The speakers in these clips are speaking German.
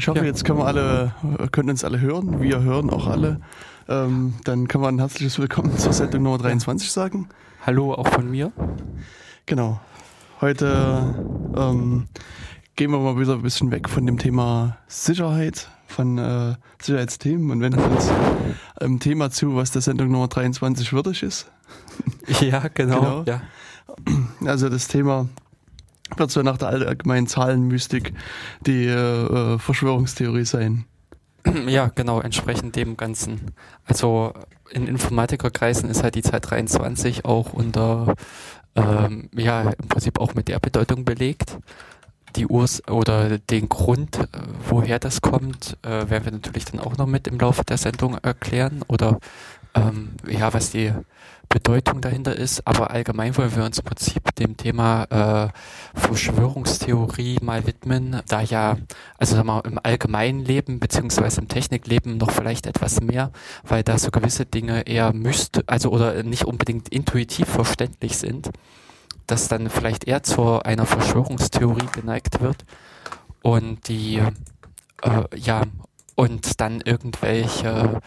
Ich hoffe, ja. jetzt können wir alle, können uns alle hören. Wir hören auch alle. Ähm, dann kann man ein herzliches Willkommen zur Sendung Nummer 23 sagen. Hallo auch von mir. Genau. Heute ähm, gehen wir mal wieder ein bisschen weg von dem Thema Sicherheit, von äh, Sicherheitsthemen und wenden uns einem Thema zu, was der Sendung Nummer 23 würdig ist. Ja, genau. genau. Ja. Also das Thema wird so nach der allgemeinen Zahlenmystik die äh, Verschwörungstheorie sein. Ja, genau, entsprechend dem Ganzen. Also in Informatikerkreisen ist halt die Zahl 23 auch unter, ähm, ja, im Prinzip auch mit der Bedeutung belegt. Die Urs oder den Grund, äh, woher das kommt, äh, werden wir natürlich dann auch noch mit im Laufe der Sendung erklären oder ähm, ja, was die Bedeutung dahinter ist, aber allgemein wollen wir uns im Prinzip dem Thema äh, Verschwörungstheorie mal widmen, da ja, also sagen wir im allgemeinen Leben beziehungsweise im Technikleben noch vielleicht etwas mehr, weil da so gewisse Dinge eher müsst, also oder nicht unbedingt intuitiv verständlich sind, dass dann vielleicht eher zu einer Verschwörungstheorie geneigt wird und die äh, ja und dann irgendwelche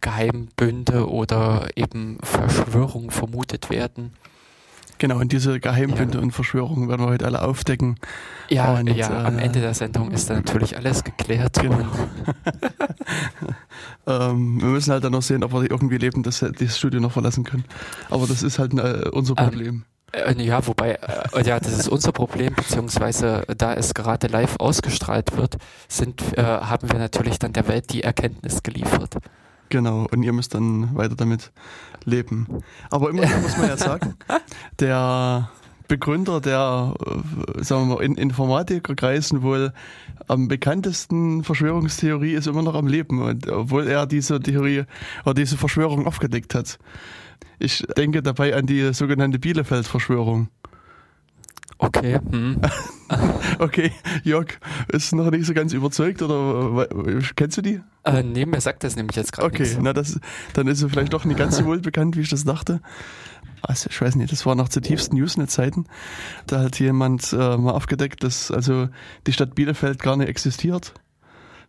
Geheimbünde oder eben Verschwörungen vermutet werden. Genau, und diese Geheimbünde ja. und Verschwörungen werden wir heute alle aufdecken. Ja, und, ja äh, am Ende der Sendung ist dann natürlich alles geklärt. Genau. ähm, wir müssen halt dann noch sehen, ob wir irgendwie leben, dass wir das Studio noch verlassen können. Aber das ist halt äh, unser ähm, Problem. Ähm, ja, wobei, äh, ja, das ist unser Problem, beziehungsweise da es gerade live ausgestrahlt wird, sind, äh, haben wir natürlich dann der Welt die Erkenntnis geliefert. Genau, und ihr müsst dann weiter damit leben. Aber immerhin muss man ja sagen, der Begründer der, äh, sagen wir mal, in Informatikerkreisen wohl am bekanntesten Verschwörungstheorie ist immer noch am Leben, und, obwohl er diese Theorie oder diese Verschwörung aufgedeckt hat. Ich denke dabei an die sogenannte Bielefeld-Verschwörung. Okay. Hm. okay, Jörg ist noch nicht so ganz überzeugt oder kennst du die? Äh, nee, mir sagt das nämlich jetzt gerade Okay, nichts. na das, dann ist sie vielleicht doch nicht ganz so wohl bekannt, wie ich das dachte. Also ich weiß nicht, das war noch zu tiefsten Usenet-Zeiten. Da hat jemand äh, mal aufgedeckt, dass also die Stadt Bielefeld gar nicht existiert,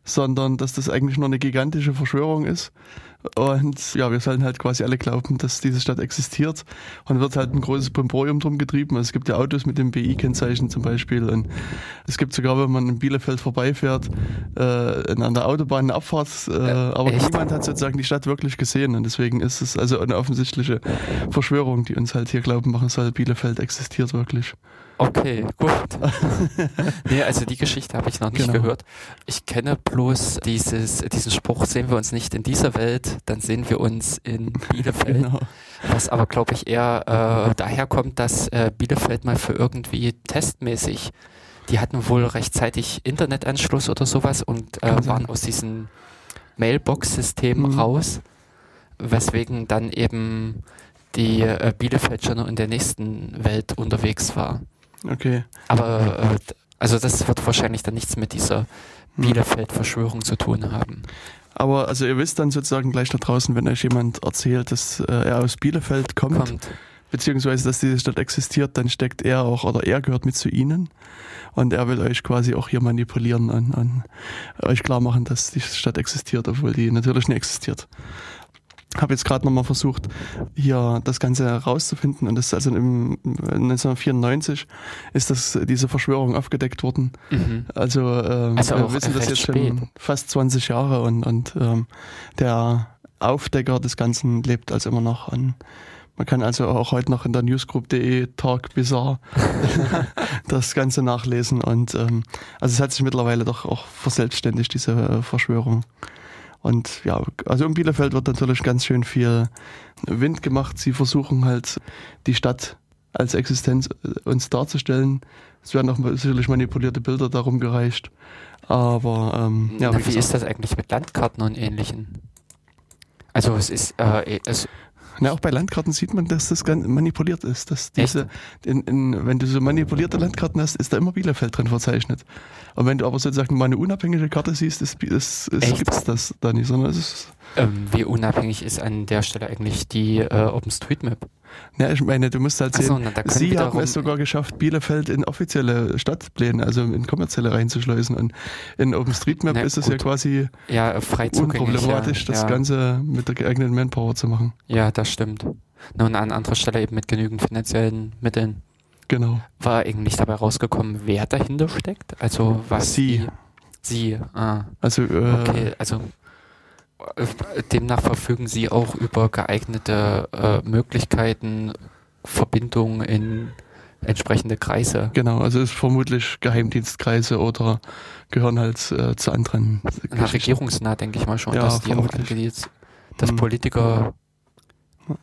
sondern dass das eigentlich nur eine gigantische Verschwörung ist und ja, wir sollen halt quasi alle glauben, dass diese Stadt existiert. Und wird halt ein großes Pomporium drum getrieben. Also es gibt ja Autos mit dem BI-Kennzeichen zum Beispiel. Und es gibt sogar, wenn man in Bielefeld vorbeifährt, äh, an der Autobahn eine Abfahrt. Äh, aber Echt? niemand hat sozusagen die Stadt wirklich gesehen. Und deswegen ist es also eine offensichtliche Verschwörung, die uns halt hier glauben machen soll, Bielefeld existiert wirklich. Okay, gut. nee, also die Geschichte habe ich noch nicht genau. gehört. Ich kenne bloß dieses, diesen Spruch, sehen wir uns nicht in dieser Welt, dann sehen wir uns in Bielefeld. Genau. Was aber, glaube ich, eher äh, daher kommt, dass äh, Bielefeld mal für irgendwie testmäßig, die hatten wohl rechtzeitig Internetanschluss oder sowas und äh, waren aus diesem Mailbox-System mhm. raus, weswegen dann eben die äh, Bielefeld schon in der nächsten Welt unterwegs war. Okay. Aber äh, also das wird wahrscheinlich dann nichts mit dieser hm. Bielefeld-Verschwörung zu tun haben. Aber also ihr wisst dann sozusagen gleich da draußen, wenn euch jemand erzählt, dass äh, er aus Bielefeld kommt, kommt, beziehungsweise dass diese Stadt existiert, dann steckt er auch oder er gehört mit zu ihnen. Und er will euch quasi auch hier manipulieren und, und euch klar machen, dass die Stadt existiert, obwohl die natürlich nicht existiert habe jetzt gerade nochmal versucht, hier das Ganze herauszufinden. Und das ist also im 1994 ist das diese Verschwörung aufgedeckt worden. Mhm. Also, äh, also wir wissen das jetzt spät. schon fast 20 Jahre und, und ähm, der Aufdecker des Ganzen lebt also immer noch. Und man kann also auch heute noch in der newsgroup.de Talk Bizarre das Ganze nachlesen. Und ähm, also es hat sich mittlerweile doch auch verselbstständigt, diese äh, Verschwörung. Und ja, also in Bielefeld wird natürlich ganz schön viel Wind gemacht. Sie versuchen halt die Stadt als Existenz äh, uns darzustellen. Es werden auch sicherlich manipulierte Bilder darum gereicht. Aber ähm, ja, Na, wie, wie ist das eigentlich mit Landkarten und ähnlichen? Also es ist äh, es na, auch bei Landkarten sieht man, dass das ganz manipuliert ist. Dass diese, in, in, wenn du so manipulierte Landkarten hast, ist da immer Bielefeld drin verzeichnet. Und wenn du aber sozusagen mal eine unabhängige Karte siehst, ist, ist, ist, gibt es das da nicht, sondern es ist Ähm, wie unabhängig ist an der Stelle eigentlich die äh, OpenStreetMap? Ja, ich meine, du musst halt sehen, so, na, sie haben es sogar geschafft, Bielefeld in offizielle Stadtpläne, also in kommerzielle reinzuschleusen. Und in OpenStreetMap na, ist es ja quasi ja, frei unproblematisch, ja, das ja. Ganze mit der geeigneten Manpower zu machen. Ja, das stimmt. Nur an anderer Stelle eben mit genügend finanziellen Mitteln. Genau. War eigentlich dabei rausgekommen, wer dahinter steckt? Also was sie. Die, sie, ah. Also, äh, okay, also demnach verfügen sie auch über geeignete äh, Möglichkeiten, Verbindungen in entsprechende Kreise. Genau, also ist vermutlich Geheimdienstkreise oder gehören halt äh, zu anderen. Na, regierungsnah denke ich mal schon, ja, dass die auch angeht, dass hm. Politiker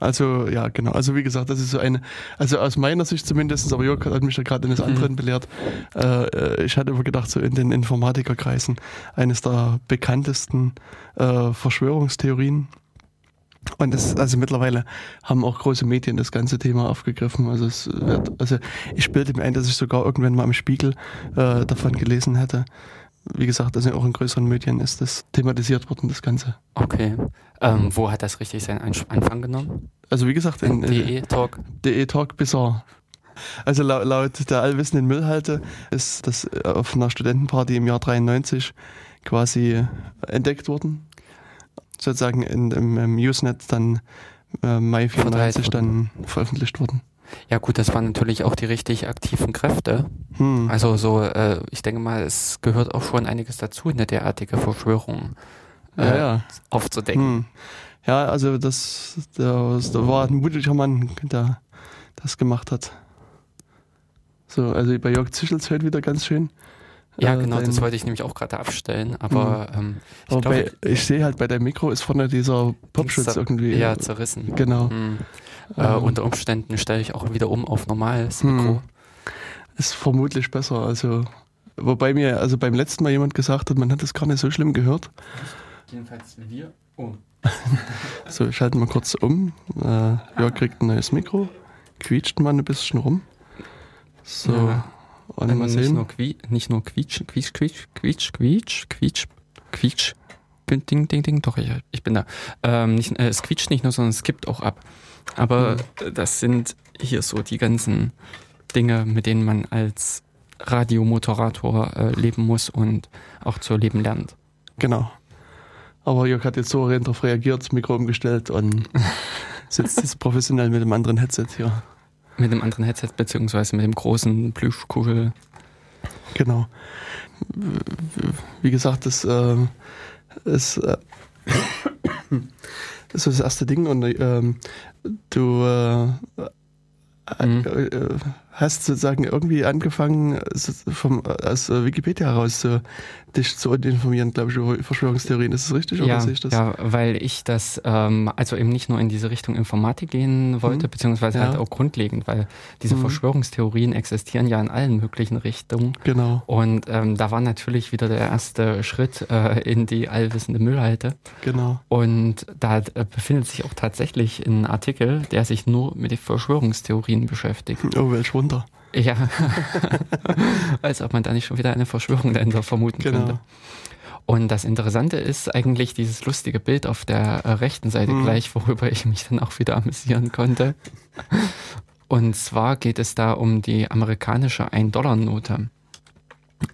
also ja, genau. Also wie gesagt, das ist so eine, also aus meiner Sicht zumindest, aber Jörg hat mich ja gerade eines mhm. anderen belehrt. Äh, ich hatte immer gedacht, so in den Informatikerkreisen eines der bekanntesten äh, Verschwörungstheorien. Und das, also mittlerweile haben auch große Medien das ganze Thema aufgegriffen. Also es wird, also ich bilde mir ein, dass ich sogar irgendwann mal im Spiegel äh, davon gelesen hätte wie gesagt, also auch in größeren Medien ist das thematisiert worden, das Ganze. Okay. Ähm, wo hat das richtig seinen Anfang genommen? Also wie gesagt, in, in DE Talk. DE Talk Bizarre. Also laut, laut der allwissenden Müllhalte ist das auf einer Studentenparty im Jahr 93 quasi entdeckt worden. Sozusagen in, im, im Usenet dann äh, Mai 94 dann veröffentlicht worden. Ja gut, das waren natürlich auch die richtig aktiven Kräfte. Hm. Also so, äh, ich denke mal, es gehört auch schon einiges dazu, eine derartige Verschwörung äh, ja, ja. aufzudecken. Hm. Ja, also das, das, das war ein mutiger Mann, der das gemacht hat. So, also bei Jörg Zischels hört wieder ganz schön. Ja, äh, genau, das wollte ich nämlich auch gerade abstellen, aber hm. ähm, ich, aber glaub, bei, ich sehe halt bei deinem Mikro ist vorne dieser Popschutz irgendwie. Ja, zerrissen. Genau. Äh, ähm. unter Umständen stelle ich auch wieder um auf normales. Mikro. Hm. Ist vermutlich besser. Also, wobei mir also beim letzten Mal jemand gesagt hat, man hat das gar nicht so schlimm gehört. Jedenfalls wir um. so, schalten wir kurz um. Äh, Jörg kriegt ein neues Mikro, quietscht mal ein bisschen rum. So, ja. und mal sehen. Nicht nur, qui nicht nur quietsch, quietsch, quietsch, quietsch, quietsch, quietsch, quietsch. Ding, ding, ding, doch, ich, ich bin da. Ähm, nicht, äh, es quietscht nicht nur, sondern es kippt auch ab. Aber mhm. das sind hier so die ganzen Dinge, mit denen man als Radiomoderator äh, leben muss und auch zu leben lernt. Genau. Aber Jörg hat jetzt so darauf reagiert, das Mikro umgestellt und sitzt jetzt professionell mit dem anderen Headset hier. Mit dem anderen Headset, beziehungsweise mit dem großen Plüschkugel. Genau. Wie gesagt, das äh, ist, äh, das ist das erste Ding und ähm, du äh, mhm. äh, hast sozusagen irgendwie angefangen, vom, aus Wikipedia heraus zu dich zu informieren, glaube ich, über Verschwörungstheorien. Ist das richtig ja, oder sehe ich das? Ja, weil ich das ähm, also eben nicht nur in diese Richtung Informatik gehen wollte, mhm. beziehungsweise halt ja. halt auch grundlegend, weil diese mhm. Verschwörungstheorien existieren ja in allen möglichen Richtungen. Genau. Und ähm, da war natürlich wieder der erste Schritt äh, in die allwissende Müllhalde. Genau. Und da äh, befindet sich auch tatsächlich ein Artikel, der sich nur mit den Verschwörungstheorien beschäftigt. Oh, welch Wunder. Ja, als ob man da nicht schon wieder eine Verschwörung dahinter vermuten genau. könnte. Und das Interessante ist eigentlich dieses lustige Bild auf der äh, rechten Seite mhm. gleich, worüber ich mich dann auch wieder amüsieren konnte. Und zwar geht es da um die amerikanische 1-Dollar-Note.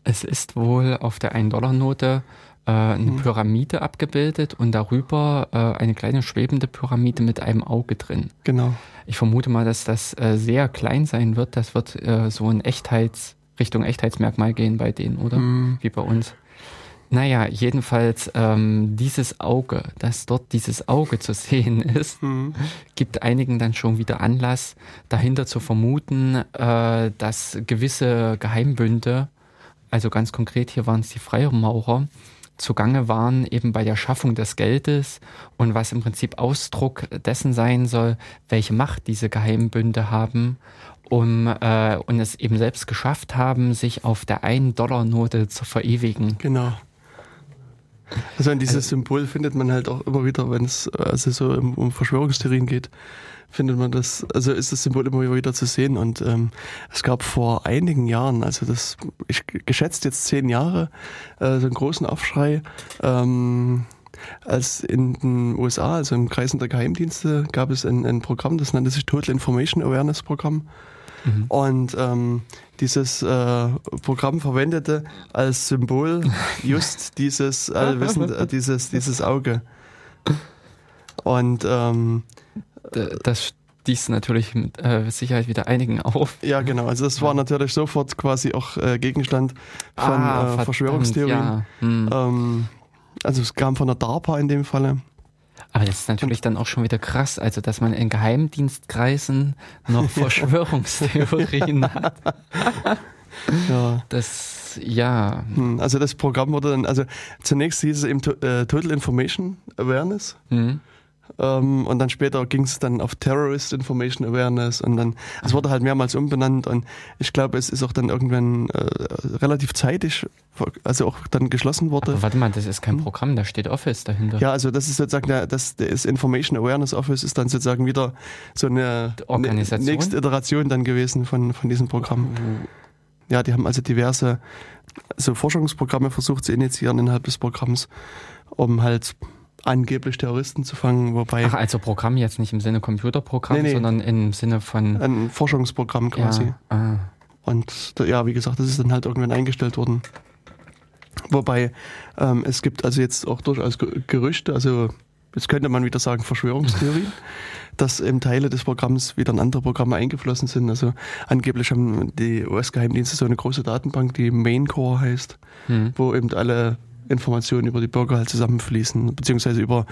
Es ist wohl auf der 1-Dollar-Note äh, eine mhm. Pyramide abgebildet und darüber äh, eine kleine schwebende Pyramide mit einem Auge drin. Genau. Ich vermute mal, dass das äh, sehr klein sein wird. Das wird äh, so in Echtheits, Richtung Echtheitsmerkmal gehen bei denen, oder? Mhm. Wie bei uns. Naja, jedenfalls ähm, dieses Auge, dass dort dieses Auge zu sehen ist, mhm. gibt einigen dann schon wieder Anlass, dahinter zu vermuten, äh, dass gewisse Geheimbünde, also ganz konkret hier waren es die Freimaurer, zugange waren, eben bei der Schaffung des Geldes und was im Prinzip Ausdruck dessen sein soll, welche Macht diese Geheimbünde haben, um äh, und es eben selbst geschafft haben, sich auf der 1-Dollar-Note zu verewigen. Genau. Also an dieses also, Symbol findet man halt auch immer wieder, wenn es also so um, um Verschwörungstheorien geht findet man das, also ist das Symbol immer wieder zu sehen. Und ähm, es gab vor einigen Jahren, also das, ich geschätzt jetzt zehn Jahre, äh, so einen großen Aufschrei. Ähm, als in den USA, also im Kreisen der Geheimdienste, gab es ein, ein Programm, das nannte sich Total Information Awareness Programm. Mhm. Und ähm, dieses äh, Programm verwendete als Symbol just dieses Allwissen, äh, dieses, dieses Auge. Und ähm, das stieß natürlich mit äh, Sicherheit wieder einigen auf. Ja, genau. Also das war natürlich sofort quasi auch äh, Gegenstand von ah, äh, Verschwörungstheorien. Ja. Hm. Ähm, also es kam von der DARPA in dem Falle. Aber das ist natürlich Und, dann auch schon wieder krass, also dass man in Geheimdienstkreisen noch Verschwörungstheorien hat. ja. Das, ja. Hm, also das Programm wurde dann, also zunächst hieß es eben äh, Total Information Awareness. Mhm. Ähm, und dann später ging es dann auf Terrorist Information Awareness und dann, es wurde halt mehrmals umbenannt und ich glaube, es ist auch dann irgendwann äh, relativ zeitig, also auch dann geschlossen worden. Aber warte mal, das ist kein hm. Programm, da steht Office dahinter. Ja, also das ist sozusagen, der, das, das Information Awareness Office ist dann sozusagen wieder so eine Organisation? nächste Iteration dann gewesen von, von diesem Programm. Ja, die haben also diverse so Forschungsprogramme versucht zu initiieren innerhalb des Programms, um halt angeblich Terroristen zu fangen, wobei. Ach, also Programm jetzt nicht im Sinne Computerprogramm, nee, nee. sondern im Sinne von. Ein Forschungsprogramm quasi. Ja, ah. Und ja, wie gesagt, das ist dann halt irgendwann eingestellt worden. Wobei ähm, es gibt also jetzt auch durchaus Gerüchte, also jetzt könnte man wieder sagen Verschwörungstheorien, dass eben Teile des Programms wieder in andere Programme eingeflossen sind. Also angeblich haben die US-Geheimdienste so eine große Datenbank, die Main Core heißt, hm. wo eben alle Informationen über die Bürger halt zusammenfließen, beziehungsweise über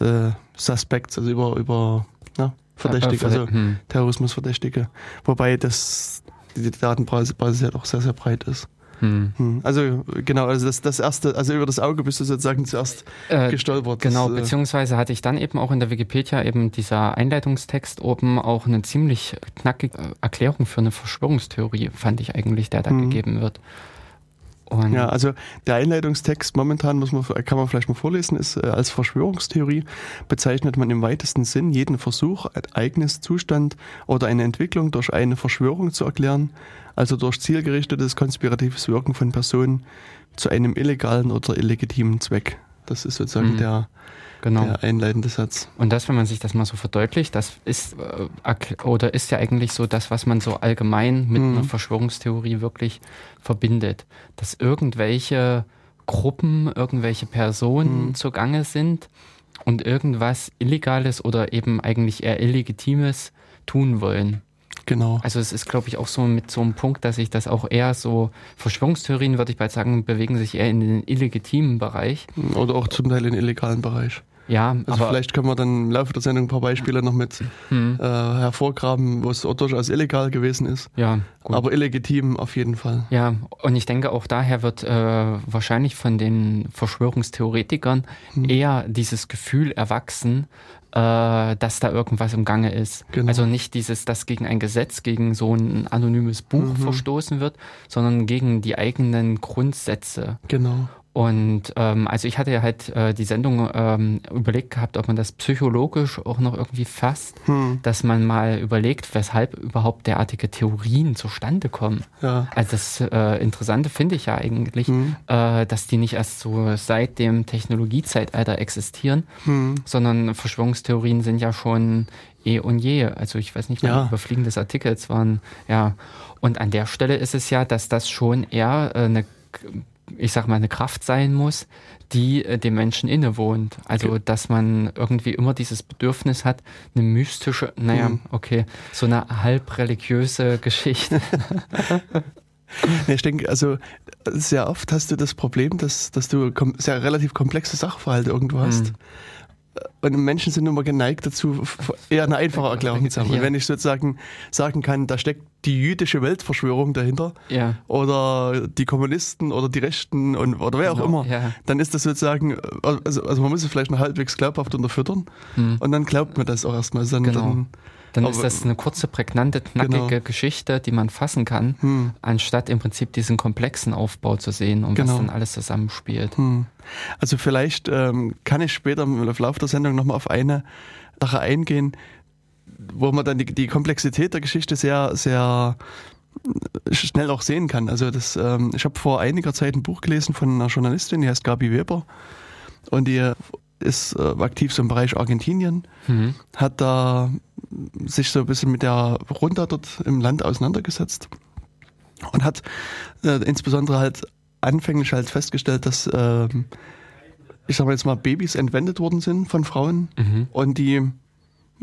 äh, Suspects, also über, über na, Verdächtige, also hm. Terrorismusverdächtige. Wobei das, die Datenbasis ja doch sehr, sehr breit ist. Hm. hm. Also genau, also das, das erste, also über das Auge bist du sozusagen zuerst äh, gestolpert. Genau, das, äh, beziehungsweise hatte ich dann eben auch in der Wikipedia eben dieser Einleitungstext oben auch eine ziemlich knackige Erklärung für eine Verschwörungstheorie, fand ich eigentlich, der da hm. gegeben wird. Und ja, also der Einleitungstext momentan muss man, kann man vielleicht mal vorlesen, ist äh, als Verschwörungstheorie bezeichnet man im weitesten Sinn jeden Versuch, ein eigenes Zustand oder eine Entwicklung durch eine Verschwörung zu erklären, also durch zielgerichtetes konspiratives Wirken von Personen zu einem illegalen oder illegitimen Zweck. Das ist sozusagen mhm. der, genau. der einleitende Satz. Und das, wenn man sich das mal so verdeutlicht, das ist äh, oder ist ja eigentlich so das, was man so allgemein mit mhm. einer Verschwörungstheorie wirklich verbindet. Dass irgendwelche Gruppen, irgendwelche Personen mhm. zugange sind und irgendwas Illegales oder eben eigentlich eher Illegitimes tun wollen. Genau. Also es ist, glaube ich, auch so mit so einem Punkt, dass ich das auch eher so, Verschwörungstheorien, würde ich bald sagen, bewegen sich eher in den illegitimen Bereich. Oder auch zum Teil in den illegalen Bereich. Ja, also aber vielleicht können wir dann im Laufe der Sendung ein paar Beispiele noch mit hm. äh, hervorgraben, wo es durchaus illegal gewesen ist. Ja, gut. Aber illegitim auf jeden Fall. Ja, und ich denke auch daher wird äh, wahrscheinlich von den Verschwörungstheoretikern hm. eher dieses Gefühl erwachsen, äh, dass da irgendwas im Gange ist. Genau. Also nicht dieses, dass gegen ein Gesetz, gegen so ein anonymes Buch mhm. verstoßen wird, sondern gegen die eigenen Grundsätze. Genau. Und ähm, also ich hatte ja halt äh, die Sendung ähm, überlegt gehabt, ob man das psychologisch auch noch irgendwie fasst, hm. dass man mal überlegt, weshalb überhaupt derartige Theorien zustande kommen. Ja. Also das äh, Interessante finde ich ja eigentlich, hm. äh, dass die nicht erst so seit dem Technologiezeitalter existieren, hm. sondern Verschwörungstheorien sind ja schon eh und je. Also ich weiß nicht, ja. Überfliegen des Artikels waren. Ja. Und an der Stelle ist es ja, dass das schon eher äh, eine ich sag mal, eine Kraft sein muss, die äh, dem Menschen innewohnt. Also, dass man irgendwie immer dieses Bedürfnis hat, eine mystische, naja, mhm. okay, so eine halb religiöse Geschichte. ich denke, also sehr oft hast du das Problem, dass, dass du sehr relativ komplexe Sachverhalte irgendwo hast. Mhm. Und Menschen sind immer geneigt dazu, eher eine einfache Erklärung zu haben. Ja. Wenn ich sozusagen sagen kann, da steckt die jüdische Weltverschwörung dahinter ja. oder die Kommunisten oder die Rechten und, oder wer genau. auch immer, ja. dann ist das sozusagen, also, also man muss es vielleicht noch halbwegs glaubhaft unterfüttern hm. und dann glaubt man das auch erstmal. Dann, genau. dann dann Aber, ist das eine kurze, prägnante, knackige genau. Geschichte, die man fassen kann, hm. anstatt im Prinzip diesen komplexen Aufbau zu sehen und genau. was dann alles zusammenspielt. Hm. Also vielleicht ähm, kann ich später im Laufe der Sendung nochmal auf eine Sache eingehen, wo man dann die, die Komplexität der Geschichte sehr, sehr schnell auch sehen kann. Also das, ähm, ich habe vor einiger Zeit ein Buch gelesen von einer Journalistin, die heißt Gabi Weber. Und die ist äh, aktiv so im Bereich Argentinien, mhm. hat da sich so ein bisschen mit der Runter dort im Land auseinandergesetzt und hat äh, insbesondere halt anfänglich halt festgestellt, dass äh, ich sag mal jetzt mal Babys entwendet worden sind von Frauen mhm. und die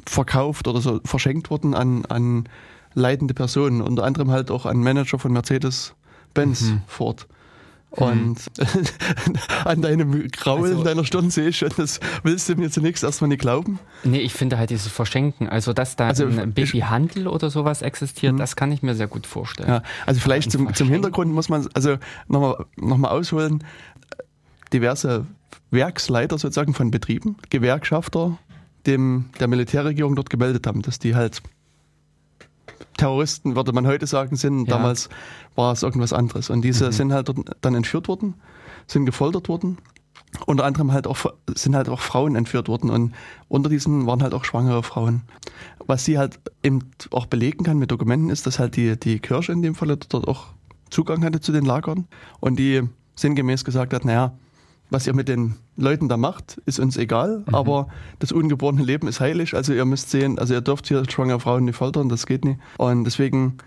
verkauft oder so verschenkt wurden an, an leitende Personen, unter anderem halt auch an Manager von Mercedes-Benz mhm. Ford. Und hm. an deinem Graul also, in deiner Stirn sehe ich schon, das willst du mir zunächst erstmal nicht glauben. Nee, ich finde halt dieses Verschenken, also dass da also, ein Babyhandel oder sowas existiert, hm. das kann ich mir sehr gut vorstellen. Ja, also vielleicht zum, zum, Hintergrund muss man also nochmal noch mal ausholen, diverse Werksleiter sozusagen von Betrieben, Gewerkschafter, dem der Militärregierung dort gemeldet haben, dass die halt Terroristen, würde man heute sagen, sind. Ja. Damals war es irgendwas anderes. Und diese mhm. sind halt dann entführt worden, sind gefoltert worden. Unter anderem halt auch, sind halt auch Frauen entführt worden und unter diesen waren halt auch schwangere Frauen. Was sie halt eben auch belegen kann mit Dokumenten ist, dass halt die, die Kirche in dem Fall dort auch Zugang hatte zu den Lagern und die sinngemäß gesagt hat, naja, was ihr mit den Leuten da macht, ist uns egal, mhm. aber das ungeborene Leben ist heilig, also ihr müsst sehen, also ihr dürft hier schwangere Frauen nicht foltern, das geht nicht. Und deswegen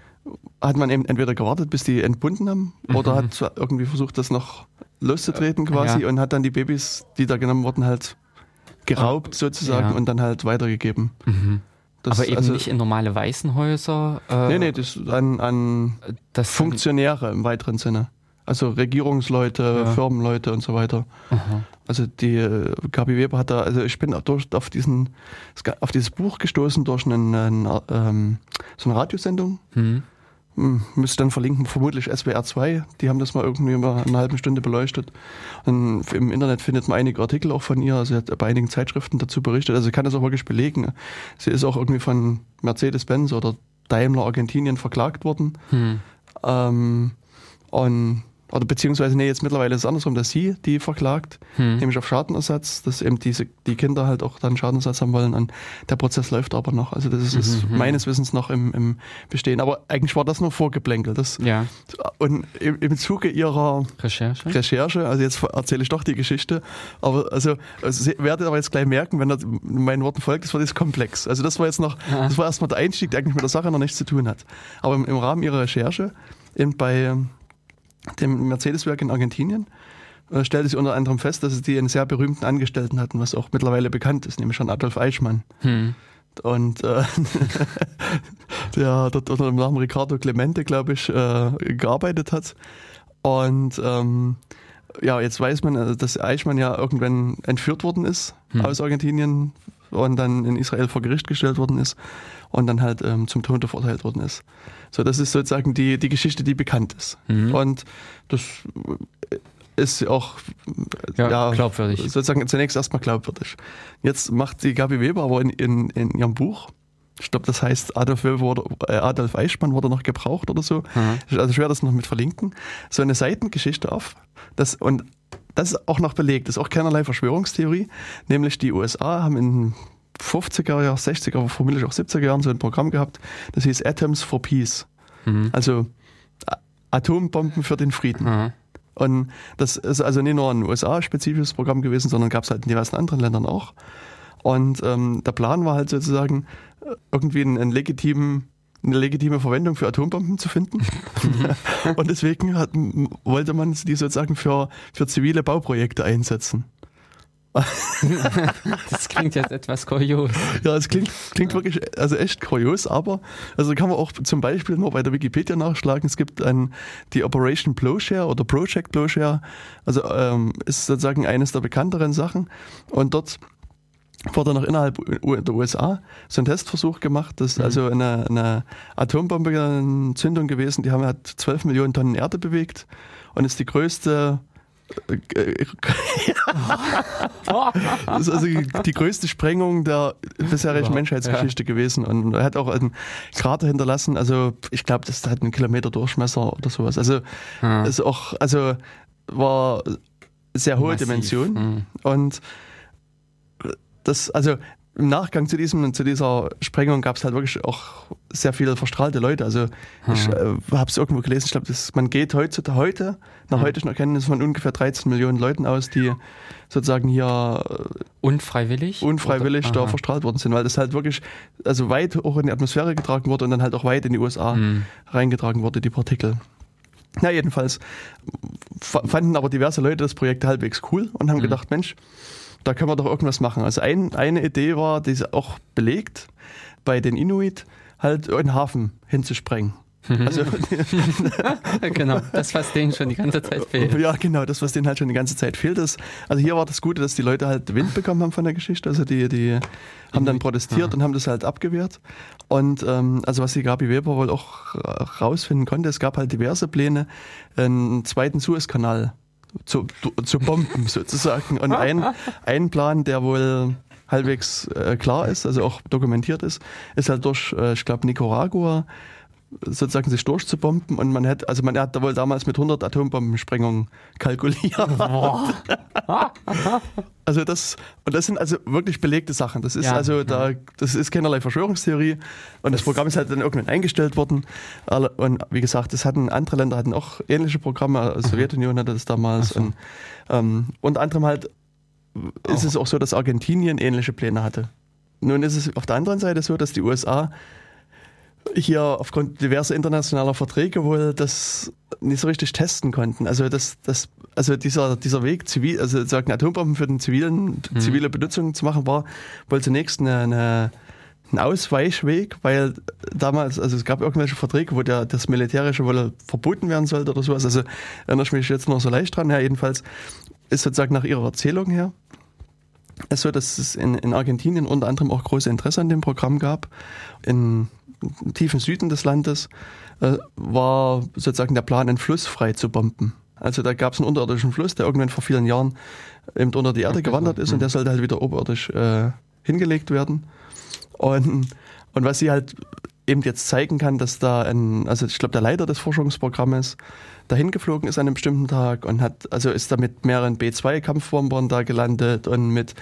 hat man eben entweder gewartet, bis die entbunden haben, mhm. oder hat irgendwie versucht, das noch loszutreten quasi ja. und hat dann die Babys, die da genommen wurden, halt geraubt sozusagen ja. und dann halt weitergegeben. Mhm. Das, aber eben also, nicht in normale Waisenhäuser. Äh, nee, nee, das an, an Funktionäre im weiteren Sinne. Also Regierungsleute, ja. Firmenleute und so weiter. Aha. Also die äh, Gabi Weber hat da, also ich bin durch, auf diesen, auf dieses Buch gestoßen durch einen, einen ähm, so eine Radiosendung. Mhm. Müsste dann verlinken, vermutlich SWR 2. Die haben das mal irgendwie über eine halbe Stunde beleuchtet. Und im Internet findet man einige Artikel auch von ihr. Sie hat bei einigen Zeitschriften dazu berichtet. Also sie kann das auch wirklich belegen. Sie ist auch irgendwie von Mercedes-Benz oder Daimler Argentinien verklagt worden. Mhm. Ähm, und oder beziehungsweise, nee, jetzt mittlerweile ist es andersrum, dass sie die verklagt, hm. nämlich auf Schadenersatz, dass eben diese, die Kinder halt auch dann Schadenersatz haben wollen und der Prozess läuft aber noch. Also das ist mhm, mhm. meines Wissens noch im, im Bestehen. Aber eigentlich war das nur Vorgeplänkel. Das, ja. Und im, im Zuge ihrer Recherche? Recherche, also jetzt erzähle ich doch die Geschichte, aber also, also Sie werdet aber jetzt gleich merken, wenn das meinen Worten folgt, das wird jetzt komplex. Also das war jetzt noch, ja. das war erstmal der Einstieg, der eigentlich mit der Sache noch nichts zu tun hat. Aber im, im Rahmen ihrer Recherche eben bei dem Mercedes-Werk in Argentinien, äh, stellte sie unter anderem fest, dass sie einen sehr berühmten Angestellten hatten, was auch mittlerweile bekannt ist, nämlich schon Adolf Eichmann. Hm. Und äh, der dort unter dem Namen Ricardo Clemente, glaube ich, äh, gearbeitet hat. Und ähm, ja, jetzt weiß man, äh, dass Eichmann ja irgendwann entführt worden ist hm. aus Argentinien und dann in Israel vor Gericht gestellt worden ist und dann halt ähm, zum Tode verurteilt worden ist. So, das ist sozusagen die, die Geschichte, die bekannt ist. Mhm. Und das ist auch ja, ja, glaubwürdig. sozusagen zunächst erstmal glaubwürdig. Jetzt macht die Gabi Weber aber in, in, in ihrem Buch, ich glaube, das heißt Adolf, Weber wurde, äh, Adolf Eichmann wurde noch gebraucht oder so. Mhm. Also ich werde das noch mit verlinken. So eine Seitengeschichte auf. Das, und das ist auch noch belegt, das ist auch keinerlei Verschwörungstheorie. Nämlich die USA haben in 50er Jahren, 60er, aber vermutlich auch 70er Jahren so ein Programm gehabt, das hieß Atoms for Peace. Mhm. Also Atombomben für den Frieden. Mhm. Und das ist also nicht nur ein USA-spezifisches Programm gewesen, sondern gab es halt in diversen anderen Ländern auch. Und ähm, der Plan war halt sozusagen, irgendwie einen, einen legitimen eine legitime Verwendung für Atombomben zu finden. Und deswegen hat, wollte man die sozusagen für, für zivile Bauprojekte einsetzen. das klingt jetzt etwas kurios. Ja, es klingt, klingt wirklich, also echt kurios, aber also kann man auch zum Beispiel nur bei der Wikipedia nachschlagen. Es gibt ein, die Operation Plowshare oder Project Plowshare, also ähm, ist sozusagen eines der bekannteren Sachen. Und dort wurde noch innerhalb der USA so ein Testversuch gemacht. Das ist mhm. also eine, eine Atombombe-Zündung gewesen. Die haben halt 12 Millionen Tonnen Erde bewegt und ist die größte das ist also die größte Sprengung der bisherigen Menschheitsgeschichte ja. gewesen und er hat auch einen Krater hinterlassen. Also ich glaube, das hat einen Kilometer Durchmesser oder sowas. Also hm. ist auch, also war sehr hohe Massiv. Dimension hm. und das, also im Nachgang zu, diesem, zu dieser Sprengung gab es halt wirklich auch sehr viele verstrahlte Leute. Also hm. ich äh, habe es irgendwo gelesen, ich glaube, man geht heute, heute nach hm. heutigen Erkenntnissen von ungefähr 13 Millionen Leuten aus, die sozusagen hier äh, unfreiwillig, unfreiwillig da verstrahlt worden sind, weil das halt wirklich also weit auch in die Atmosphäre getragen wurde und dann halt auch weit in die USA hm. reingetragen wurde, die Partikel. Na, jedenfalls fanden aber diverse Leute das Projekt halbwegs cool und haben hm. gedacht, Mensch, da können wir doch irgendwas machen. Also ein, eine Idee war, die ist auch belegt, bei den Inuit halt einen Hafen hinzusprengen. Also, genau, das, was denen schon die ganze Zeit fehlt. Ja, genau, das, was denen halt schon die ganze Zeit fehlt. Ist, also hier war das Gute, dass die Leute halt Wind bekommen haben von der Geschichte. Also die, die haben dann protestiert ja. und haben das halt abgewehrt. Und ähm, also was die Gabi Weber wohl auch rausfinden konnte, es gab halt diverse Pläne, einen zweiten Suezkanal zu, zu bomben sozusagen. Und ein, ein Plan, der wohl halbwegs äh, klar ist, also auch dokumentiert ist, ist halt durch, äh, ich glaube, Nicaragua sozusagen sich durchzubomben und man hätte, also man hat wohl damals mit 100 Atombombensprengungen kalkuliert. also das, und das sind also wirklich belegte Sachen. Das ist ja, also da, das ist keinerlei Verschwörungstheorie und das, das, Programm ist halt dann irgendwann eingestellt worden. Und wie gesagt, das hatten andere Länder hatten auch ähnliche Programme. Die Sowjetunion hatte das damals so. und ähm, unter anderem halt ist es auch so, dass Argentinien ähnliche Pläne hatte. Nun ist es auf der anderen Seite so, dass die USA hier aufgrund diverser internationaler Verträge wohl das nicht so richtig testen konnten. Also das, das, also dieser, dieser Weg, zivil, also sozusagen Atombomben für den zivilen, mhm. zivile Benutzung zu machen, war wohl zunächst eine, eine, ein Ausweichweg, weil damals, also es gab irgendwelche Verträge, wo der, das Militärische wohl verboten werden sollte oder sowas. Also erinnere ich mich jetzt noch so leicht dran. Ja, jedenfalls ist sozusagen nach ihrer Erzählung her es so, dass es in, in Argentinien unter anderem auch große Interesse an dem Programm gab. In tiefen Süden des Landes äh, war sozusagen der Plan, einen Fluss frei zu bomben. Also da gab es einen unterirdischen Fluss, der irgendwann vor vielen Jahren eben unter die Erde gewandert ist und der sollte halt wieder oberirdisch äh, hingelegt werden. Und, und was sie halt eben jetzt zeigen kann, dass da ein, also ich glaube der Leiter des Forschungsprogrammes dahin geflogen ist an einem bestimmten Tag und hat, also ist da mit mehreren B-2-Kampfbombern da gelandet und mit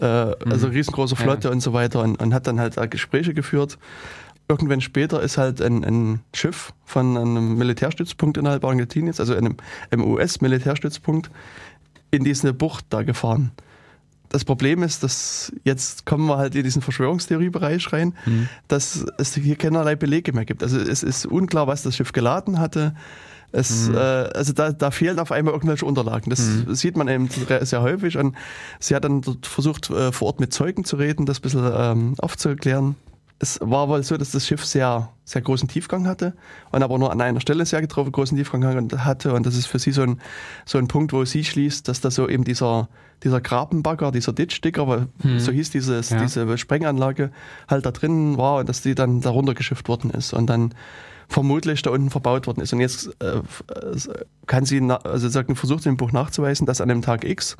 äh, also mhm. riesengroßer Flotte ja. und so weiter und, und hat dann halt Gespräche geführt irgendwann später ist halt ein, ein Schiff von einem Militärstützpunkt innerhalb Argentiniens, also einem, einem US-Militärstützpunkt, in diese Bucht da gefahren. Das Problem ist, dass jetzt kommen wir halt in diesen Verschwörungstheoriebereich rein, mhm. dass es hier keinerlei Belege mehr gibt. Also es ist unklar, was das Schiff geladen hatte. Es, mhm. äh, also da, da fehlen auf einmal irgendwelche Unterlagen. Das mhm. sieht man eben sehr häufig. Und sie hat dann versucht, äh, vor Ort mit Zeugen zu reden, das ein bisschen ähm, aufzuklären es war wohl so, dass das Schiff sehr, sehr großen Tiefgang hatte und aber nur an einer Stelle sehr getroffen, großen Tiefgang hatte. Und das ist für sie so ein, so ein Punkt, wo sie schließt, dass da so eben dieser, dieser Grabenbagger, dieser Ditchdigger, hm. so hieß dieses, ja. diese Sprenganlage, halt da drin war und dass die dann darunter geschifft worden ist und dann vermutlich da unten verbaut worden ist. Und jetzt äh, kann sie, also sagen, versucht im Buch nachzuweisen, dass an dem Tag X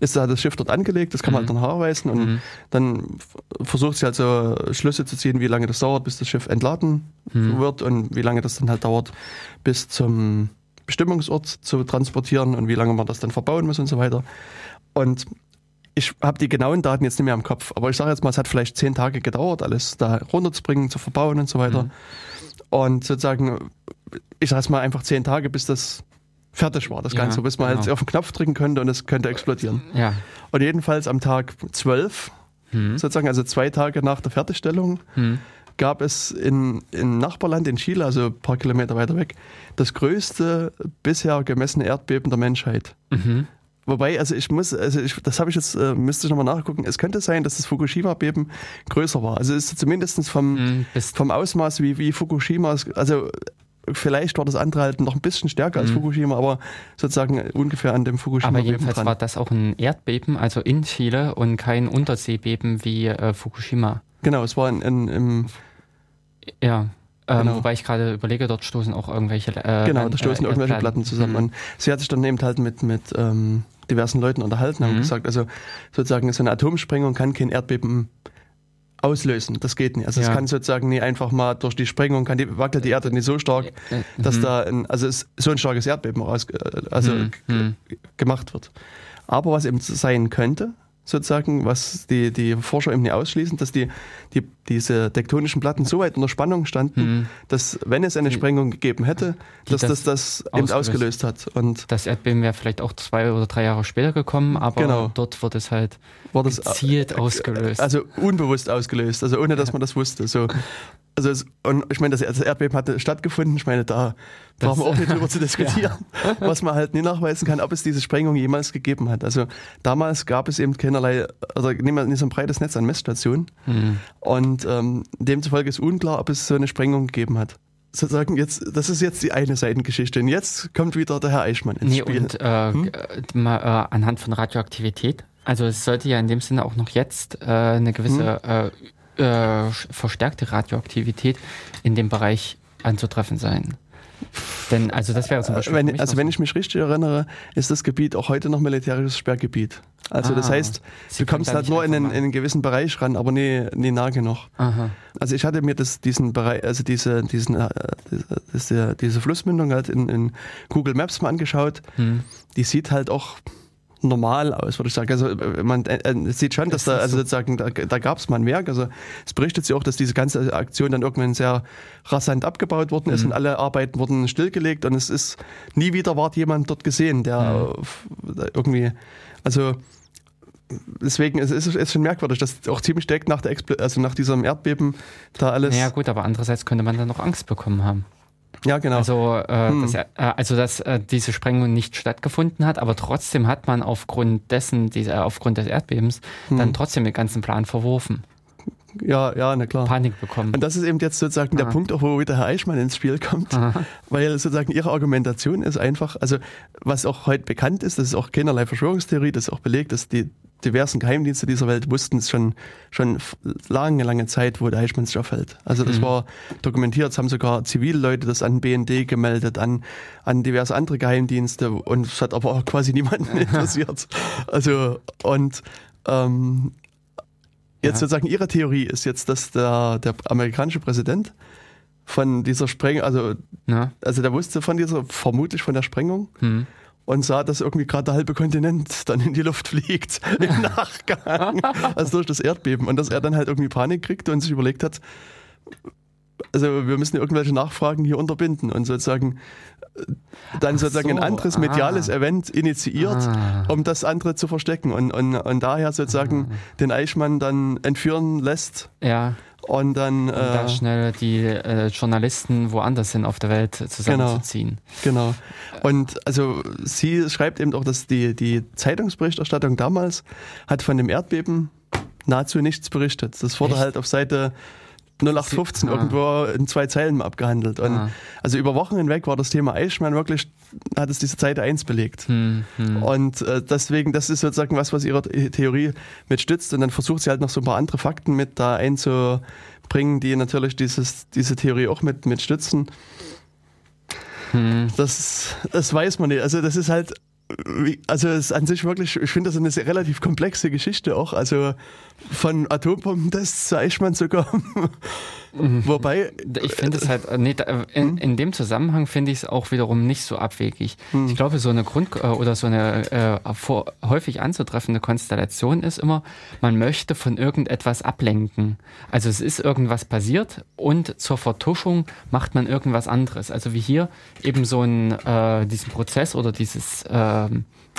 ist da das Schiff dort angelegt, das kann man mhm. halt dann nachweisen und mhm. dann versucht sie also Schlüsse zu ziehen, wie lange das dauert, bis das Schiff entladen mhm. wird und wie lange das dann halt dauert, bis zum Bestimmungsort zu transportieren und wie lange man das dann verbauen muss und so weiter. Und ich habe die genauen Daten jetzt nicht mehr im Kopf, aber ich sage jetzt mal, es hat vielleicht zehn Tage gedauert, alles da runterzubringen, zu verbauen und so weiter. Mhm. Und sozusagen, ich sage jetzt mal einfach zehn Tage, bis das fertig war, das ja, Ganze, bis man genau. halt auf den Knopf drücken könnte und es könnte explodieren. Ja. Und jedenfalls am Tag 12, hm. sozusagen, also zwei Tage nach der Fertigstellung, hm. gab es in, in Nachbarland in Chile, also ein paar Kilometer weiter weg, das größte bisher gemessene Erdbeben der Menschheit. Mhm. Wobei, also ich muss, also ich, das habe ich jetzt, äh, müsste ich nochmal nachgucken. Es könnte sein, dass das Fukushima-Beben größer war. Also es ist zumindest vom, mhm, vom Ausmaß wie, wie Fukushima, also Vielleicht war das andere halt noch ein bisschen stärker als mhm. Fukushima, aber sozusagen ungefähr an dem Fukushima. Aber jedenfalls dran. war das auch ein Erdbeben, also in Chile und kein Unterseebeben wie äh, Fukushima. Genau, es war in, in, im. Ja. Ähm, genau. Wobei ich gerade überlege, dort stoßen auch irgendwelche. Äh, genau, da stoßen äh, irgendwelche Platten zusammen. Mhm. Und sie hat sich dann eben halt mit, mit ähm, diversen Leuten unterhalten und mhm. gesagt, also sozusagen so eine Atomsprengung kann kein Erdbeben auslösen. Das geht nicht. Also es kann sozusagen nie einfach mal durch die Sprengung, kann die, wackelt die Erde nicht so stark, dass mhm. da ein, also so ein starkes Erdbeben raus, also mhm. gemacht wird. Aber was eben sein könnte, sozusagen, was die, die Forscher eben nicht ausschließen, dass die, die, diese tektonischen Platten so weit unter Spannung standen, mhm. dass wenn es eine Sprengung gegeben hätte, dass das das, das eben ausgelöst hat. Und das Erdbeben wäre vielleicht auch zwei oder drei Jahre später gekommen, aber genau. dort wird es halt wurde es gezielt ausgelöst. Also unbewusst ausgelöst, also ohne dass man das wusste. So. Also es, und ich meine, das Erdbeben hatte stattgefunden. Ich meine, da brauchen wir auch nicht drüber zu diskutieren, ja. was man halt nie nachweisen kann, ob es diese Sprengung jemals gegeben hat. Also damals gab es eben keinerlei, also nehmen wir nicht so ein breites Netz an Messstationen. Mhm. Und ähm, demzufolge ist unklar, ob es so eine Sprengung gegeben hat sozusagen jetzt, das ist jetzt die eine Seitengeschichte. Und jetzt kommt wieder der Herr Eichmann ins nee, Spiel. Und äh, hm? mal, äh, anhand von Radioaktivität. Also es sollte ja in dem Sinne auch noch jetzt äh, eine gewisse hm? Äh, äh, verstärkte Radioaktivität in dem Bereich anzutreffen sein. Denn, also das wäre zum Beispiel. Wenn, also wenn ich mich richtig erinnere, ist das Gebiet auch heute noch militärisches Sperrgebiet. Also ah, das heißt, du kommst halt nur in einen, in einen, gewissen Bereich ran, aber nie, nie nah genug. Aha. Also ich hatte mir das, diesen Bereich, also diese, diesen, äh, diese, diese Flussmündung halt in, in Google Maps mal angeschaut. Hm. Die sieht halt auch normal aus, würde ich sagen. Also äh, man äh, sieht schon, dass da, also sozusagen, da, da gab es mal ein Werk. Also es berichtet sich auch, dass diese ganze Aktion dann irgendwann sehr rasant abgebaut worden ist mhm. und alle Arbeiten wurden stillgelegt und es ist nie wieder ward jemand dort gesehen, der mhm. irgendwie, also deswegen es ist es schon merkwürdig, dass auch ziemlich direkt nach der Expl also nach diesem Erdbeben da alles. Ja gut, aber andererseits könnte man dann noch Angst bekommen haben. Ja, genau. Also, äh, hm. dass, äh, also dass äh, diese Sprengung nicht stattgefunden hat, aber trotzdem hat man aufgrund dessen, diese, aufgrund des Erdbebens, hm. dann trotzdem den ganzen Plan verworfen. Ja, ja, na klar. Panik bekommen. Und das ist eben jetzt sozusagen Aha. der Punkt, auch wo wieder Herr Eichmann ins Spiel kommt, Aha. weil sozusagen ihre Argumentation ist einfach, also was auch heute bekannt ist, das ist auch keinerlei Verschwörungstheorie, das ist auch belegt, dass die diversen Geheimdienste dieser Welt wussten es schon, schon lange, lange Zeit, wo der Eichmann sich aufhält. Also das mhm. war dokumentiert, es haben sogar Zivilleute das an BND gemeldet, an, an diverse andere Geheimdienste und es hat aber auch quasi niemanden interessiert. Also und ähm, jetzt ja. sozusagen ihre Theorie ist jetzt, dass der, der amerikanische Präsident von dieser Sprengung, also, ja. also der wusste von dieser, vermutlich von der Sprengung. Mhm und sah, dass irgendwie gerade der halbe Kontinent dann in die Luft fliegt im Nachgang, also durch das Erdbeben. Und dass er dann halt irgendwie Panik kriegte und sich überlegt hat, also wir müssen irgendwelche Nachfragen hier unterbinden und sozusagen äh, dann Ach sozusagen so, ein anderes mediales ah. Event initiiert, ah. um das andere zu verstecken und, und, und daher sozusagen ah. den Eichmann dann entführen lässt. Ja und dann und da äh, schnell die äh, Journalisten woanders hin auf der Welt zusammenzuziehen. Genau, genau. Und also sie schreibt eben auch, dass die, die Zeitungsberichterstattung damals hat von dem Erdbeben nahezu nichts berichtet. Das wurde Echt? halt auf Seite 0815 ah. irgendwo in zwei Zeilen abgehandelt. Und ah. also über Wochen hinweg war das Thema Eichmann wirklich, hat es diese Seite 1 belegt. Hm, hm. Und äh, deswegen, das ist sozusagen was, was ihre Theorie mit stützt. Und dann versucht sie halt noch so ein paar andere Fakten mit da einzubringen, die natürlich dieses, diese Theorie auch mit, mit stützen. Hm. Das, das weiß man nicht. Also das ist halt also es ist an sich wirklich, ich finde das eine relativ komplexe Geschichte auch. Also von Atombombentests zu Eichmann sogar. Mhm. Wobei. Ich finde es halt, nee, in, hm? in dem Zusammenhang finde ich es auch wiederum nicht so abwegig. Hm. Ich glaube, so eine Grund- äh, oder so eine äh, vor, häufig anzutreffende Konstellation ist immer, man möchte von irgendetwas ablenken. Also es ist irgendwas passiert und zur Vertuschung macht man irgendwas anderes. Also wie hier eben so ein, äh, diesen Prozess oder dieses, äh,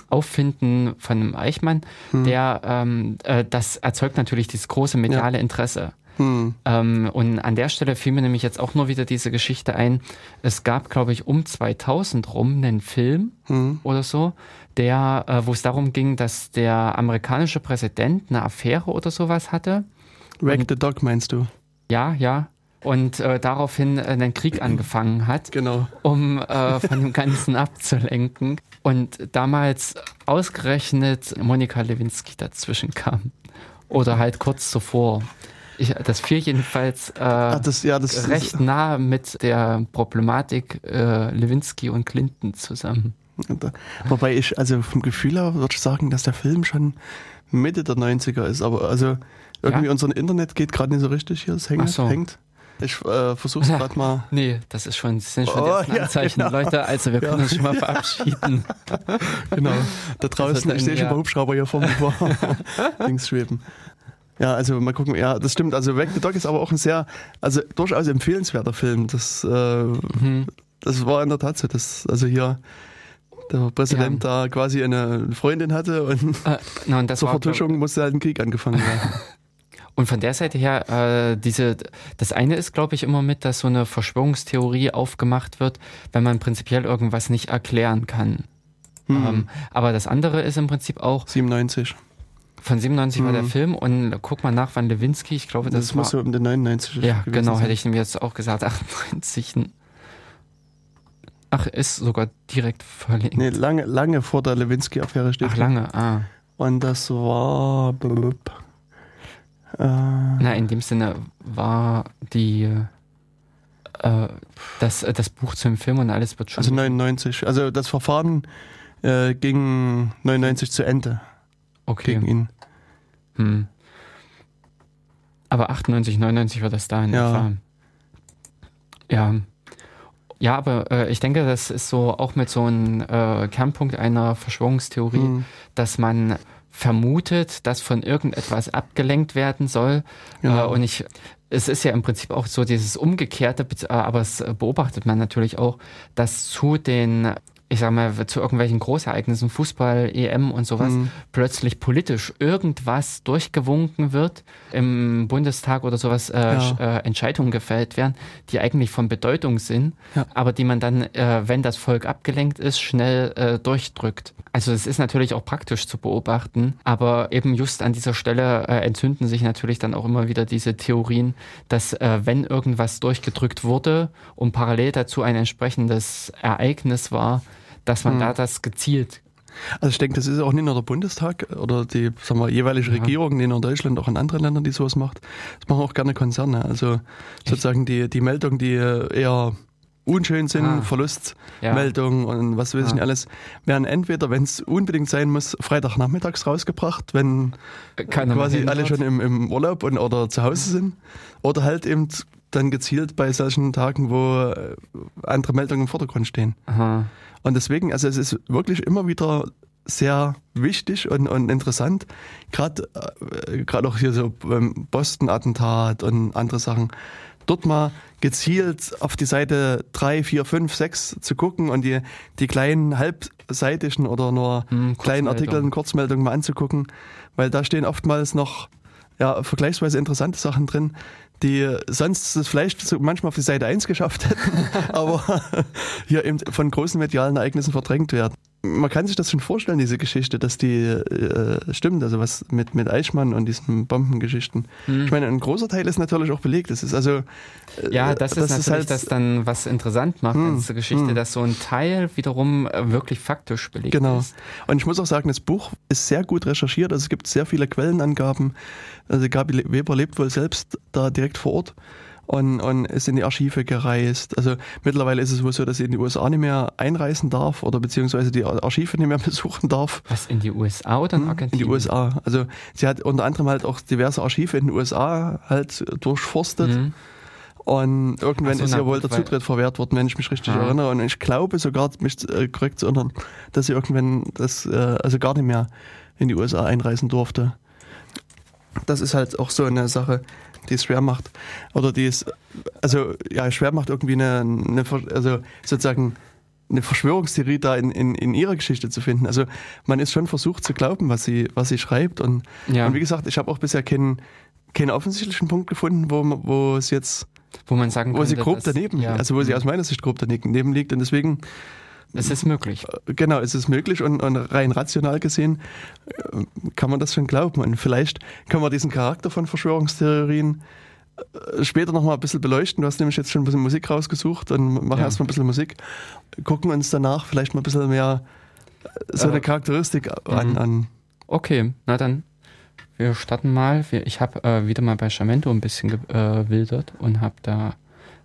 Auffinden von einem Eichmann, hm. der ähm, äh, das erzeugt natürlich dieses große mediale ja. Interesse. Hm. Ähm, und an der Stelle fiel mir nämlich jetzt auch nur wieder diese Geschichte ein. Es gab, glaube ich, um 2000 rum einen Film hm. oder so, der, äh, wo es darum ging, dass der amerikanische Präsident eine Affäre oder sowas hatte. Wreck the Dog meinst du? Ja, ja und äh, daraufhin äh, einen Krieg angefangen hat, genau. um äh, von dem Ganzen abzulenken. Und damals ausgerechnet Monika Lewinsky dazwischen kam. Oder halt kurz zuvor. Ich, das fiel jedenfalls äh, Ach, das, ja, das recht nah mit der Problematik äh, Lewinsky und Clinton zusammen. Wobei ich, also vom Gefühl her würde ich sagen, dass der Film schon Mitte der 90er ist, aber also irgendwie ja? unser Internet geht gerade nicht so richtig hier, es hängt. So. hängt. Ich äh, versuche es gerade mal. Nee, das ist schon, das sind schon oh, die ja, Anzeichen, genau. Leute. Also wir können ja. uns schon mal verabschieden. genau. Da draußen, also dann, ich sehe schon mal Hubschrauber hier vor mir links schweben. Ja, also mal gucken. Ja, das stimmt. Also Wreck the Dog ist aber auch ein sehr, also durchaus empfehlenswerter Film. Das, äh, mhm. das war in der Tat so. Das, also hier der Präsident ja. da quasi eine Freundin hatte und, äh, und zur Vertuschung musste halt ein Krieg angefangen werden. Und von der Seite her, äh, diese, das eine ist, glaube ich, immer mit, dass so eine Verschwörungstheorie aufgemacht wird, wenn man prinzipiell irgendwas nicht erklären kann. Hm. Ähm, aber das andere ist im Prinzip auch. 97. Von 97 hm. war der hm. Film und guck mal nach, wann Lewinsky, ich glaube, das, das muss so um den 99. Ja, genau, sein. hätte ich ihm jetzt auch gesagt, 98. Ach, ist sogar direkt verlinkt. Nee, lange, lange vor der Lewinsky-Affäre steht. Ach, lange, ah. Und das war. Blub, äh, Na, in dem Sinne war die. Äh, das, das Buch zum Film und alles wird schon. Also 99. Also das Verfahren äh, ging 99 zu Ende. Okay. Gegen ihn. Hm. Aber 98, 99 war das da in ja. etwa. Ja. Ja, aber äh, ich denke, das ist so auch mit so einem äh, Kernpunkt einer Verschwörungstheorie, mhm. dass man vermutet, dass von irgendetwas abgelenkt werden soll. Genau. Äh, und ich, es ist ja im Prinzip auch so dieses Umgekehrte, äh, aber es beobachtet man natürlich auch, dass zu den ich sag mal, zu irgendwelchen Großereignissen, Fußball, EM und sowas, mhm. plötzlich politisch irgendwas durchgewunken wird, im Bundestag oder sowas äh, ja. äh, Entscheidungen gefällt werden, die eigentlich von Bedeutung sind, ja. aber die man dann, äh, wenn das Volk abgelenkt ist, schnell äh, durchdrückt. Also es ist natürlich auch praktisch zu beobachten, aber eben just an dieser Stelle äh, entzünden sich natürlich dann auch immer wieder diese Theorien, dass äh, wenn irgendwas durchgedrückt wurde und parallel dazu ein entsprechendes Ereignis war, dass man hm. da das gezielt also ich denke, das ist auch nicht nur der Bundestag oder die sagen wir, jeweilige ja. Regierung, nicht nur in Deutschland, auch in anderen Ländern, die sowas macht. Das machen auch gerne Konzerne. Also Echt? sozusagen die, die Meldungen, die eher unschön sind, ah. Verlustmeldungen ja. und was weiß ich nicht alles, werden entweder, wenn es unbedingt sein muss, Freitagnachmittags rausgebracht, wenn Keiner quasi alle schon im, im Urlaub und, oder zu Hause sind, oder halt eben dann gezielt bei solchen Tagen, wo äh, andere Meldungen im Vordergrund stehen. Aha. Und deswegen, also es ist wirklich immer wieder sehr wichtig und, und interessant, gerade äh, gerade auch hier so beim Boston-Attentat und andere Sachen, dort mal gezielt auf die Seite 3, 4, 5, 6 zu gucken und die, die kleinen halbseitigen oder nur hm, kleinen Artikel, Kurzmeldungen mal anzugucken, weil da stehen oftmals noch ja, vergleichsweise interessante Sachen drin, die sonst das vielleicht so manchmal auf die Seite 1 geschafft hätten, aber hier eben von großen medialen Ereignissen verdrängt werden man kann sich das schon vorstellen, diese Geschichte, dass die äh, stimmt, also was mit, mit Eichmann und diesen Bombengeschichten. Hm. Ich meine, ein großer Teil ist natürlich auch belegt. Das ist also. Äh, ja, das, das ist natürlich halt, das dann, was interessant macht, hm, diese Geschichte, hm. dass so ein Teil wiederum äh, wirklich faktisch belegt genau. ist. Genau. Und ich muss auch sagen, das Buch ist sehr gut recherchiert. Also es gibt sehr viele Quellenangaben. Also Gabi Weber lebt wohl selbst da direkt vor Ort und, und ist in die Archive gereist. Also mittlerweile ist es wohl so, dass sie in die USA nicht mehr einreisen darf oder beziehungsweise die Archive nicht mehr besuchen darf. Was, in die USA oder in Argentinien? Hm, in die USA. Also sie hat unter anderem halt auch diverse Archive in den USA halt durchforstet. Mhm. Und irgendwann so, ist ja wohl der Zutritt verwehrt worden, wenn ich mich richtig ja. erinnere. Und ich glaube sogar, mich äh, korrekt zu erinnern, dass sie irgendwann das, äh, also gar nicht mehr in die USA einreisen durfte. Das ist halt auch so eine Sache die es schwer macht. Oder die es, also ja, schwer macht irgendwie eine, eine also sozusagen eine Verschwörungstheorie da in, in, in ihrer Geschichte zu finden. Also man ist schon versucht zu glauben, was sie, was sie schreibt. Und, ja. und wie gesagt, ich habe auch bisher keinen, keinen offensichtlichen Punkt gefunden, wo, wo es jetzt wo man sagen könnte, wo sie grob daneben, ja. also wo sie aus meiner Sicht grob daneben liegt. Und deswegen es ist möglich. Äh, genau, es ist möglich und, und, rein rational gesehen äh, kann man das schon glauben. Und vielleicht können wir diesen Charakter von Verschwörungstheorien äh, später nochmal ein bisschen beleuchten. Du hast nämlich jetzt schon ein bisschen Musik rausgesucht und machen ja. erstmal ein bisschen Musik. Gucken uns danach vielleicht mal ein bisschen mehr so eine Charakteristik äh, an, an. Okay, na dann. Wir starten mal. Ich habe äh, wieder mal bei Chamento ein bisschen gewildert und habe da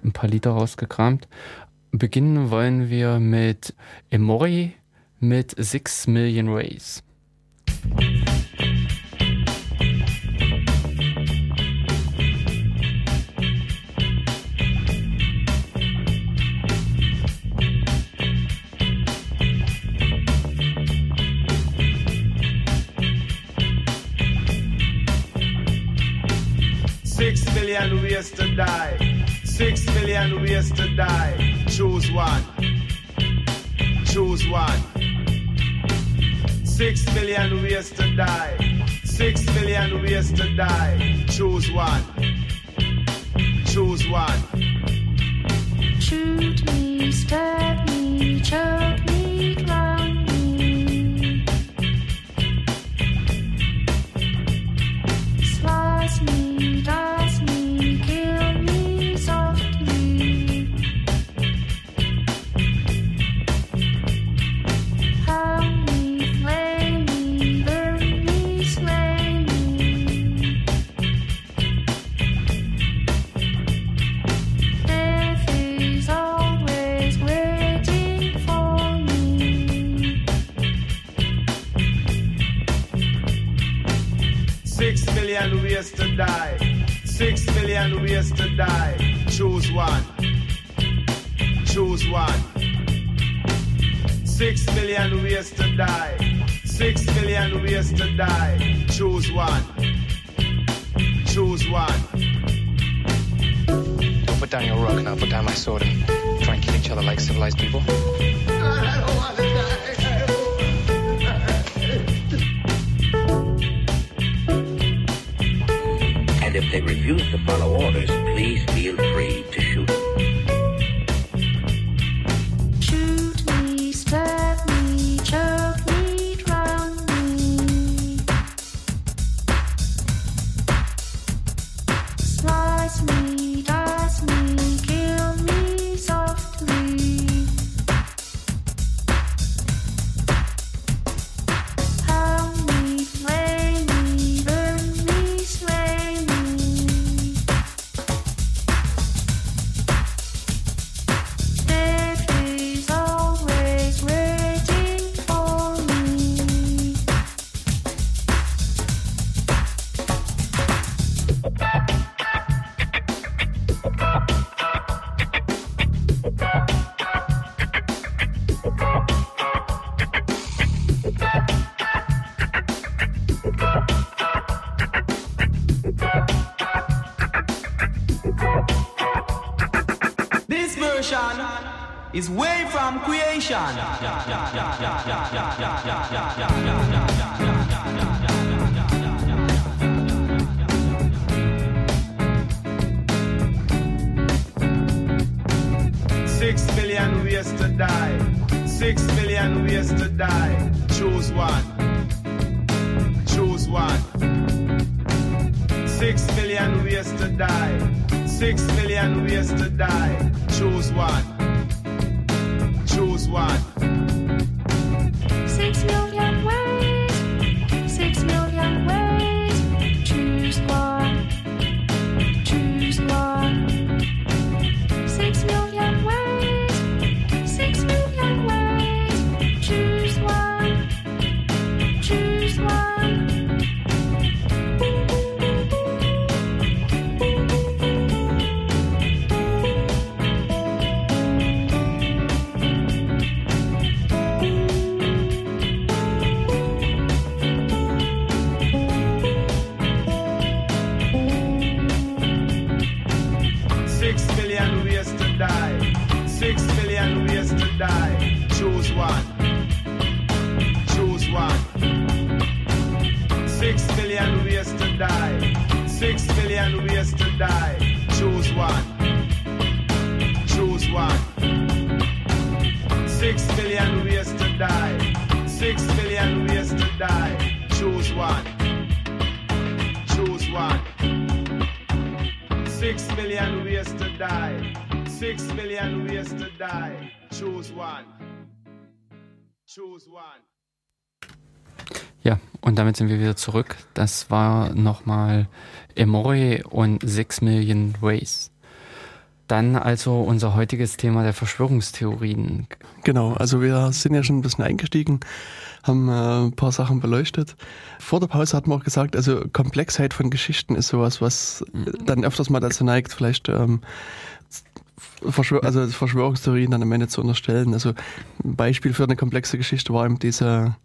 ein paar Lieder rausgekramt. Beginnen wollen wir mit Emori mit Six Million Rays. Six million ways to die. Six million ways to die. Choose one. Choose one. Six million ways to die. Six million ways to die. Choose one. Choose one. Shoot me, stab me, choke me, drown me. Slice me, dice to die. Six million ways to die. Choose one. Choose one. Six million ways to die. Six million ways to die. Choose one. Choose one. Don't put down your rock and I'll put down my sword and try and kill each other like civilized people. And if they refuse to follow orders, please feel free Version is way from creation. Six million ways to die. Six million ways to die. Choose one. Choose one. Six million ways to die. Six million ways to die. Choose one. Choose one. Damit sind wir wieder zurück. Das war nochmal Emory und Six Million Ways. Dann also unser heutiges Thema der Verschwörungstheorien. Genau, also wir sind ja schon ein bisschen eingestiegen, haben äh, ein paar Sachen beleuchtet. Vor der Pause hatten wir auch gesagt, also Komplexheit von Geschichten ist sowas, was dann öfters mal dazu neigt, vielleicht ähm, Verschwör also Verschwörungstheorien dann am Ende zu unterstellen. Also ein Beispiel für eine komplexe Geschichte war eben diese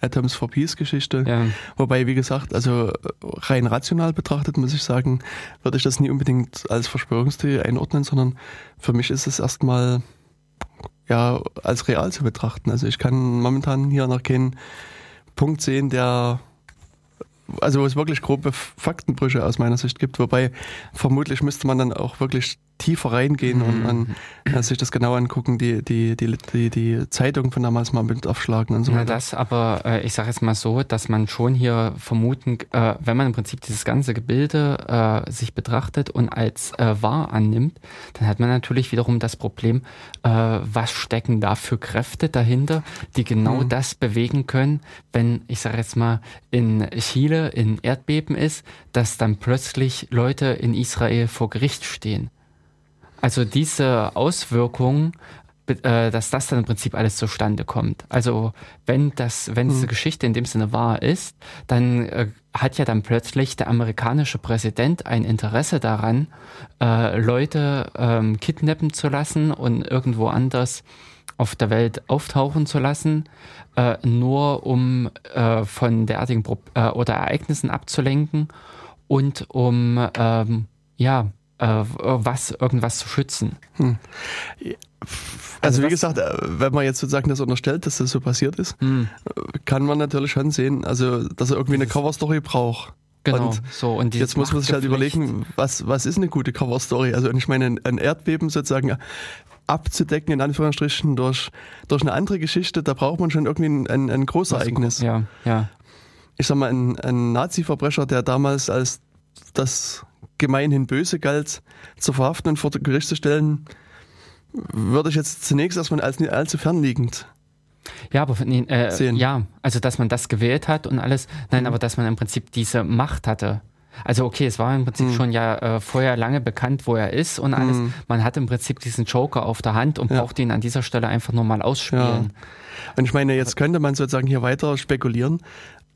Atoms for Peace Geschichte. Ja. Wobei, wie gesagt, also rein rational betrachtet, muss ich sagen, würde ich das nie unbedingt als Verschwörungstheorie einordnen, sondern für mich ist es erstmal ja als real zu betrachten. Also ich kann momentan hier noch keinen Punkt sehen, der also wo es wirklich grobe Faktenbrüche aus meiner Sicht gibt, wobei vermutlich müsste man dann auch wirklich tiefer reingehen und, und äh, sich das genau angucken, die, die, die, die, die Zeitung von damals mal mit aufschlagen und so weiter. das aber, äh, ich sage jetzt mal so, dass man schon hier vermuten, äh, wenn man im Prinzip dieses ganze Gebilde äh, sich betrachtet und als äh, wahr annimmt, dann hat man natürlich wiederum das Problem, äh, was stecken da für Kräfte dahinter, die genau Mhm. das bewegen können, wenn, ich sage jetzt mal, in Chile in Erdbeben ist, dass dann plötzlich Leute in Israel vor Gericht stehen. Also diese Auswirkungen, be- äh, dass das dann im Prinzip alles zustande kommt. Also wenn das, wenn diese Geschichte in dem Sinne wahr ist, dann äh, hat ja dann plötzlich der amerikanische Präsident ein Interesse daran, äh, Leute ähm, kidnappen zu lassen und irgendwo anders auf der Welt auftauchen zu lassen, äh, nur um äh, von derartigen Pro äh, oder Ereignissen abzulenken und um ähm, ja was irgendwas zu schützen. Also, wie das- gesagt, äh, wenn man jetzt sozusagen das unterstellt, dass das so passiert ist, Hm, äh, kann man natürlich schon sehen, also dass er irgendwie eine Coverstory braucht. genau. Und so und Jetzt muss man sich halt überlegen, was, was ist eine gute Coverstory? Also ich meine, ein- Erdbeben sozusagen abzudecken, in Anführungsstrichen, durch, durch eine andere Geschichte, da braucht man schon irgendwie ein, ein, ein Großereignis. Ja, ja. Ich sag mal, ein, ein Nazi-Verbrecher, der damals als das gemeinhin Böse galt, zu verhaften und vor Gericht zu stellen, würde ich jetzt zunächst erstmal als nicht allzu fernliegend. Ja, aber nee, äh, Sehen. ja, also dass man das gewählt hat und alles, nein, aber dass man im Prinzip diese Macht hatte. Also okay, es war im Prinzip schon ja äh, vorher lange bekannt, wo er ist und alles. Man hat im Prinzip diesen Joker auf der Hand und Ja. braucht ihn an dieser Stelle einfach nur mal ausspielen. Und ich meine, jetzt könnte man sozusagen hier weiter spekulieren,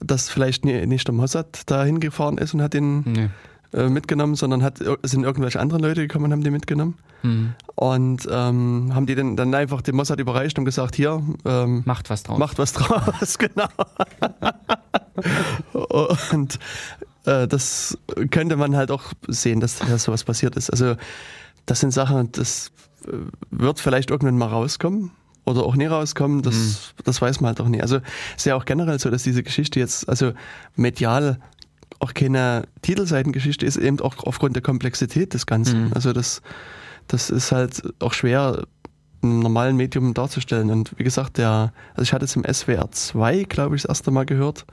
dass vielleicht nicht der Mossad da hingefahren ist und hat ihn Nee. Äh, mitgenommen, sondern hat, sind irgendwelche anderen Leute gekommen und haben den mitgenommen. Hm. Und ähm, haben die dann, dann einfach dem Mossad überreicht und gesagt, hier, ähm, Macht was draus. macht was draus, genau. und äh, das könnte man halt auch sehen, dass, dass sowas passiert ist. Also das sind Sachen, das äh, wird vielleicht irgendwann mal rauskommen oder auch nie rauskommen, das, das weiß man halt auch nie. Also ist ja auch generell so, dass diese Geschichte jetzt, also medial auch keine Titelseitengeschichte ist, eben auch aufgrund der Komplexität des Ganzen. Mhm. Also das, das ist halt auch schwer im normalen Medium darzustellen. Und wie gesagt, der, also ich hatte es im SWR 2, glaube ich, das erste Mal gehört.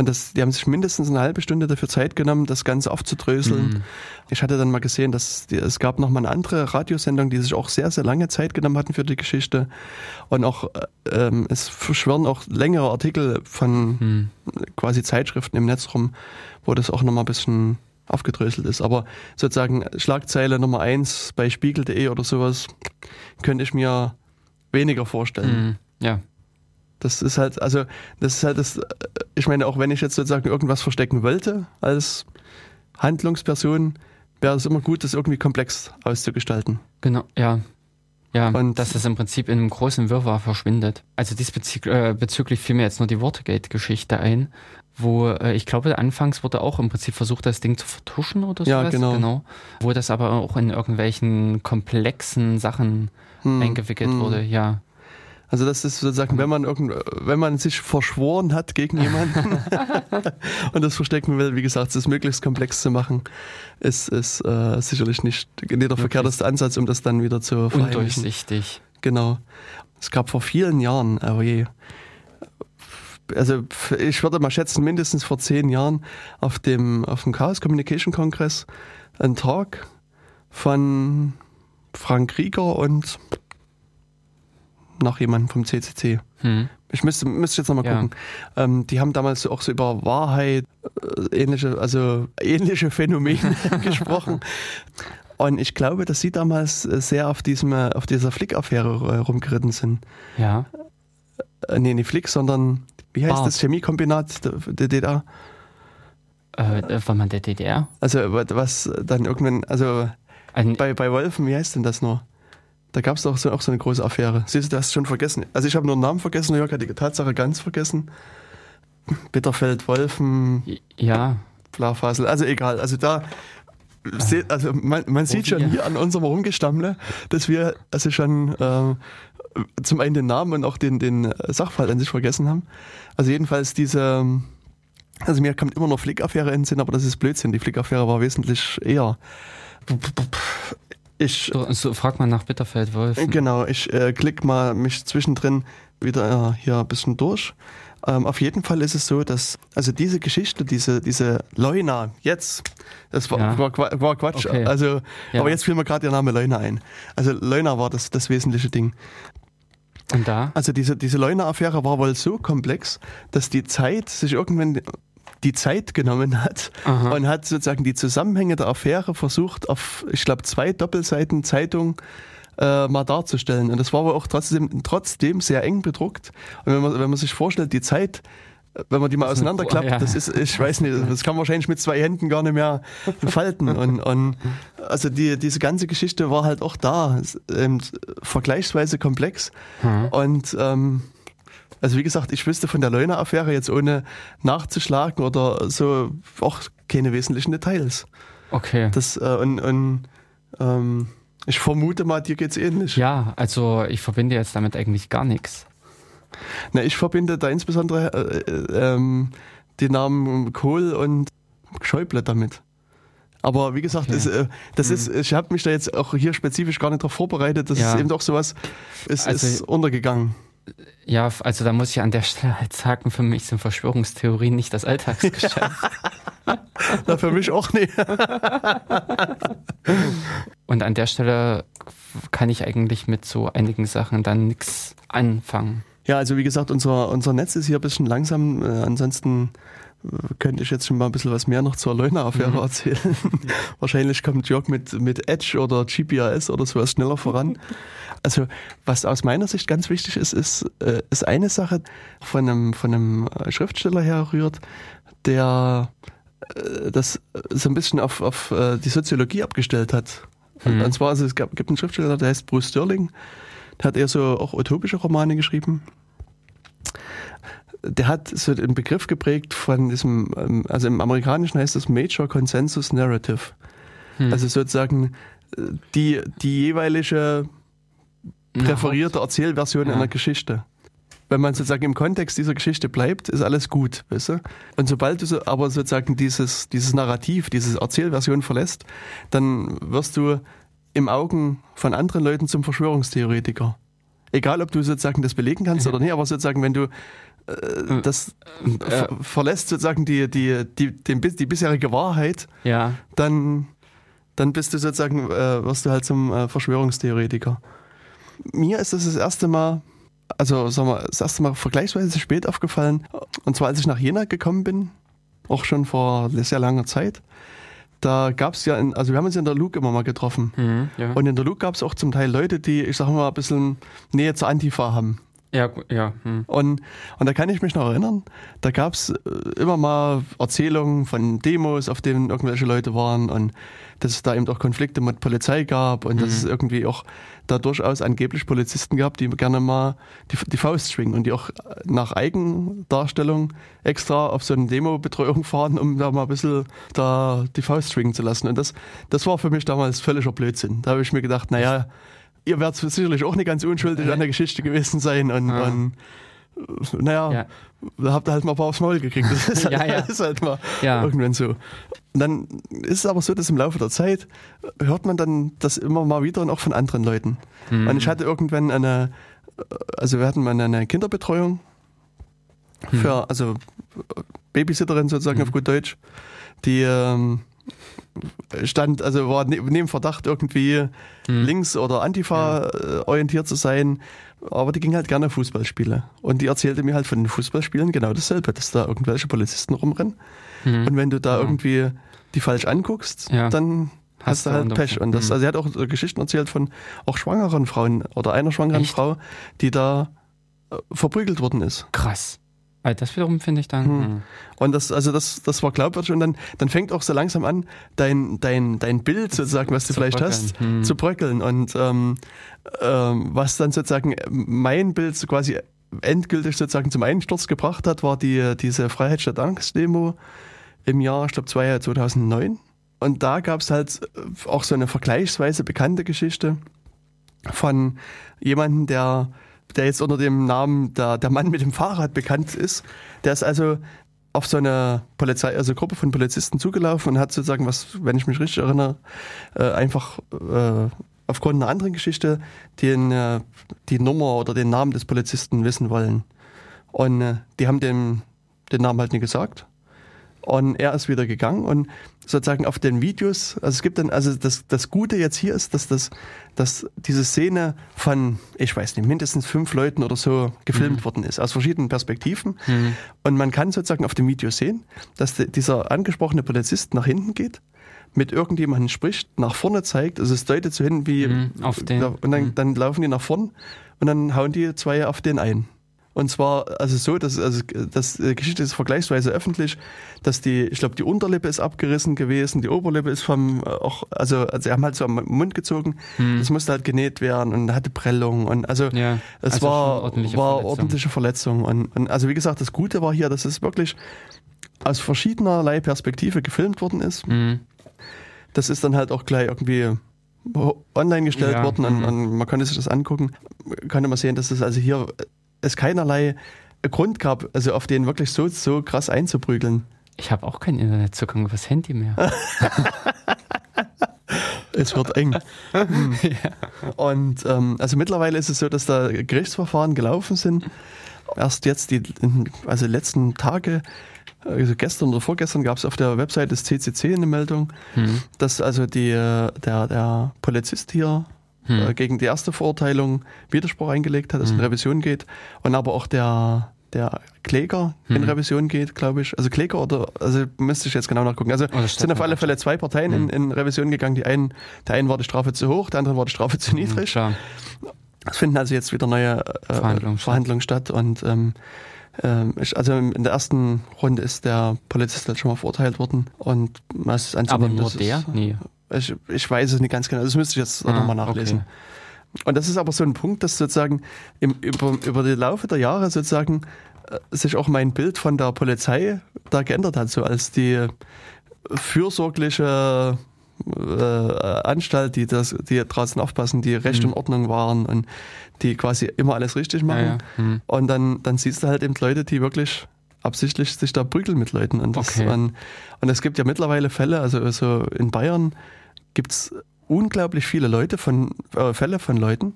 Und das, die haben sich mindestens eine halbe Stunde dafür Zeit genommen, das Ganze aufzudröseln. Mhm. Ich hatte dann mal gesehen, dass die, es gab noch mal eine andere Radiosendung, die sich auch sehr, sehr lange Zeit genommen hatten für die Geschichte. Und auch, äh, ähm, es verschwören auch längere Artikel von Hm. quasi Zeitschriften im Netz rum, wo das auch noch mal ein bisschen aufgedröselt ist. Aber sozusagen Schlagzeile Nummer eins bei spiegel.de oder sowas könnte ich mir weniger vorstellen. Hm. Ja. Das ist halt, also, das ist halt das, äh, ich meine, auch wenn ich jetzt sozusagen irgendwas verstecken wollte als Handlungsperson, wäre es immer gut, das irgendwie komplex auszugestalten. Genau, ja. Ja, Und- dass es im Prinzip in einem großen Wirrwarr verschwindet. Also diesbezüglich äh, bezüglich fiel mir jetzt nur die Watergate-Geschichte ein, wo äh, ich glaube, anfangs wurde auch im Prinzip versucht, das Ding zu vertuschen oder Ja, sowas. genau. Wo das aber auch in irgendwelchen komplexen Sachen Hm, eingewickelt hm. wurde, ja. Also das ist sozusagen, wenn man irgend, wenn man sich verschworen hat gegen jemanden und das verstecken will, wie gesagt, es möglichst komplex zu machen, ist, ist äh, sicherlich nicht, der verkehrteste Ansatz, um das dann wieder zu verheimlichen. Undurchsichtig. Genau. Es gab vor vielen Jahren, aber je, also ich würde mal schätzen, mindestens vor zehn Jahren auf dem, auf dem Chaos Communication Kongress einen Talk von Frank Rieger und noch jemanden vom CCC. Hm. Ich müsste, müsste jetzt nochmal Ja. gucken. Ähm, die haben damals auch so über Wahrheit, äh, ähnliche, also ähnliche Phänomene gesprochen. Und ich glaube, dass sie damals äh, sehr auf diesem, äh, auf dieser Flick-Affäre äh, rumgeritten sind. Ja. Äh, nee, nicht Flick, sondern wie heißt Bart. das Chemiekombinat der, DDR? Äh, war man der DDR? Also wa- was dann irgendwann, also Ein, bei, bei Wolfen, wie heißt denn das nur? Da gab es doch so, auch so eine große Affäre. Siehst du, du hast schon vergessen. Also ich habe nur den Namen vergessen, Jörg hat die Tatsache ganz vergessen. Bitterfeld, Wolfen, Ja, Blafasel, also egal. Also da, also man, man sieht schon hier an unserem Rumgestammle, dass wir also schon äh, zum einen den Namen und auch den, den Sachverhalt an sich vergessen haben. Also jedenfalls diese, also mir kommt immer noch Flickaffäre in den Sinn, aber das ist Blödsinn. Die Flickaffäre war wesentlich eher. Ich, so, so frag mal nach Bitterfeld Wolf. Genau, ich äh, klick mal mich zwischendrin wieder äh, hier ein bisschen durch. Ähm, auf jeden Fall ist es so, dass also diese Geschichte, diese diese Leuna jetzt, das war, Ja. war, war Quatsch. Okay. Also, Ja. aber jetzt fiel mir gerade ihr Name Leuna ein. Also Leuna war das das wesentliche Ding. Und da? Also diese diese Leuna-Affäre war wohl so komplex, dass die Zeit sich irgendwann die Zeit genommen hat Aha. und hat sozusagen die Zusammenhänge der Affäre versucht auf, ich glaube, zwei Doppelseiten Zeitung äh, mal darzustellen. Und das war aber auch trotzdem, trotzdem sehr eng bedruckt. Und wenn man, wenn man sich vorstellt, die Zeit, äh, wenn man die mal Das ist auseinanderklappt, ja. das ist, ich weiß nicht, das kann man wahrscheinlich mit zwei Händen gar nicht mehr falten. Und, und also die, diese ganze Geschichte war halt auch da, ähm, vergleichsweise komplex. Hm. Und ähm, also wie gesagt, ich wüsste von der Leuna-Affäre jetzt ohne nachzuschlagen oder so auch keine wesentlichen Details. Okay. Das, äh, und und ähm, ich vermute mal, dir geht's ähnlich. Ja, also ich verbinde jetzt damit eigentlich gar nichts. Na, ich verbinde da insbesondere äh, äh, ähm, die Namen Kohl und Schäuble damit. Aber wie gesagt, Okay. es, äh, das ist, ich habe mich da jetzt auch hier spezifisch gar nicht darauf vorbereitet. Das Ja. ist eben doch sowas, es Also- ist untergegangen. Ja, also da muss ich an der Stelle halt sagen, für mich sind Verschwörungstheorien nicht das Alltagsgeschäft. Na, für mich auch nicht. Und an der Stelle kann ich eigentlich mit so einigen Sachen dann nichts anfangen. Ja, also wie gesagt, unser, unser Netz ist hier ein bisschen langsam. Äh, ansonsten könnte ich jetzt schon mal ein bisschen was mehr noch zur Leuna-Affäre Mhm. erzählen. Wahrscheinlich kommt Jörg mit, mit Edge oder GPRS oder sowas schneller voran. Also was aus meiner Sicht ganz wichtig ist, ist, äh, ist eine Sache von einem, von einem Schriftsteller herrührt, der äh, das so ein bisschen auf, auf äh, die Soziologie abgestellt hat. Mhm. Und zwar, also es gab, gibt einen Schriftsteller, der heißt Bruce Sterling, der hat eher so auch utopische Romane geschrieben. Der hat so den Begriff geprägt von diesem, ähm, also im Amerikanischen heißt das Major Consensus Narrative. Hm. Also sozusagen äh, die, die jeweilige präferierte Erzählversion Ja. einer Geschichte. Wenn man sozusagen im Kontext dieser Geschichte bleibt, ist alles gut, weißt du? Und sobald du so, aber sozusagen dieses, dieses Narrativ, diese Erzählversion verlässt, dann wirst du im Augen von anderen Leuten zum Verschwörungstheoretiker. Egal, ob du sozusagen das belegen kannst oder nicht, aber sozusagen, wenn du äh, das Äh, ver verlässt sozusagen die, die, die, den, die bisherige Wahrheit, ja, dann, dann bist du sozusagen, äh, wirst du halt zum äh, Verschwörungstheoretiker. Mir ist das das erste Mal, also sagen wir, das erste Mal vergleichsweise spät aufgefallen. Und zwar als ich nach Jena gekommen bin, auch schon vor sehr langer Zeit. Da gab es ja, in, also wir haben uns in der Luke immer mal getroffen. hm, ja. Und in der Luke gab es auch zum Teil Leute, die, ich sag mal, ein bisschen Nähe zur Antifa haben. Ja, ja, hm. Und, und da kann ich mich noch erinnern, da gab es immer mal Erzählungen von Demos, auf denen irgendwelche Leute waren und dass es da eben auch Konflikte mit Polizei gab und dass es irgendwie auch da durchaus angeblich Polizisten gab, die gerne mal die, die Faust schwingen und die auch nach Eigendarstellung extra auf so eine Demo-Betreuung fahren, um da mal ein bisschen da die Faust schwingen zu lassen. Und das, das war für mich damals völliger Blödsinn. Da habe ich mir gedacht, naja, ihr werdet sicherlich auch nicht ganz unschuldig an der Geschichte gewesen sein und, Ah. und naja, Ja. da habt ihr halt mal ein paar aufs Maul gekriegt. Das ist, halt, Ja, ja. Ist halt mal Ja. irgendwann so. Und dann ist es aber so, dass im Laufe der Zeit hört man dann das immer mal wieder und auch von anderen Leuten. Hm. Und ich hatte irgendwann eine, also wir hatten mal eine Kinderbetreuung für, also Babysitterin sozusagen auf gut Deutsch, die ähm, stand, also war ne- neben Verdacht irgendwie Hm. links- oder Antifa äh, orientiert zu sein, aber die ging halt gerne Fußballspiele. Und die erzählte mir halt von den Fußballspielen genau dasselbe, dass da irgendwelche Polizisten rumrennen. Hm. Und wenn du da Ja. irgendwie die falsch anguckst, Ja. dann hast, Hast du halt Pech. Und das, Mhm. also sie hat auch Geschichten erzählt von auch schwangeren Frauen oder einer schwangeren Echt? Frau, die da äh, verprügelt worden ist. Krass. Weil das wiederum finde ich dann. Hm. Und das, also das, das war glaubwürdig und dann, dann fängt auch so langsam an, dein, dein, dein Bild sozusagen, was du vielleicht bröckeln. hast, Hm. zu bröckeln. Und ähm, ähm, was dann sozusagen mein Bild so quasi endgültig sozusagen zum Einsturz gebracht hat, war die, diese Freiheit statt Angst-Demo im Jahr, ich glaube, 2009. Und da gab es halt auch so eine vergleichsweise bekannte Geschichte von jemandem, der, der jetzt unter dem Namen der, der Mann mit dem Fahrrad bekannt ist. Der ist also auf so eine Polizei, also Gruppe von Polizisten zugelaufen und hat sozusagen, was, wenn ich mich richtig erinnere, äh, einfach äh, aufgrund einer anderen Geschichte den, äh, die Nummer oder den Namen des Polizisten wissen wollen. Und äh, die haben dem den Namen halt nie gesagt. Und er ist wieder gegangen und sozusagen auf den Videos, also es gibt dann, also das, das Gute jetzt hier ist, dass das, dass diese Szene von, ich weiß nicht, mindestens fünf Leuten oder so gefilmt Mhm. worden ist, aus verschiedenen Perspektiven. Mhm. Und man kann sozusagen auf dem Video sehen, dass dieser angesprochene Polizist nach hinten geht, mit irgendjemandem spricht, nach vorne zeigt, also es deutet so hin wie, Mhm, auf den- und dann, mhm. dann laufen die nach vorn und dann hauen die zwei auf den ein. Und zwar, also so, dass, also, das die Geschichte ist vergleichsweise öffentlich, dass die, ich glaube, die Unterlippe ist abgerissen gewesen, die Oberlippe ist vom, äh, auch, also, also sie haben halt so am Mund gezogen, das musste halt genäht werden und hatte Prellung und also, Hm. Ja, es also war, ordentliche war Verletzung. ordentliche Verletzung. Und, und also wie gesagt, das Gute war hier, dass es wirklich aus verschiedenerlei Perspektive gefilmt worden ist. Mhm. Das ist dann halt auch gleich irgendwie online gestellt Ja, worden und, mhm. und man konnte sich das angucken. Konnte man sehen, dass es also hier es keinerlei Grund gab, also auf den wirklich so, so krass einzuprügeln. Ich habe auch keinen Internetzugang übers Handy mehr. Es wird eng. Hm. Und ähm, also mittlerweile ist es so, dass da Gerichtsverfahren gelaufen sind. Erst jetzt die also letzten Tage, also gestern oder vorgestern gab es auf der Website des CCC eine Meldung, Mhm. dass also die, äh, der, der Polizist hier Hm. äh, gegen die erste Verurteilung Widerspruch eingelegt hat, dass es in Revision geht und aber auch der der Kläger in Hm. Revision geht, glaube ich. Also Kläger oder, also müsste ich jetzt genau nachgucken. Also es sind auf alle Fälle zwei Parteien in, in Revision gegangen. Die einen, der einen war die Strafe zu hoch, der andere war die Strafe zu niedrig. Klar. Es finden also jetzt wieder neue äh, Verhandlungen statt. Verhandlungen statt. Und ähm, ähm, ich, also in der ersten Runde ist der Polizist halt schon mal verurteilt worden. Und es ist Aber anzunehmen, nur dass der? Nee. Ich, ich weiß es nicht ganz genau. Das müsste ich jetzt Ah, nochmal nachlesen. okay. Und das ist aber so ein Punkt, dass sozusagen im, über, über die Laufe der Jahre sozusagen äh, sich auch mein Bild von der Polizei da geändert hat, so als die fürsorgliche äh, Anstalt, die das, die draußen aufpassen, die Recht und Ordnung waren und die quasi immer alles richtig machen. Mhm. Ja, ja. Hm. Und dann, dann siehst du halt eben Leute, die wirklich absichtlich sich da prügeln mit Leuten. Und, das, Okay. und, und es gibt ja mittlerweile Fälle, also so in Bayern gibt es unglaublich viele Leute von, äh, Fälle von Leuten,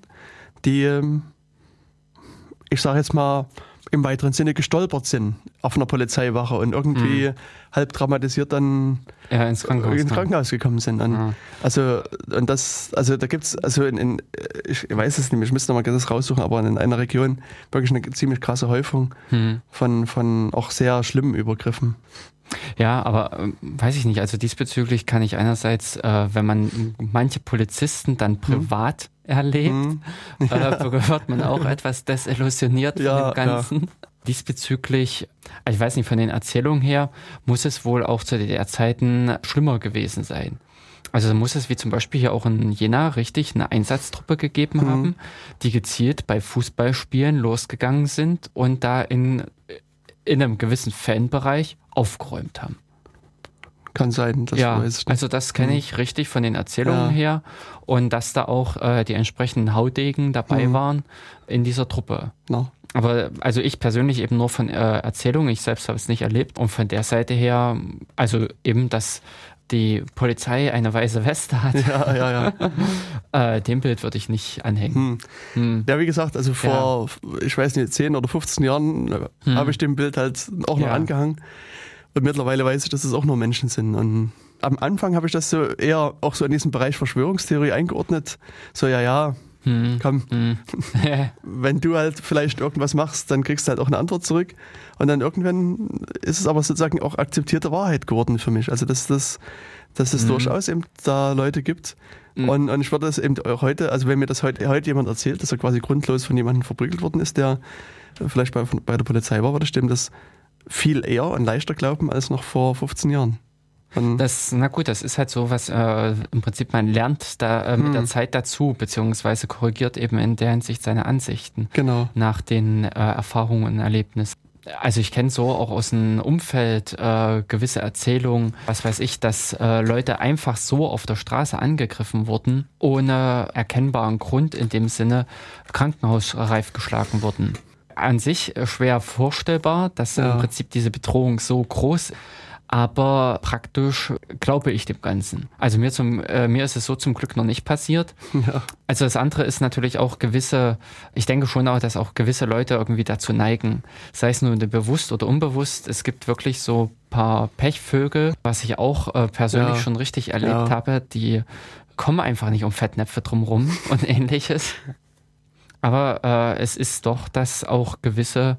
die, ähm, ich sage jetzt mal, im weiteren Sinne gestolpert sind auf einer Polizeiwache und irgendwie halb traumatisiert dann Ja, ins Krankenhaus. ins. Krankenhaus gekommen sind. Und Ah. Also, und das, also da gibt's also in, in, ich weiß es nicht, ich müsste noch mal das raussuchen, aber in einer Region wirklich eine ziemlich krasse Häufung Hm. von, von auch sehr schlimmen Übergriffen. Ja, aber ähm, weiß ich nicht. Also diesbezüglich kann ich einerseits, äh, wenn man manche Polizisten dann privat erlebt, Hm. äh, wird man auch etwas desillusioniert von Ja, dem Ganzen. Diesbezüglich, also ich weiß nicht, von den Erzählungen her, muss es wohl auch zu DDR-Zeiten schlimmer gewesen sein. Also muss es wie zum Beispiel hier auch in Jena richtig eine Einsatztruppe gegeben Mhm. haben, die gezielt bei Fußballspielen losgegangen sind und da in, in einem gewissen Fanbereich aufgeräumt haben. Kann sein, das ja, weiß ich nicht. also das kenne ich richtig von den Erzählungen Ja. her und dass da auch äh, die entsprechenden Haudegen dabei Mhm. waren in dieser Truppe. Na, Aber also ich persönlich eben nur von äh, Erzählungen, ich selbst habe es nicht erlebt und von der Seite her, also eben, dass die Polizei eine weiße Weste hat, ja, ja, ja. äh, dem Bild würde ich nicht anhängen. Hm. Hm. Ja, wie gesagt, also vor, ich weiß nicht, 10 oder 15 Jahren äh, Hm. habe ich dem Bild halt auch noch Ja. angehangen. Und mittlerweile weiß ich, dass es auch nur Menschen sind. Und am Anfang habe ich das so eher auch so in diesem Bereich Verschwörungstheorie eingeordnet. So, ja, ja, Hm. komm, Hm. wenn du halt vielleicht irgendwas machst, dann kriegst du halt auch eine Antwort zurück. Und dann irgendwann ist es aber sozusagen auch akzeptierte Wahrheit geworden für mich. Also dass das, dass es Mhm. durchaus eben da Leute gibt. Mhm. Und, und ich würde das eben auch heute, also wenn mir das heute, heute jemand erzählt, dass er quasi grundlos von jemandem verprügelt worden ist, der vielleicht bei, bei der Polizei war, würde ich dem das viel eher und leichter glauben als noch vor 15 Jahren. Und Das, na gut, das ist halt so, was äh, im Prinzip man lernt da äh, mit der Zeit dazu, beziehungsweise korrigiert eben in der Hinsicht seine Ansichten genau. nach den äh, Erfahrungen und Erlebnissen. Also ich kenne so auch aus dem Umfeld äh, gewisse Erzählungen, was weiß ich, dass äh, Leute einfach so auf der Straße angegriffen wurden, ohne erkennbaren Grund in dem Sinne krankenhausreif geschlagen wurden. An sich äh, schwer vorstellbar, dass Ja. im Prinzip diese Bedrohung so groß aber praktisch glaube ich dem Ganzen. Also mir, zum, äh, mir ist es so zum Glück noch nicht passiert. Ja. Also das andere ist natürlich auch gewisse, ich denke schon auch, dass auch gewisse Leute irgendwie dazu neigen, sei es nun bewusst oder unbewusst. Es gibt wirklich so paar Pechvögel, was ich auch äh, persönlich Ja. schon richtig erlebt Ja. habe, die kommen einfach nicht um Fettnäpfe drumrum und ähnliches. Aber äh, es ist doch, dass auch gewisse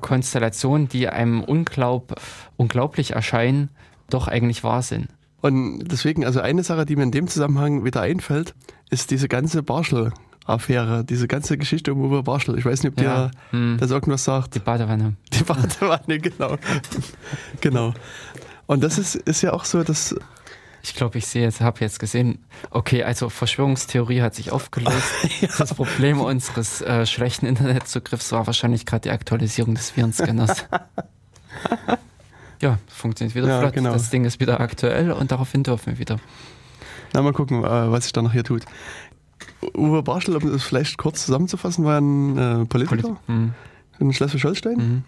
Konstellationen, die einem unglaub, unglaublich erscheinen, doch eigentlich wahr sind. Und deswegen, also eine Sache, die mir in dem Zusammenhang wieder einfällt, ist diese ganze Barschel-Affäre, diese ganze Geschichte um Uwe Barschel. Ich weiß nicht, ob Ja. dir Hm. das irgendwas sagt. Die Badewanne. Die Badewanne, genau. genau. Und das ist, ist ja auch so, dass, Ich glaube, ich sehe jetzt, habe jetzt gesehen, okay, also Verschwörungstheorie hat sich aufgelöst. Das Problem unseres äh, schlechten Internetzugriffs war wahrscheinlich gerade die Aktualisierung des Virenscanners. ja, funktioniert wieder Ja, flott. genau. Das Ding ist wieder aktuell und daraufhin dürfen wir wieder. na mal gucken, äh, was sich da noch hier tut. Uwe Barschel, um das vielleicht kurz zusammenzufassen, war ein äh, Politiker Hm. in Schleswig-Holstein. Mhm.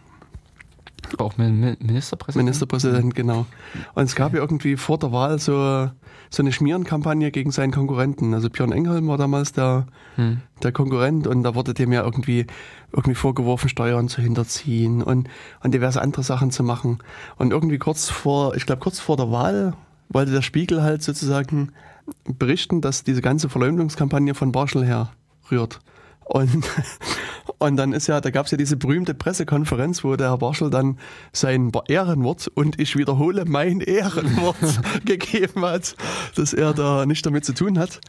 Auch Min- Min- Ministerpräsident. Ministerpräsident, genau. Und es gab ja irgendwie vor der Wahl so, so eine Schmierenkampagne gegen seinen Konkurrenten. Also Björn Engholm war damals der, Hm. der Konkurrent und da wurde dem ja irgendwie, irgendwie vorgeworfen, Steuern zu hinterziehen und, und diverse andere Sachen zu machen. Und irgendwie kurz vor, ich glaube kurz vor der Wahl wollte der Spiegel halt sozusagen berichten, dass diese ganze Verleumdungskampagne von Barschel herrührt. Und, und dann ist ja, da gab es ja diese berühmte Pressekonferenz, wo der Herr Barschel dann sein Ehrenwort und ich wiederhole mein Ehrenwort gegeben hat, dass er da nicht damit zu tun hat.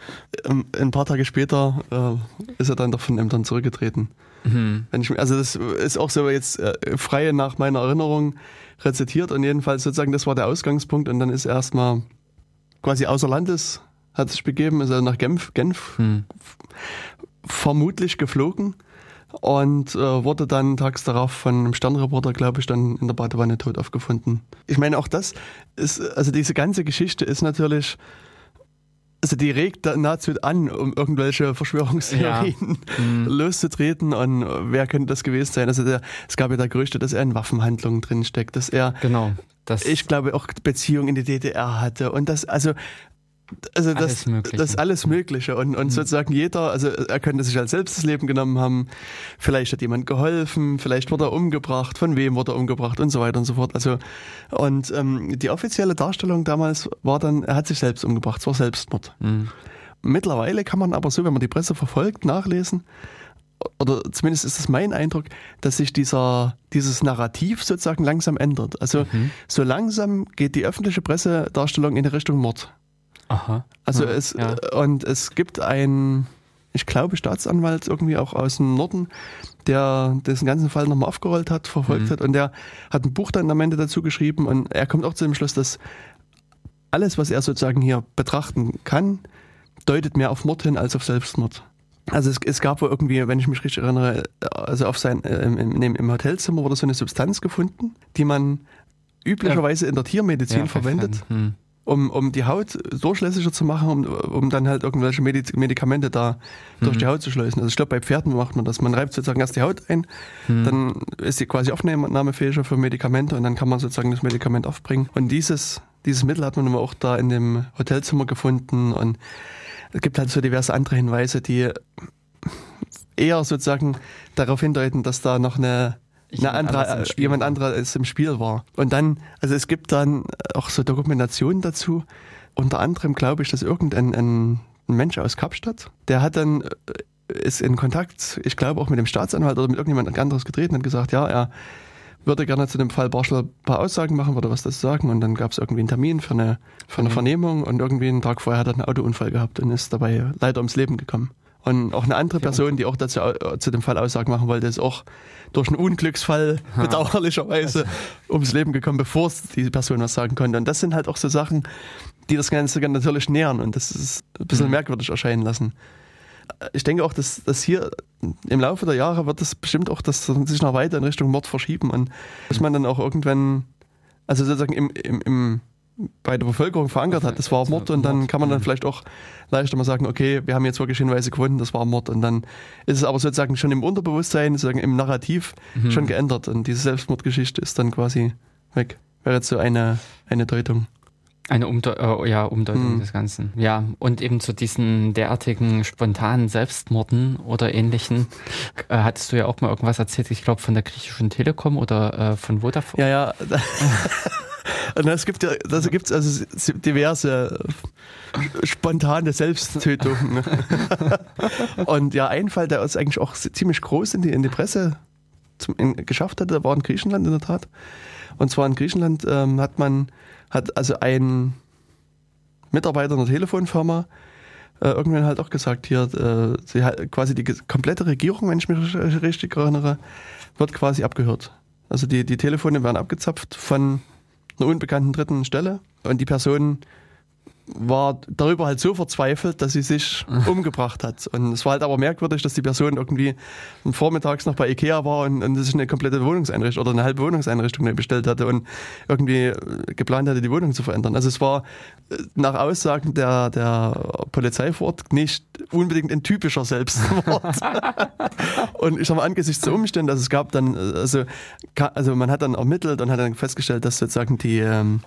Ähm, Ein paar Tage später äh, ist er dann doch von Ämtern zurückgetreten. Mhm. Wenn ich, also das ist auch so jetzt äh, frei nach meiner Erinnerung rezitiert und jedenfalls sozusagen das war der Ausgangspunkt und dann ist er erstmal quasi außer Landes hat sich begeben, ist er nach Genf, Genf Hm. Vermutlich geflogen und äh, wurde dann tags darauf von einem Sternreporter, glaube ich, dann in der Badewanne tot aufgefunden. Ich meine, auch das ist, also diese ganze Geschichte ist natürlich, also die regt nahezu an, um irgendwelche Verschwörungstheorien Mhm. loszutreten und wer könnte das gewesen sein? Also der, es gab ja da Gerüchte, dass er in Waffenhandlungen drin steckt, dass er, Genau. Das, ich glaube, auch Beziehungen in die DDR hatte und das, also also das, Alles Mögliche. das alles Mögliche und, und sozusagen jeder, also er könnte sich als selbst das Leben genommen haben, vielleicht hat jemand geholfen, vielleicht wurde er umgebracht, von wem wurde er umgebracht und so weiter und so fort. Also und ähm, die offizielle Darstellung damals war dann, er hat sich selbst umgebracht, es war Selbstmord. Mhm. Mittlerweile kann man aber so, wenn man die Presse verfolgt, nachlesen, oder zumindest ist es mein Eindruck, dass sich dieser, dieses Narrativ sozusagen langsam ändert. Also so langsam geht die öffentliche Pressedarstellung in die Richtung Mord. Aha. Also Ja, es ja. und es gibt einen, ich glaube, Staatsanwalt irgendwie auch aus dem Norden, der diesen ganzen Fall nochmal aufgerollt hat, verfolgt Mhm. hat und der hat ein Buch dann am Ende dazu geschrieben und er kommt auch zu dem Schluss, dass alles, was er sozusagen hier betrachten kann, deutet mehr auf Mord hin als auf Selbstmord. Also es, es gab wohl irgendwie, wenn ich mich richtig erinnere, also auf sein, äh, im, im, im Hotelzimmer wurde so eine Substanz gefunden, die man üblicherweise in der Tiermedizin Ja, verwendet Hm. Um, um die Haut durchlässiger zu machen, um, um dann halt irgendwelche Mediz Medikamente da durch die Haut zu schleusen. Also ich glaube, bei Pferden macht man das. Man reibt sozusagen erst die Haut ein, dann ist sie quasi aufnahmefähiger für Medikamente und dann kann man sozusagen das Medikament aufbringen. Und dieses, dieses Mittel hat man aber auch da in dem Hotelzimmer gefunden und es gibt halt so diverse andere Hinweise, die eher sozusagen darauf hindeuten, dass da noch eine Jemand andere, anderes im Spiel jemand war. anderes im Spiel war. Und dann, also es gibt dann auch so Dokumentationen dazu. Unter anderem glaube ich, dass irgendein ein, Mensch aus Kapstadt, der hat dann äh, ist in Kontakt, ich glaube auch mit dem Staatsanwalt oder mit irgendjemand anderes getreten und gesagt, ja, er würde gerne zu dem Fall Barschel ein paar Aussagen machen, würde was dazu sagen. Und dann gab es irgendwie einen Termin für eine, für eine Vernehmung und irgendwie einen Tag vorher hat er einen Autounfall gehabt und ist dabei leider ums Leben gekommen. Und auch eine andere Person, die auch dazu äh, zu dem Fall Aussagen machen wollte, ist auch durch einen Unglücksfall bedauerlicherweise ums Leben gekommen, bevor es die Person was sagen konnte. Und das sind halt auch so Sachen, die das Ganze natürlich nähern und das ist ein bisschen Mhm. merkwürdig erscheinen lassen. Ich denke auch, dass, dass hier im Laufe der Jahre wird das bestimmt auch das sich noch weiter in Richtung Mord verschieben und dass man dann auch irgendwann, also sozusagen im, im, im bei der Bevölkerung verankert hat, das war Mord und dann kann man dann vielleicht auch leichter mal sagen, okay, wir haben jetzt wirklich Hinweise gefunden, das war Mord und dann ist es aber sozusagen schon im Unterbewusstsein, sozusagen im Narrativ schon geändert und diese Selbstmordgeschichte ist dann quasi weg. Wäre jetzt so eine, eine Deutung. Eine Umdeu äh, ja, Umdeutung Hm. des Ganzen. Ja, und eben zu diesen derartigen spontanen Selbstmorden oder ähnlichen, äh, hattest du ja auch mal irgendwas erzählt, ich glaube von der griechischen Telekom oder äh, von Vodafone. Ja, ja. Und es gibt ja, das gibt's also diverse spontane Selbsttötungen. Und ja, ein Fall, der uns eigentlich auch ziemlich groß in die, in die Presse zum, in, geschafft hatte, war in Griechenland in der Tat. Und zwar in Griechenland ähm, hat man, hat also ein Mitarbeiter einer Telefonfirma äh, irgendwann halt auch gesagt, hier, äh, sie, hat- quasi die komplette Regierung, wenn ich mich richtig erinnere, wird quasi abgehört. Also die, die Telefone werden abgezapft von einer unbekannten dritten Stelle. Und die Person war darüber halt so verzweifelt, dass sie sich umgebracht hat. Und es war halt aber merkwürdig, dass die Person irgendwie vormittags noch bei Ikea war und, und sich eine komplette Wohnungseinrichtung oder eine halbe Wohnungseinrichtung bestellt hatte und irgendwie äh, geplant hatte, die Wohnung zu verändern. Also es war äh, nach Aussagen der, der Polizei vor Ort nicht unbedingt ein typischer Selbstmord. und ich mal, angesichts der Umstände, also es gab dann, äh, also, also man hat dann ermittelt und hat dann festgestellt, dass sozusagen die, ähm,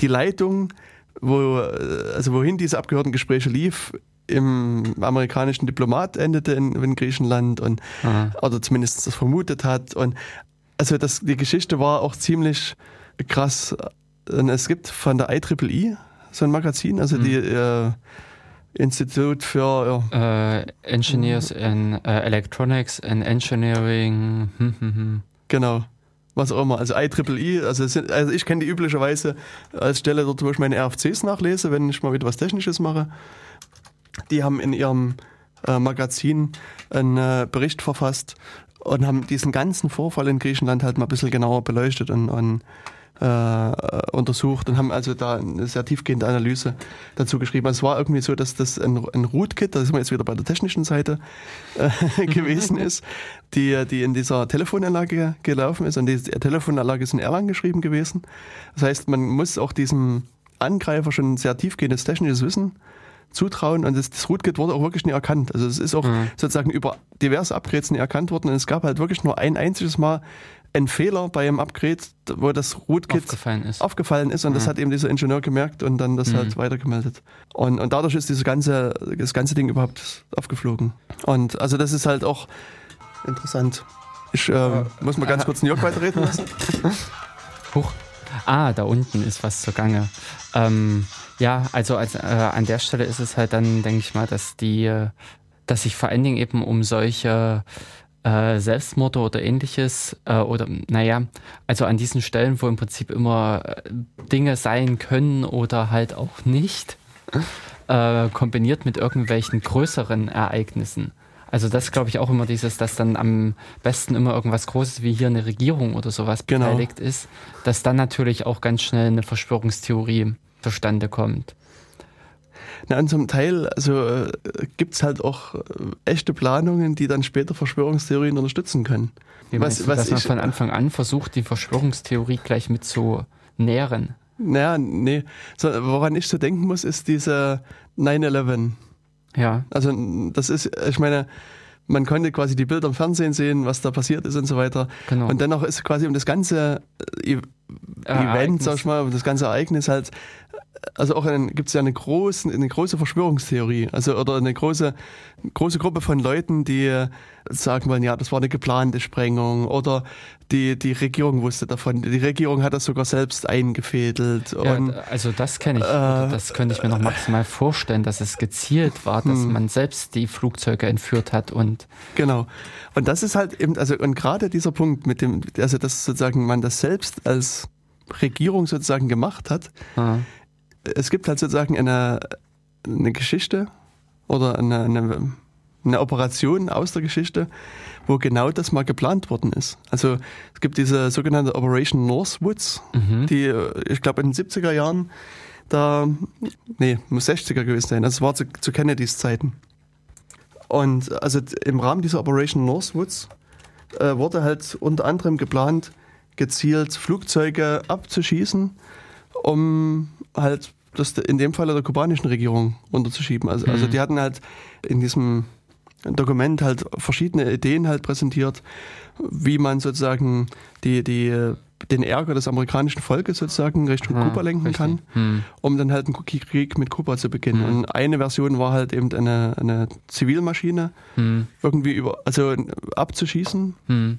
die Leitung wo, äh, also wohin diese Abgehörtengespräche lief, im amerikanischen Diplomat endete in, in Griechenland und Aha. oder zumindest das vermutet hat. Und also das, die Geschichte war auch ziemlich krass. Und es gibt von der IEEE so ein Magazin, also die äh, Institut für ja, Äh, Engineers in äh, Electronics and Engineering. Hm, hm, hm. Genau. Was auch immer. Also IEEE, also, es sind, also ich kenne die üblicherweise als Stelle dort, wo ich meine RFCs nachlese, wenn ich mal wieder was Technisches mache. Die haben in ihrem äh, Magazin einen äh, Bericht verfasst und haben diesen ganzen Vorfall in Griechenland halt mal ein bisschen genauer beleuchtet und, und äh, untersucht und haben also da eine sehr tiefgehende Analyse dazu geschrieben. Also es war irgendwie so, dass das ein, ein Rootkit, da sind wir jetzt wieder bei der technischen Seite, äh, gewesen ist, die, die in dieser Telefonanlage gelaufen ist. Und die Telefonanlage ist in Erlang geschrieben gewesen. Das heißt, man muss auch diesem Angreifer schon sehr tiefgehendes technisches Wissen zutrauen und das, das Rootkit wurde auch wirklich nie erkannt. Also es ist auch sozusagen über diverse Upgrades nie erkannt worden und es gab halt wirklich nur ein einziges Mal einen Fehler bei einem Upgrade, wo das Rootkit Aufgefallen ist. aufgefallen ist und das hat eben dieser Ingenieur gemerkt und dann das halt weitergemeldet. Und, und dadurch ist dieses ganze, das ganze Ding überhaupt aufgeflogen. Und also das ist halt auch interessant. Ich äh, muss mal ganz kurz den Jörg weiterreden lassen. Huch. Ah, da unten ist was zugange. Ähm, ja, also als, äh, an der Stelle ist es halt dann, denke ich mal, dass die, äh, dass sich vor allen Dingen eben um solche äh, Selbstmorde oder ähnliches äh, oder naja, also an diesen Stellen, wo im Prinzip immer äh, Dinge sein können oder halt auch nicht, äh, kombiniert mit irgendwelchen größeren Ereignissen. Also das glaube ich auch immer dieses, dass dann am besten immer irgendwas Großes wie hier eine Regierung oder sowas Genau. beteiligt ist, dass dann natürlich auch ganz schnell eine Verschwörungstheorie zustande kommt. Na, und zum Teil also, äh, gibt es halt auch äh, echte Planungen, die dann später Verschwörungstheorien unterstützen können. Wie Was- du, was dass man ich- von Anfang an versucht, die Verschwörungstheorie gleich mit zu nähren? Naja, nee. So, woran ich so denken muss, ist diese 9-11. Ja. Also das ist, ich meine, man konnte quasi die Bilder im Fernsehen sehen, was da passiert ist und so weiter. Genau. Und dennoch ist quasi um das ganze Event, sag ich mal, das ganze Ereignis halt, also auch gibt es ja eine große, eine große Verschwörungstheorie, also oder eine große, große Gruppe von Leuten, die sagen wollen, ja, das war eine geplante Sprengung oder die, die Regierung wusste davon. Die Regierung hat das sogar selbst eingefädelt. Ja, und also das kenne ich, äh, das könnte ich mir noch maximal vorstellen, dass es gezielt war, dass Hm. man selbst die Flugzeuge entführt hat und Genau. Und das ist halt eben, also und gerade dieser Punkt mit dem, also dass sozusagen man das selbst als Regierung sozusagen gemacht hat. äh, Es gibt halt sozusagen eine, eine Geschichte oder eine, eine eine Operation aus der Geschichte, wo genau das mal geplant worden ist. Also es gibt diese sogenannte Operation Northwoods, Mhm. die, äh, ich glaube, in den 70er Jahren, da, nee, muss 60er gewesen sein, das war zu, zu Kennedys Zeiten. Und also im Rahmen dieser Operation Northwoods äh, wurde halt unter anderem geplant, gezielt Flugzeuge abzuschießen, um halt das in dem Fall der kubanischen Regierung unterzuschieben. Also, also Mhm. die hatten halt in diesem Dokument halt verschiedene Ideen halt präsentiert, wie man sozusagen die, die, den Ärger des amerikanischen Volkes sozusagen Richtung Ah, Kuba lenken richtig. kann, Hm. um dann halt einen Krieg mit Kuba zu beginnen. Mhm. Und eine Version war halt eben eine, eine Zivilmaschine Hm. irgendwie über, also abzuschießen Hm.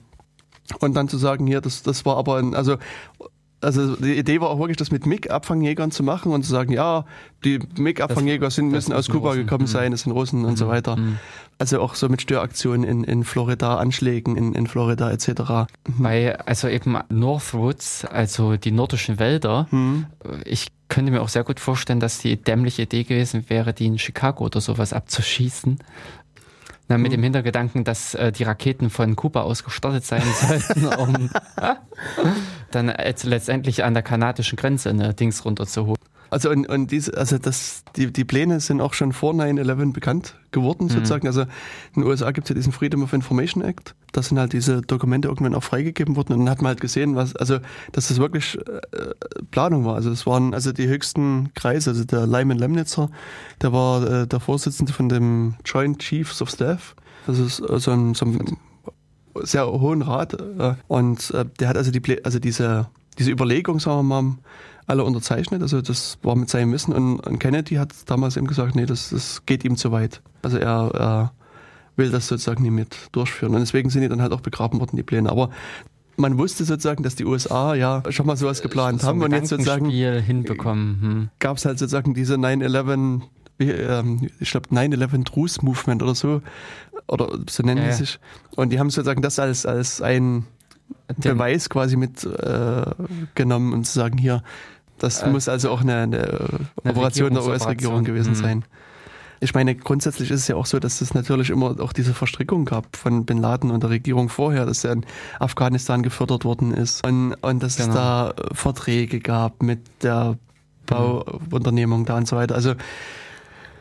Und dann zu sagen, hier, das, das war aber ein, also, also die Idee war auch wirklich, das mit MiG-Abfangjägern zu machen und zu sagen, ja, die MiG-Abfangjäger sind, müssen aus Kuba Russen. gekommen Mhm. sein, das sind Russen und so weiter. Hm. Also auch so mit Störaktionen in, in Florida, Anschlägen in, in Florida etc. Weil, also eben Northwoods, also die nordischen Wälder, Hm. ich könnte mir auch sehr gut vorstellen, dass die dämliche Idee gewesen wäre, die in Chicago oder sowas abzuschießen. Na, mit Mhm. dem Hintergedanken, dass äh, die Raketen von Kuba aus gestartet sein sollten, um dann äh, letztendlich an der kanadischen Grenze eine Dings runterzuholen. Also und, und diese, also das, die, die Pläne sind auch schon vor 9-11 bekannt geworden Mhm. sozusagen. Also in den USA gibt es ja diesen Freedom of Information Act. Da sind halt diese Dokumente irgendwann auch freigegeben worden und dann hat man halt gesehen, was, also dass das wirklich äh, Planung war. Also es waren also die höchsten Kreise, also der Lyman Lemnitzer, der war äh, der Vorsitzende von dem Joint Chiefs of Staff. Das ist äh, so ein, so ein sehr hohen Rat äh, und äh, der hat also die also diese diese Überlegung sagen wir mal alle unterzeichnet also das war mit seinem Wissen und, und Kennedy hat damals eben gesagt nee das, das geht ihm zu weit also er, er will das sozusagen nie mit durchführen und deswegen sind die dann halt auch begraben worden die Pläne aber man wusste sozusagen dass die USA ja schon mal sowas geplant So haben und jetzt sozusagen hinbekommen. Hm. gab es halt sozusagen diese 9-11, wie, ähm, ich glaube 9-11 Truce Movement oder so, oder so nennen Ja, die sich. Und die haben sozusagen das als, als ein Beweis quasi mit äh, genommen und zu sagen, hier, das Äh, muss also auch eine, eine, Operation der US-Regierung gewesen mhm. sein. Ich meine, grundsätzlich ist es ja auch so, dass es natürlich immer auch diese Verstrickung gab von Bin Laden und der Regierung vorher, dass er in Afghanistan gefördert worden ist und, und dass es Genau. da äh, Verträge gab mit der Bauunternehmung da und so weiter. Also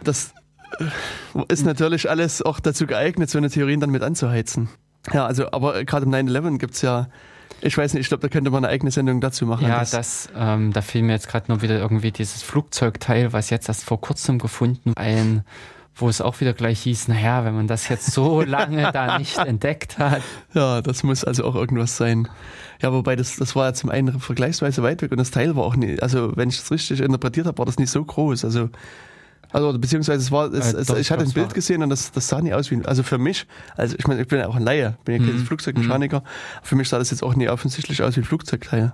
das äh, ist natürlich alles auch dazu geeignet, so eine Theorien dann mit anzuheizen. Ja, also aber gerade im 9-11 gibt's ja, ich weiß nicht, ich glaube, da könnte man eine eigene Sendung dazu machen. Ja, das, ähm, da fiel mir jetzt gerade nur wieder irgendwie dieses Flugzeugteil, was jetzt erst vor kurzem gefunden ein, wo es auch wieder gleich hieß, naja, wenn man das jetzt so lange da nicht entdeckt hat. Ja, das muss also auch irgendwas sein. Ja, wobei das, das war ja zum einen vergleichsweise weit weg und das Teil war auch nicht, also wenn ich das richtig interpretiert habe, war das nicht so groß. Also, also beziehungsweise es war, es, Äh, doch, ich hatte ein Bild war- gesehen und das, das sah nicht aus wie, also für mich, also ich meine, ich bin ja auch ein Laie, bin ja kein Mhm. Flugzeugmechaniker, für mich sah das jetzt auch nicht offensichtlich aus wie ein Flugzeugteil.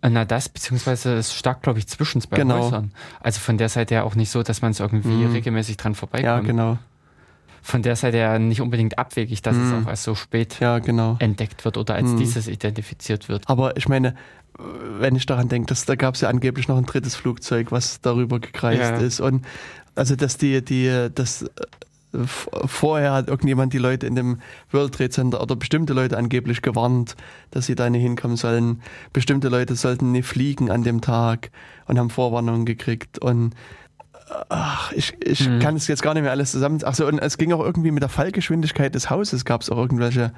Äh, Na, das, beziehungsweise es stark, glaube ich, zwischen zwei Genau. Häusern. Also von der Seite ja auch nicht so, dass man es irgendwie Mhm. regelmäßig dran vorbeikommt. Ja, genau. Von der Seite ja nicht unbedingt abwegig, dass Mhm. es auch erst so spät Ja, genau. entdeckt wird oder als Mhm. dieses identifiziert wird. Aber ich meine, wenn ich daran denke, dass da gab es ja angeblich noch ein drittes Flugzeug, was darüber gekreist Ja. ist. Und also dass die, die, das äh, vorher hat irgendjemand die Leute in dem World Trade Center oder bestimmte Leute angeblich gewarnt, dass sie da nicht hinkommen sollen. Bestimmte Leute sollten nicht fliegen an dem Tag und haben Vorwarnungen gekriegt. Und ach, ich, ich Mhm. kann es jetzt gar nicht mehr alles zusammen. Ach so, und es ging auch irgendwie mit der Fallgeschwindigkeit des Hauses, gab es auch irgendwelche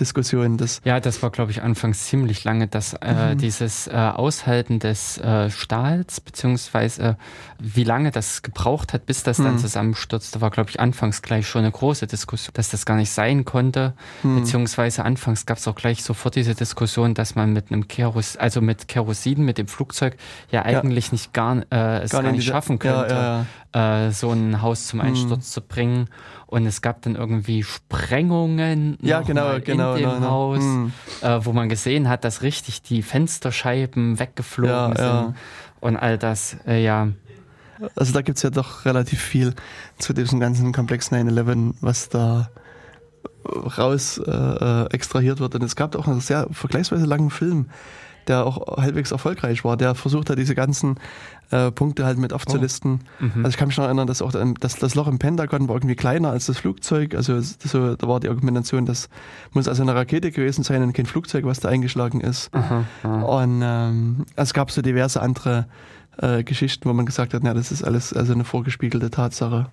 Diskussionen. Das, Ja, das war, glaube ich, anfangs ziemlich lange, dass äh, Mhm. dieses äh, Aushalten des äh, Stahls, beziehungsweise äh, wie lange das gebraucht hat, bis das dann Mhm. zusammenstürzte, war, glaube ich, anfangs gleich schon eine große Diskussion, dass das gar nicht sein konnte. hm, Beziehungsweise anfangs gab es auch gleich sofort diese Diskussion, dass man mit einem Keros, also mit Kerosin, mit dem Flugzeug, ja eigentlich nicht gar, äh, es gar, in nicht diese- schaffen könnte Ja, ja, äh, so ein Haus zum Hm. Einsturz zu bringen. Und es gab dann irgendwie Sprengungen ja. noch genau, mal genau. in dem genau, genau. Haus, Hm. äh, wo man gesehen hat, dass richtig die Fensterscheiben weggeflogen Ja, sind ja. und all das. Äh, ja, Also da gibt's ja doch relativ viel zu diesem ganzen Komplex 9-11, was da raus äh, äh, extrahiert wird. Und es gab auch einen sehr vergleichsweise langen Film, der auch halbwegs erfolgreich war. Der versucht hat, diese ganzen äh, Punkte halt mit aufzulisten. Mhm. Also ich kann mich noch erinnern, dass auch das, das Loch im Pentagon war irgendwie kleiner als das Flugzeug. Also so, da war die Argumentation, das muss also eine Rakete gewesen sein und kein Flugzeug, was da eingeschlagen ist. Aha, aha. Und ähm, es gab so diverse andere äh, Geschichten, wo man gesagt hat, na, das ist alles also eine vorgespiegelte Tatsache.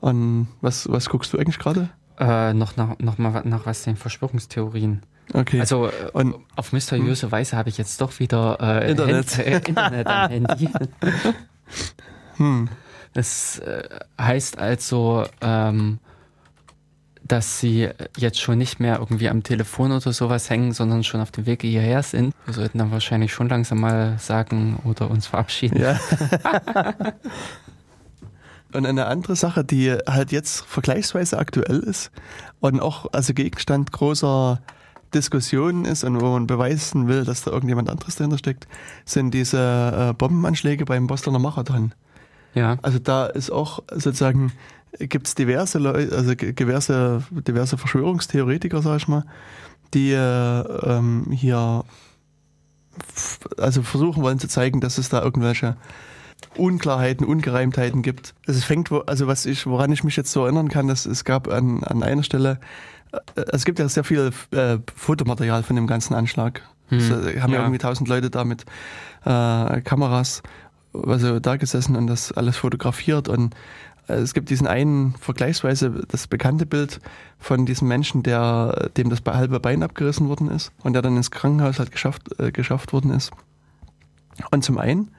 Und was, was guckst du eigentlich gerade? Äh, noch, nach, noch mal nach was den Verschwörungstheorien. Okay. Also äh, Und- auf mysteriöse Weise habe ich jetzt doch wieder äh, Internet. Hand, äh, Internet am Handy. hm, Das äh, heißt also, ähm, dass sie jetzt schon nicht mehr irgendwie am Telefon oder sowas hängen, sondern schon auf dem Weg hierher sind. Wir sollten dann wahrscheinlich schon langsam mal sagen oder uns verabschieden. ja. Und eine andere Sache, die halt jetzt vergleichsweise aktuell ist und auch also Gegenstand großer Diskussionen ist und wo man beweisen will, dass da irgendjemand anderes dahinter steckt, sind diese äh, Bombenanschläge beim Bostoner Marathon. Ja. Also da ist auch sozusagen, gibt es diverse Leute, also diverse, diverse Verschwörungstheoretiker, sag ich mal, die äh, ähm, hier also versuchen wollen zu zeigen, dass es da irgendwelche Unklarheiten, Ungereimtheiten gibt. Also es fängt, wo, also was ich, woran ich mich jetzt so erinnern kann, dass es gab an, an einer Stelle, es gibt ja sehr viel äh, Fotomaterial von dem ganzen Anschlag. Hm, äh, haben ja. ja. irgendwie tausend Leute da mit äh, Kameras also da gesessen und das alles fotografiert und äh, es gibt diesen einen vergleichsweise das bekannte Bild von diesem Menschen, der dem das halbe Bein abgerissen worden ist und der dann ins Krankenhaus halt geschafft, äh, geschafft worden ist. Und zum einen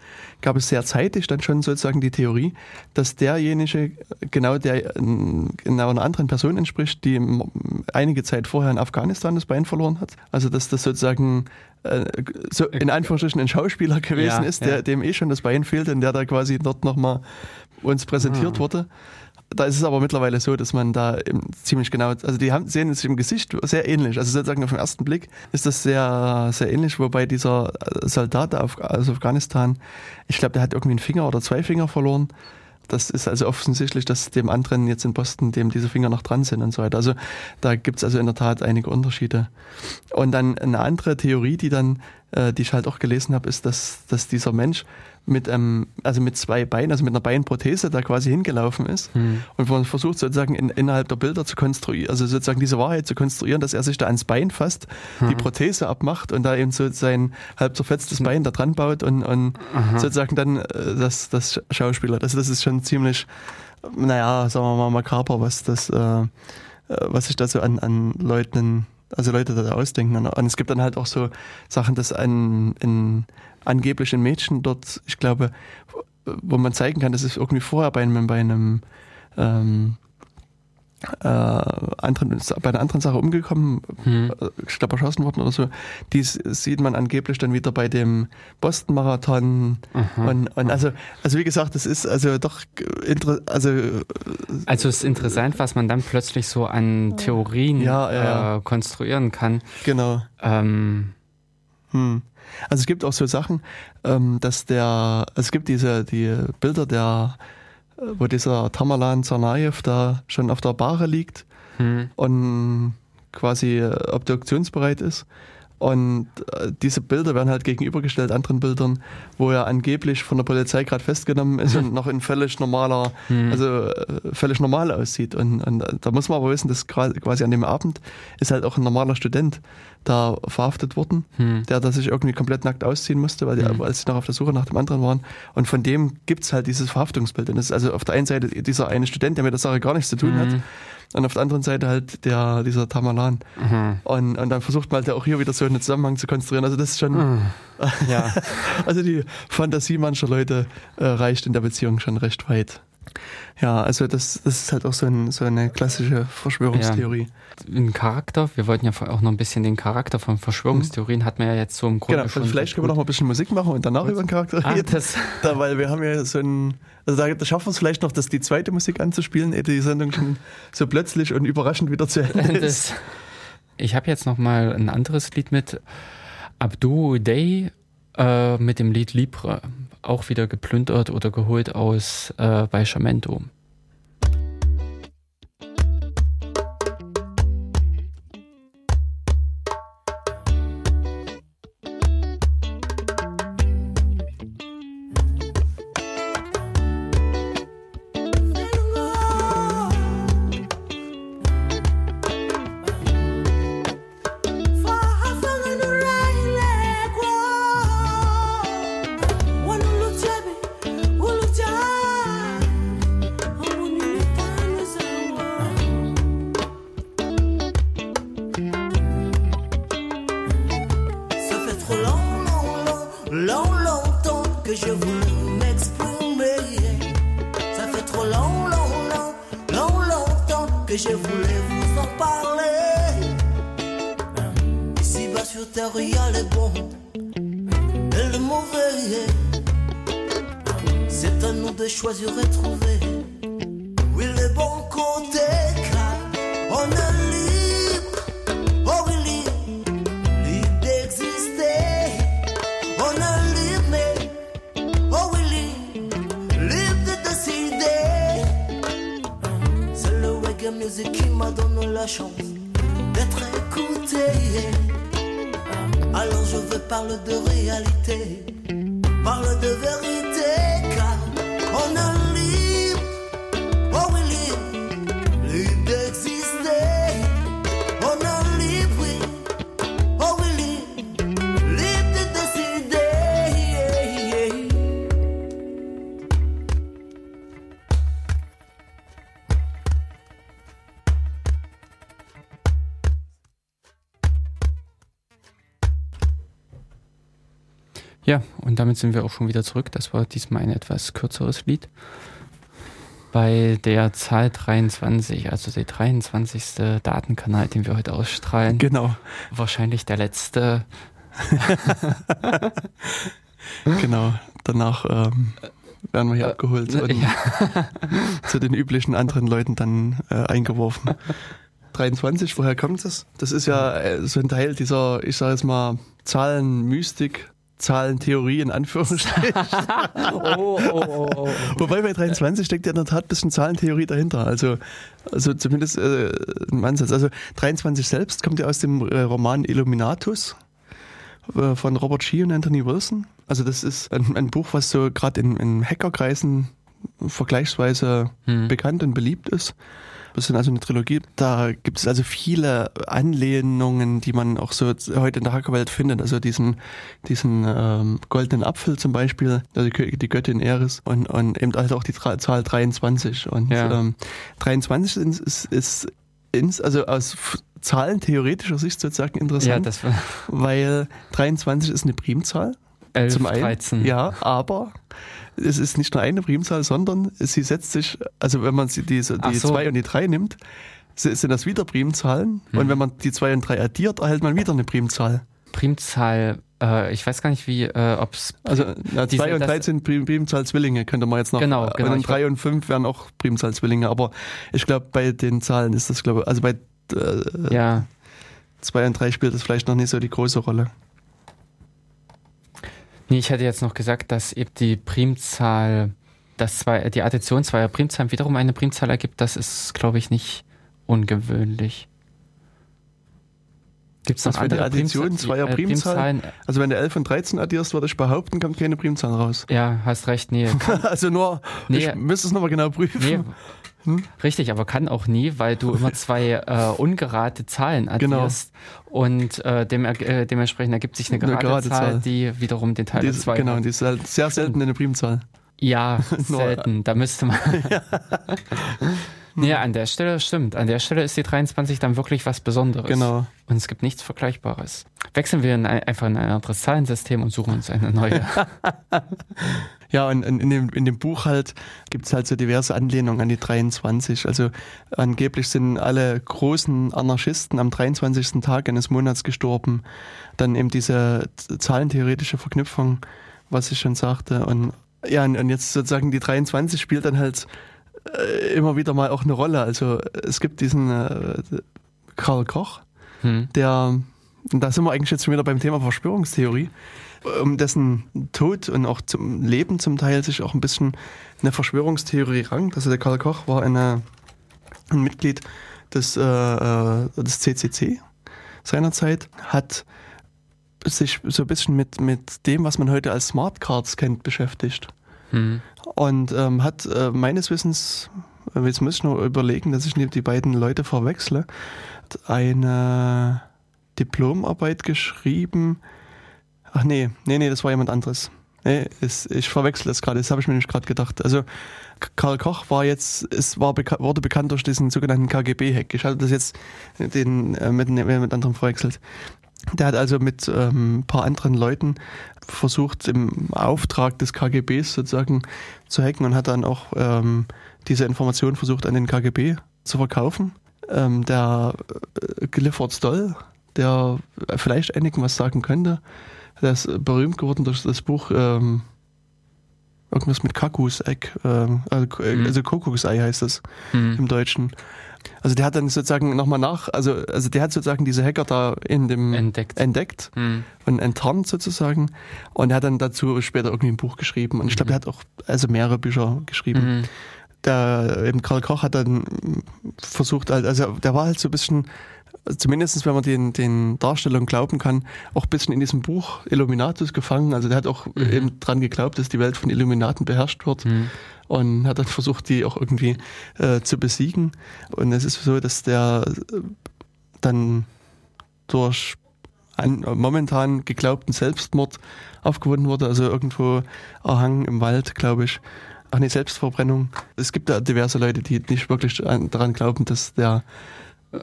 gab es sehr zeitig dann schon sozusagen die Theorie, dass derjenige genau der genau einer anderen Person entspricht, die einige Zeit vorher in Afghanistan das Bein verloren hat. Also dass das sozusagen äh, so in Anführungsstrichen ein Schauspieler gewesen Ja, ist, der ja. dem eh schon das Bein fehlt und der da quasi dort nochmal uns präsentiert Ah. wurde. Da ist es aber mittlerweile so, dass man da ziemlich genau, also die haben, sehen es im Gesicht sehr ähnlich. Also sozusagen auf den ersten Blick ist das sehr, sehr ähnlich, wobei dieser Soldat auf, aus Afghanistan, ich glaube, der hat irgendwie einen Finger oder zwei Finger verloren. Das ist also offensichtlich, dass dem anderen jetzt in Boston, dem diese Finger noch dran sind und so weiter. Also da gibt es also in der Tat einige Unterschiede. Und dann eine andere Theorie, die dann, äh, die ich halt auch gelesen habe, ist, dass, dass dieser Mensch mit ähm, also mit zwei Beinen, also mit einer Beinprothese da quasi hingelaufen ist Hm. und man versucht sozusagen in, innerhalb der Bilder zu konstruieren, also sozusagen diese Wahrheit zu konstruieren, dass er sich da ans Bein fasst, die Prothese abmacht und da eben so sein halb zerfetztes Bein da dran baut und, und sozusagen dann äh, das, das Schauspieler. Also das ist schon ziemlich, naja, sagen wir mal makaber, was das, äh, äh, was sich da so an, an Leuten, also Leute da ausdenken. Und, und es gibt dann halt auch so Sachen, dass ein, ein angeblich ein Mädchen dort, ich glaube, wo man zeigen kann, dass es irgendwie vorher bei einem, bei einem ähm, äh, anderen, bei einer anderen Sache umgekommen, Hm. äh, ich glaube erschossen worden oder so. Dies sieht man angeblich dann wieder bei dem Boston-Marathon. Und, und also, also wie gesagt, das ist also doch also äh, Also es ist interessant, was man dann plötzlich so an Theorien Ja, ja. Äh, konstruieren kann. genau. Ähm, Hm. Also es gibt auch so Sachen, ähm, dass der, also es gibt diese die Bilder der, äh, wo dieser Tamerlan Tsarnaev da schon auf der Bahre liegt hm. und quasi äh, obduktionsbereit ist. Und äh, diese Bilder werden halt gegenübergestellt anderen Bildern, wo er angeblich von der Polizei gerade festgenommen ist und noch in völlig normaler, also äh, völlig normal aussieht. Und, und da muss man aber wissen, dass quasi an dem Abend ist halt auch ein normaler Student da verhaftet worden, Hm. der da sich irgendwie komplett nackt ausziehen musste, weil die, Mhm. als sie noch auf der Suche nach dem anderen waren. Und von dem gibt's halt dieses Verhaftungsbild. Und das ist also auf der einen Seite dieser eine Student, der mit der Sache gar nichts zu tun hat, Mhm. und auf der anderen Seite halt der, dieser Tamalan. Mhm. Und, und dann versucht man halt auch hier wieder so einen Zusammenhang zu konstruieren. Also das ist schon, Mhm. Ja. also die Fantasie mancher Leute äh, reicht in der Beziehung schon recht weit. Ja, also das, das ist halt auch so, ein, so eine klassische Verschwörungstheorie. Ein Charakter, wir wollten ja auch noch ein bisschen den Charakter von Verschwörungstheorien, hat man ja jetzt so im Grunde Genau, schon. vielleicht können wir noch mal ein bisschen Musik machen und danach über den Charakter ah, reden. das, Da, weil wir haben ja so ein, also da, da schaffen wir es vielleicht noch, dass die zweite Musik anzuspielen, ehe die Sendung schon so plötzlich und überraschend wieder zu Ende ist. ich habe jetzt noch mal ein anderes Lied mit Abdu Day äh, mit dem Lied Libre, auch wieder geplündert oder geholt aus äh, Baixamento. Damit sind wir auch schon wieder zurück. Das war diesmal ein etwas kürzeres Lied. Bei der Zahl 23, also der 23. Datenkanal, den wir heute ausstrahlen. Genau. Wahrscheinlich der letzte. Genau. Danach ähm, werden wir hier Äh, abgeholt und ja. zu den üblichen anderen Leuten dann äh, eingeworfen. 23, woher kommt das? Das ist ja äh, so ein Teil dieser, ich sage jetzt mal, Zahlenmystik, Zahlentheorie in Anführungsstrichen. Oh, oh, oh, oh. Wobei bei 23 steckt ja in der Tat ein bisschen Zahlentheorie dahinter. Also, also zumindest äh, im Ansatz. Also 23 selbst kommt ja aus dem äh, Roman Illuminatus äh, von Robert Shee und Anthony Wilson. Also das ist ein, ein Buch, was so gerade in, in Hackerkreisen vergleichsweise Hm. bekannt und beliebt ist. Das ist also eine Trilogie. Da gibt es also viele Anlehnungen, die man auch so heute in der Hackerwelt findet. Also diesen, diesen ähm, goldenen Apfel zum Beispiel, also die, Gö- die Göttin Eris und, und eben halt auch die Zahl 23. Und Ja. ähm, 23 ist, ist, ist ins, also aus zahlentheoretischer Sicht sozusagen Ja, interessant, das war weil 23 ist eine Primzahl. 11, Zum einen, 13. ja, aber es ist nicht nur eine Primzahl, sondern sie setzt sich, also wenn man die so. 2 und die 3 nimmt, si- sind das wieder Primzahlen. Hm. Und wenn man die 2 und 3 addiert, erhält man wieder eine Primzahl. Primzahl, äh, ich weiß gar nicht, wie, äh, ob es. Also ja, Diese- 2 und das- 3 sind Prim Primzahl-Zwillinge, könnte man jetzt noch. Genau, genau, Und ich 3 und 5 wären auch Primzahl-Zwillinge. Aber ich glaube, bei den Zahlen ist das, glaube ich, also bei äh, Ja, 2 und 3 spielt das vielleicht noch nicht so die große Rolle. Nee, ich hätte jetzt noch gesagt, dass eben die Primzahl, dass zwei, die Addition zweier Primzahlen wiederum eine Primzahl ergibt. Das ist, glaube ich, nicht ungewöhnlich. Gibt es noch die andere Addition Primza- zweier äh, Primzahlen? Also wenn du 11 und 13 addierst, würde ich behaupten, kommt keine Primzahl raus. Ja, hast recht, nee. Also nur, Nee. ich müsste es nochmal genau prüfen. nee. Hm? Richtig, aber kann auch nie, weil du immer zwei äh, ungerade Zahlen Genau. addierst und äh, dem, äh, dementsprechend ergibt sich eine Eine gerade, gerade Zahl, Zahl. die wiederum den Teil Die der ist, zwei genau, hat. die ist halt sehr selten eine Primzahl. Ja, selten. Da müsste man. nee, an der Stelle stimmt. An der Stelle ist die 23 dann wirklich was Besonderes. Genau. Und es gibt nichts Vergleichbares. Wechseln wir in ein, einfach in ein anderes Zahlensystem und suchen uns eine neue. Ja, und in dem, in dem Buch halt gibt's halt so diverse Anlehnungen an die 23. Also angeblich sind alle großen Anarchisten am 23. Tag eines Monats gestorben. Dann eben diese zahlentheoretische Verknüpfung, was ich schon sagte. Und ja, und, jetzt sozusagen die 23 spielt dann halt äh, immer wieder mal auch eine Rolle. Also es gibt diesen äh, Karl Koch, Hm. der, und da sind wir eigentlich jetzt schon wieder beim Thema Verschwörungstheorie, um dessen Tod und auch zum Leben zum Teil sich auch ein bisschen eine Verschwörungstheorie rankt. Also der Karl Koch war eine, ein Mitglied des, äh, äh, des CCC seinerzeit, hat sich so ein bisschen mit, mit dem, was man heute als Smart Cards kennt, beschäftigt. Hm. Und ähm, hat äh, meines Wissens, äh, jetzt muss ich nur überlegen, dass ich nicht die beiden Leute verwechsle, eine Diplomarbeit geschrieben. Ach nee, nee, nee, das war jemand anderes. Nee, ist, ich verwechsel das gerade, das habe ich mir nicht gerade gedacht. Also Karl Koch war jetzt, es war beka wurde bekannt durch diesen sogenannten KGB-Hack. Ich hatte das jetzt den, äh, mit, mit anderem verwechselt. Der hat also mit ähm, ein paar anderen Leuten versucht, im Auftrag des KGBs sozusagen zu hacken und hat dann auch ähm, diese Informationen versucht an den KGB zu verkaufen. Ähm, der äh, Clifford Stoll, der vielleicht einigen was sagen könnte, der ist berühmt geworden durch das Buch ähm, irgendwas mit Kakuseck, ähm, also, Mhm. also Kuckucksei heißt das im Deutschen. Also der hat dann sozusagen nochmal nach, also, also der hat sozusagen diese Hacker da in dem Entdeckt. entdeckt Hm. und enttarnt sozusagen. Und er hat dann dazu später irgendwie ein Buch geschrieben. Und ich glaube, er hat auch also mehrere Bücher geschrieben. Mhm. Der eben Karl Koch hat dann versucht, halt, also der war halt so ein bisschen, zumindest wenn man den, den Darstellungen glauben kann, auch ein bisschen in diesem Buch Illuminatus gefangen. Also der hat auch eben dran geglaubt, dass die Welt von Illuminaten beherrscht wird. Und hat dann versucht, die auch irgendwie äh, zu besiegen. Und es ist so, dass der äh, dann durch einen momentan geglaubten Selbstmord aufgefunden wurde, also irgendwo erhangen im Wald, glaube ich. Ach nee, Selbstverbrennung. Es gibt da diverse Leute, die nicht wirklich an- daran glauben, dass der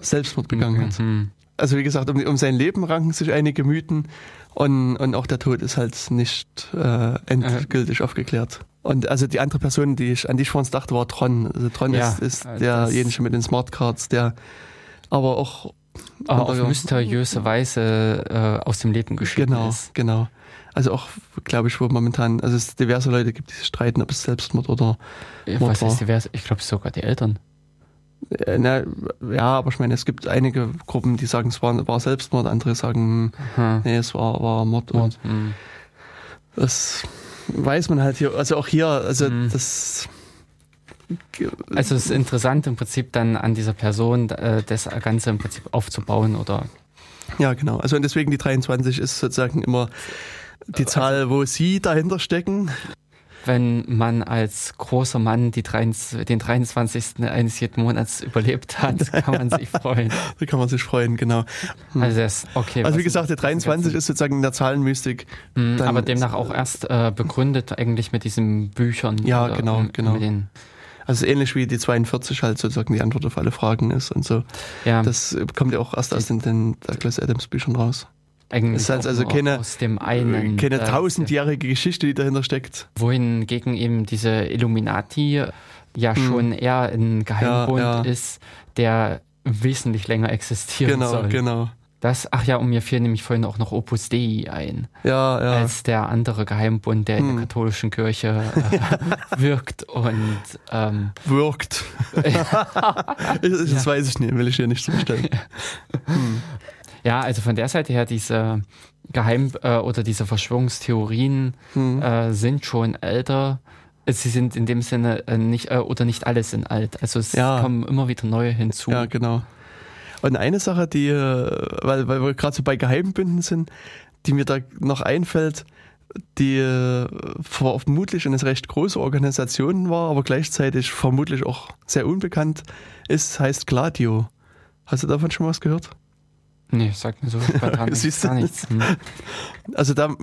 Selbstmord begangen hat. Mhm. Also wie gesagt, um, um sein Leben ranken sich einige Mythen und, und auch der Tod ist halt nicht äh, endgültig aufgeklärt. Und also die andere Person, die ich, an die ich vorhin dachte, war Tron. Also Tron Ja, ist, ist äh, derjenige mit den Smartcards, der aber auch Aber auf mysteriöse Weise äh, aus dem Leben geschieden Genau, ist. genau. Also auch, glaube ich, wo momentan, also es diverse Leute gibt, die sich streiten, ob es Selbstmord oder, Äh, Mord Was war. ist divers? Ich glaube sogar die Eltern. Äh, na, ja, aber ich meine, es gibt einige Gruppen, die sagen, es war, war Selbstmord, andere sagen, Hm. nee, es war, war Mord. Und Hm. das weiß man halt hier, also auch hier, also Mhm. das, Also es ist interessant im Prinzip dann an dieser Person äh, das Ganze im Prinzip aufzubauen oder ja genau. Also und deswegen die 23 ist sozusagen immer die Zahl, wo sie dahinter stecken. Wenn man als großer Mann die 23, den 23. eines jeden Monats überlebt hat, kann man sich freuen. Da kann man sich freuen, genau. Also das okay. Also wie gesagt, der sind 23 diese ist sozusagen in der Zahlenmystik. Mhm, aber demnach auch erst äh, begründet eigentlich mit diesen Büchern. Ja, genau, ähm, genau. Also ähnlich wie die 42 halt sozusagen die Antwort auf alle Fragen ist und so. ja, Das kommt ja auch erst aus den, den Douglas Adams Büchern raus. Eigentlich halt auch also keine- aus dem einen. Keine äh, tausendjährige Geschichte, die dahinter steckt. wohingegen eben diese Illuminati ja Hm. schon eher ein Geheimbund Ja, ja. ist, der wesentlich länger existieren Genau, soll. genau. Das, ach ja, und mir fiel nämlich vorhin auch noch Opus Dei ein, Ja, ja. als der andere Geheimbund, der in Hm. der katholischen Kirche äh, wirkt und ähm, Wirkt. das weiß ich nicht, will ich hier nicht zustellen. Ja, also von der Seite her diese Geheim- äh, oder diese Verschwörungstheorien Hm. äh, sind schon älter. Sie sind in dem Sinne äh, nicht, äh, oder nicht alle sind alt. Also es Ja. kommen immer wieder neue hinzu. Ja, genau. Und eine Sache, die, äh, weil, weil wir gerade so bei Geheimbünden sind, die mir da noch einfällt, die äh, vermutlich eine recht große Organisation war, aber gleichzeitig vermutlich auch sehr unbekannt ist, heißt Gladio. Hast du davon schon mal was gehört? Nee, sagt mir so spontan Siehst du? gar nichts. Hm. Also da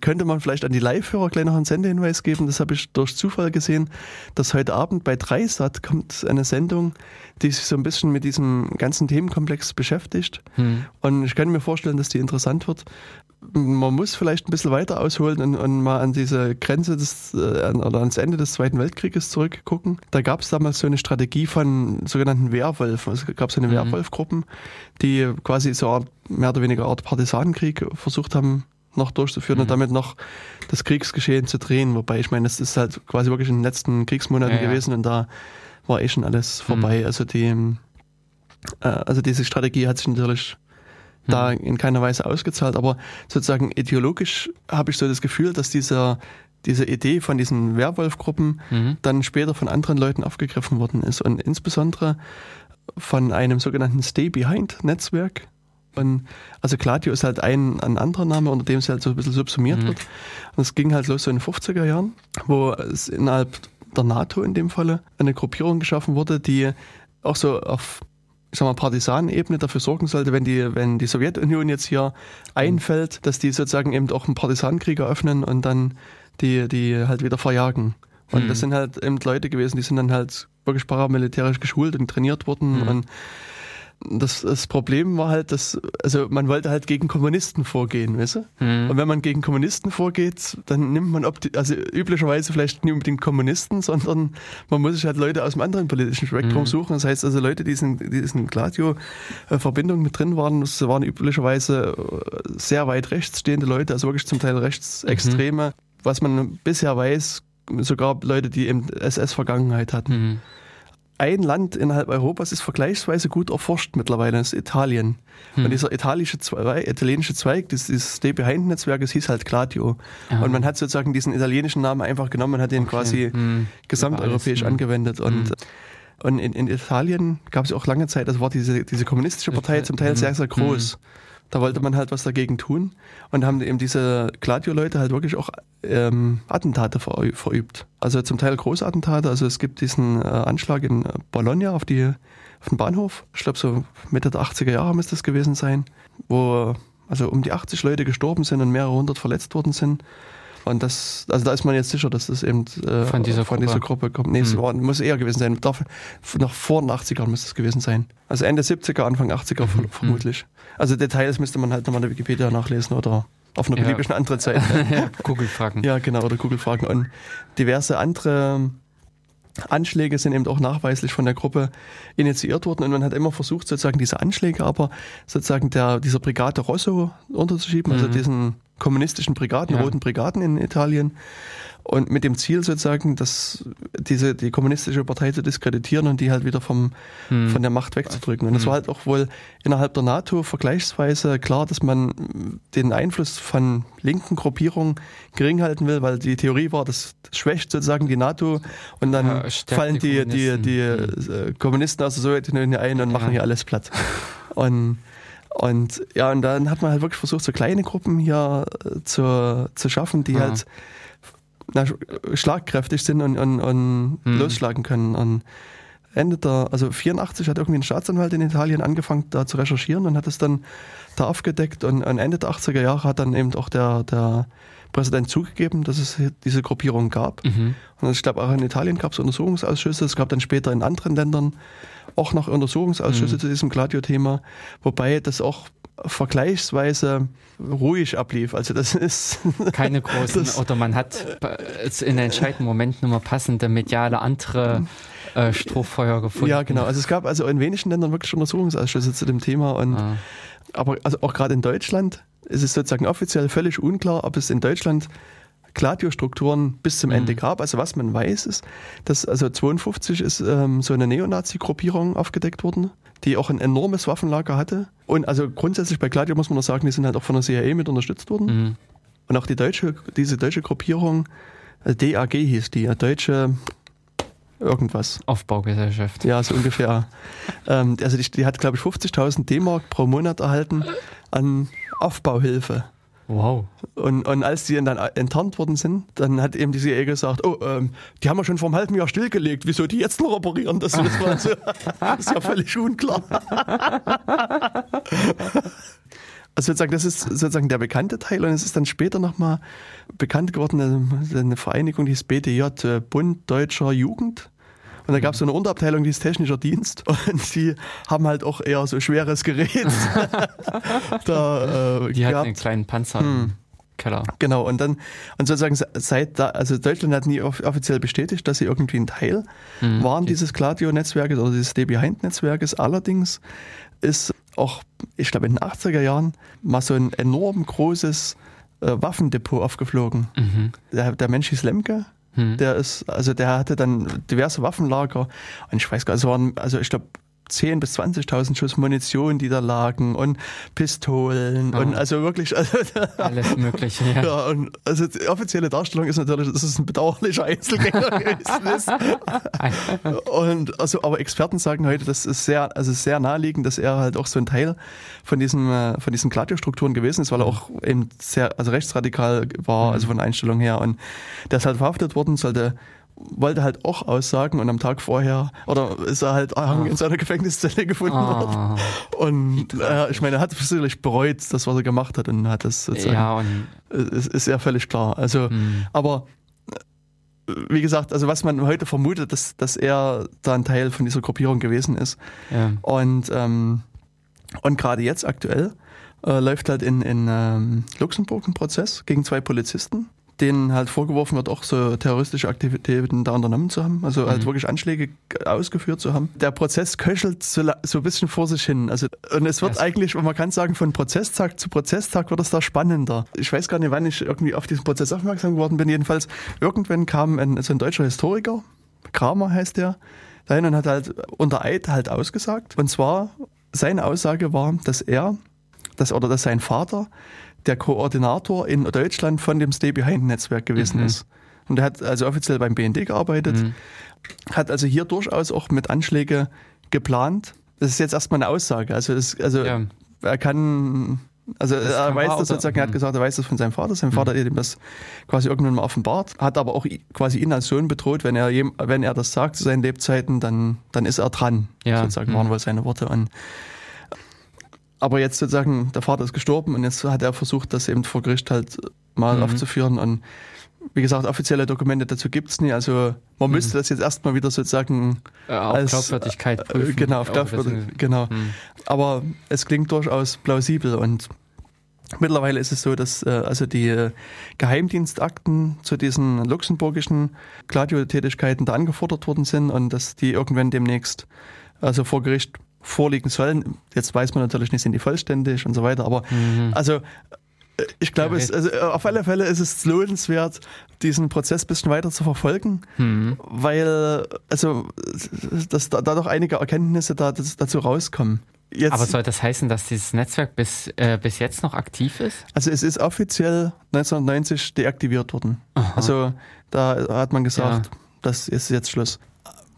könnte man vielleicht an die Live-Hörer gleich noch einen Sendehinweis geben. Das habe ich durch Zufall gesehen, dass heute Abend bei Dreisat kommt eine Sendung, die sich so ein bisschen mit diesem ganzen Themenkomplex beschäftigt. Hm. Und ich kann mir vorstellen, dass die interessant wird. Man muss vielleicht ein bisschen weiter ausholen und, und mal an diese Grenze des, äh, oder ans Ende des Zweiten Weltkrieges zurückgucken. Da gab es damals so eine Strategie von sogenannten Werwölfen. Es gab so eine Mhm. Werwolfgruppen, die quasi so eine Art, mehr oder weniger Art Partisanenkrieg versucht haben, noch durchzuführen Mhm. und damit noch das Kriegsgeschehen zu drehen. Wobei ich meine, das ist halt quasi wirklich in den letzten Kriegsmonaten Ja, ja. gewesen und da war eh schon alles vorbei. Also die, äh, also diese Strategie hat sich natürlich da in keiner Weise ausgezahlt, aber sozusagen ideologisch habe ich so das Gefühl, dass dieser, diese Idee von diesen Werwolfgruppen Mhm. dann später von anderen Leuten aufgegriffen worden ist und insbesondere von einem sogenannten Stay-Behind-Netzwerk. Und, also Gladio ist halt ein, ein anderer Name, unter dem es halt so ein bisschen subsumiert Mhm. wird. Und es ging halt los so in den 50er Jahren, wo es innerhalb der NATO in dem Falle eine Gruppierung geschaffen wurde, die auch so auf ich sag mal, Partisanenebene dafür sorgen sollte, wenn die, wenn die Sowjetunion jetzt hier einfällt, dass die sozusagen eben auch einen Partisanenkrieg eröffnen und dann die, die halt wieder verjagen. Und Mhm. das sind halt eben Leute gewesen, die sind dann halt wirklich paramilitärisch geschult und trainiert worden Mhm. und das, das Problem war halt, dass, also man wollte halt gegen Kommunisten vorgehen, weißt du? Mhm. Und wenn man gegen Kommunisten vorgeht, dann nimmt man, opti- also üblicherweise vielleicht nicht unbedingt Kommunisten, sondern man muss sich halt Leute aus dem anderen politischen Spektrum Mhm. suchen. Das heißt also Leute, die in die in Gladio-Verbindungen mit drin waren, das waren üblicherweise äh, sehr weit rechts stehende Leute, also wirklich zum Teil rechtsextreme. Was man bisher weiß, sogar Leute, die eben SS-Vergangenheit hatten Mhm. Ein Land innerhalb Europas ist vergleichsweise gut erforscht mittlerweile, das ist Italien. Hm. Und dieser italische Zweig, italienische Zweig dieses, dieses Stay Behind Netzwerkes hieß halt Gladio. Ah. Und man hat sozusagen diesen italienischen Namen einfach genommen und hat den Okay. quasi Hm. gesamteuropäisch alles, hm. angewendet. Und, Hm. und in, in Italien gab es auch lange Zeit, also war diese, diese kommunistische Partei zum Teil Hm. sehr, sehr groß. Da wollte man halt was dagegen tun und haben eben diese Gladio-Leute halt wirklich auch ähm, Attentate verü- verübt. Also zum Teil Großattentate. Also es gibt diesen äh, Anschlag in äh, Bologna auf, die, auf den Bahnhof. Ich glaube so Mitte der 80er Jahre müsste das gewesen sein, wo also um die 80 Leute gestorben sind und mehrere hundert verletzt worden sind. Und das, also da ist man jetzt sicher, dass das eben äh, Von dieser von Gruppe. dieser Gruppe kommt. Nee, es Hm. muss eher gewesen sein. Darf, noch vor den 80ern müsste es gewesen sein. Also Ende 70er, Anfang 80er ver- vermutlich. Also Details müsste man halt nochmal in der Wikipedia nachlesen oder auf einer Ja. beliebigen anderen Seite. ja, Google-Fragen. ja, genau, oder Google-Fragen. Und diverse andere Anschläge sind eben auch nachweislich von der Gruppe initiiert worden und man hat immer versucht, sozusagen diese Anschläge aber sozusagen der, dieser Brigade Rosso unterzuschieben, also Mhm. diesen kommunistischen Brigaden, Ja. roten Brigaden in Italien. Und mit dem Ziel sozusagen, dass diese, die kommunistische Partei zu diskreditieren und die halt wieder vom, Hm. von der Macht wegzudrücken. Und es Mhm. war halt auch wohl innerhalb der NATO vergleichsweise klar, dass man den Einfluss von linken Gruppierungen gering halten will, weil die Theorie war, das schwächt sozusagen die NATO und dann Ja, fallen die die, die, die, Kommunisten. äh, Kommunisten aus der Sowjetunion ein und machen Ja. hier alles platt. Und, und ja, und dann hat man halt wirklich versucht, so kleine Gruppen hier äh, zu, zu schaffen, die Ja. halt na, sch- schlagkräftig sind und, und, und Hm. losschlagen können. Und Ende der, also 84 hat irgendwie ein Staatsanwalt in Italien angefangen, da zu recherchieren und hat es dann da aufgedeckt. Und, und Ende der 80er Jahre hat dann eben auch der, der Präsident zugegeben, dass es diese Gruppierung gab. Mhm. Und ich glaube, auch in Italien gab es Untersuchungsausschüsse. Es gab dann später in anderen Ländern auch noch Untersuchungsausschüsse Mhm. zu diesem Gladio-Thema, wobei das auch vergleichsweise ruhig ablief. Also das ist Keine großen, oder man hat in entscheidenden Momenten nur passende mediale andere äh, Strohfeuer gefunden. ja genau. Also es gab also in wenigen Ländern wirklich Untersuchungsausschüsse zu dem Thema und Ah. aber also auch gerade in Deutschland ist es sozusagen offiziell völlig unklar, ob es in Deutschland Gladio-Strukturen bis zum Mhm. Ende gab. Also was man weiß ist, dass also 52 ist ähm, so eine Neonazi-Gruppierung aufgedeckt worden, die auch ein enormes Waffenlager hatte. Und also grundsätzlich bei Gladio muss man noch sagen, die sind halt auch von der CIA mit unterstützt worden. Mhm. Und auch die deutsche, diese deutsche Gruppierung, äh, DAG hieß die, deutsche irgendwas. Aufbaugesellschaft. Ja, so ungefähr. ähm, also die, die hat, glaube ich, 50.000 D-Mark pro Monat erhalten an Aufbauhilfe. Wow. Und, und als die dann enttarnt worden sind, dann hat eben die CIA gesagt, oh, ähm, die haben wir schon vor einem halben Jahr stillgelegt, wieso die jetzt noch operieren? Das, das, so, das ist ja völlig unklar. Also sozusagen, das ist sozusagen der bekannte Teil und es ist dann später nochmal bekannt geworden, eine, eine Vereinigung, die hieß BDJ, äh, Bund Deutscher Jugend. Und da gab es so eine Unterabteilung, die ist technischer Dienst und die haben halt auch eher so schweres Gerät da äh, Die hat gehabt. einen kleinen Panzer Hm. im Keller. Genau, und dann, und sozusagen se- seit da, also Deutschland hat nie off offiziell bestätigt, dass sie irgendwie ein Teil Mhm. waren dieses Gladio-Netzwerkes oder dieses Stay Behind-Netzwerkes. Allerdings ist auch, ich glaube, in den 80er Jahren mal so ein enorm großes äh, Waffendepot aufgeflogen. Mhm. Der, der Mensch hieß Lemke. Mhm. Der ist, also der hatte dann diverse Waffenlager und ich weiß gar nicht, es waren, also ich glaube, 10.000 bis 20.000 Schuss Munition, die da lagen und Pistolen Ah. und also wirklich, also, Alles Mögliche, ja. ja, und also die offizielle Darstellung ist natürlich, dass es ein bedauerlicher Einzelgänger gewesen ist. Und also, aber Experten sagen heute, das ist sehr, also sehr naheliegend, dass er halt auch so ein Teil von diesem, äh, von diesen Gladio-Strukturen gewesen ist, weil er auch eben sehr, also rechtsradikal war, also von der Einstellung her. Und der ist halt verhaftet worden, sollte wollte halt auch aussagen und am Tag vorher oder ist er halt ah. in seiner Gefängniszelle gefunden worden. Ah. Und äh, ich meine, er hat sicherlich bereut, das, was er gemacht hat und hat das sozusagen Ja, und ist, ist ja völlig klar. Also, Hm. aber äh, wie gesagt, also was man heute vermutet, dass, dass er da ein Teil von dieser Gruppierung gewesen ist. ja. Und ähm, Und gerade jetzt aktuell äh, läuft halt in, in ähm, Luxemburg ein Prozess gegen zwei Polizisten, denen halt vorgeworfen wird, auch so terroristische Aktivitäten da unternommen zu haben, also halt wirklich Anschläge ausgeführt zu haben. Der Prozess köchelt so, so ein bisschen vor sich hin. Also, und es wird Ja, es- eigentlich, man kann sagen, von Prozesstag zu Prozesstag wird es da spannender. Ich weiß gar nicht, wann ich irgendwie auf diesen Prozess aufmerksam geworden bin. Jedenfalls, irgendwann kam ein, so ein deutscher Historiker, Kramer heißt der, dahin und hat halt unter Eid halt ausgesagt. Und zwar, seine Aussage war, dass er, dass, oder dass sein Vater der Koordinator in Deutschland von dem Stay Behind Netzwerk gewesen Mhm. ist. Und er hat also offiziell beim BND gearbeitet, Mhm. hat also hier durchaus auch mit Anschläge geplant. Das ist jetzt erstmal eine Aussage. Also, es, also Ja. er kann, also er kann weiß das sozusagen, er hat Mhm. gesagt, er weiß das von seinem Vater. Sein Vater hat ihm das quasi irgendwann mal offenbart, hat aber auch quasi ihn als Sohn bedroht, wenn er, wenn er das sagt zu seinen Lebzeiten, dann, dann ist er dran. Ja. Sozusagen Mhm. waren wohl seine Worte. Und, aber jetzt sozusagen, der Vater ist gestorben und jetzt hat er versucht, das eben vor Gericht halt mal Mhm. aufzuführen und wie gesagt, offizielle Dokumente dazu gibt's nie. Also man müsste das jetzt erstmal wieder sozusagen Äh, auf als, Glaubwürdigkeit äh, prüfen. Genau, auf Glaubwürdigkeit. Genau. Hm. Aber es klingt durchaus plausibel und mittlerweile ist es so, dass äh, also die äh, Geheimdienstakten zu diesen luxemburgischen Gladio-Tätigkeiten da angefordert worden sind und dass die irgendwann demnächst also vor Gericht vorliegen sollen. Jetzt weiß man natürlich nicht, sind die vollständig und so weiter, aber Mhm. also äh, ich glaube, Ja, es, also äh, auf alle Fälle ist es lohnenswert, diesen Prozess ein bisschen weiter zu verfolgen, Hm. weil also dass da, da doch einige Erkenntnisse da, das, dazu rauskommen. Jetzt, Aber soll das heißen, dass dieses Netzwerk bis, äh, bis jetzt noch aktiv ist? also es ist offiziell 1990 deaktiviert worden. Aha. Also da hat man gesagt, das ist jetzt Schluss.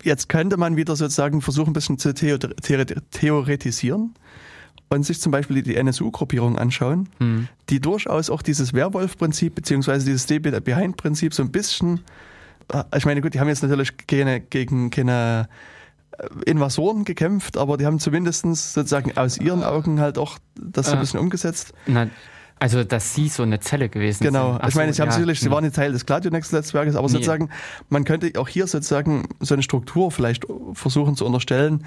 Jetzt könnte man wieder sozusagen versuchen, ein bisschen zu theo theo theoretisieren und sich zum Beispiel die NSU-Gruppierung anschauen, Hm. die durchaus auch dieses Werwolf-Prinzip beziehungsweise dieses Stay-Behind-Prinzip so ein bisschen, äh, ich meine, gut, die haben jetzt natürlich keine, gegen keine äh, Invasoren gekämpft, aber die haben zumindest sozusagen aus ihren Augen halt auch das so ein Äh. bisschen umgesetzt. Na, also, dass sie so eine Zelle gewesen Genau. sind. Ach ich meine, sie haben ja. sicherlich, sie Hm. waren nicht Teil des Gladionex-Netzwerkes, aber Nee. sozusagen, man könnte auch hier sozusagen so eine Struktur vielleicht versuchen zu unterstellen.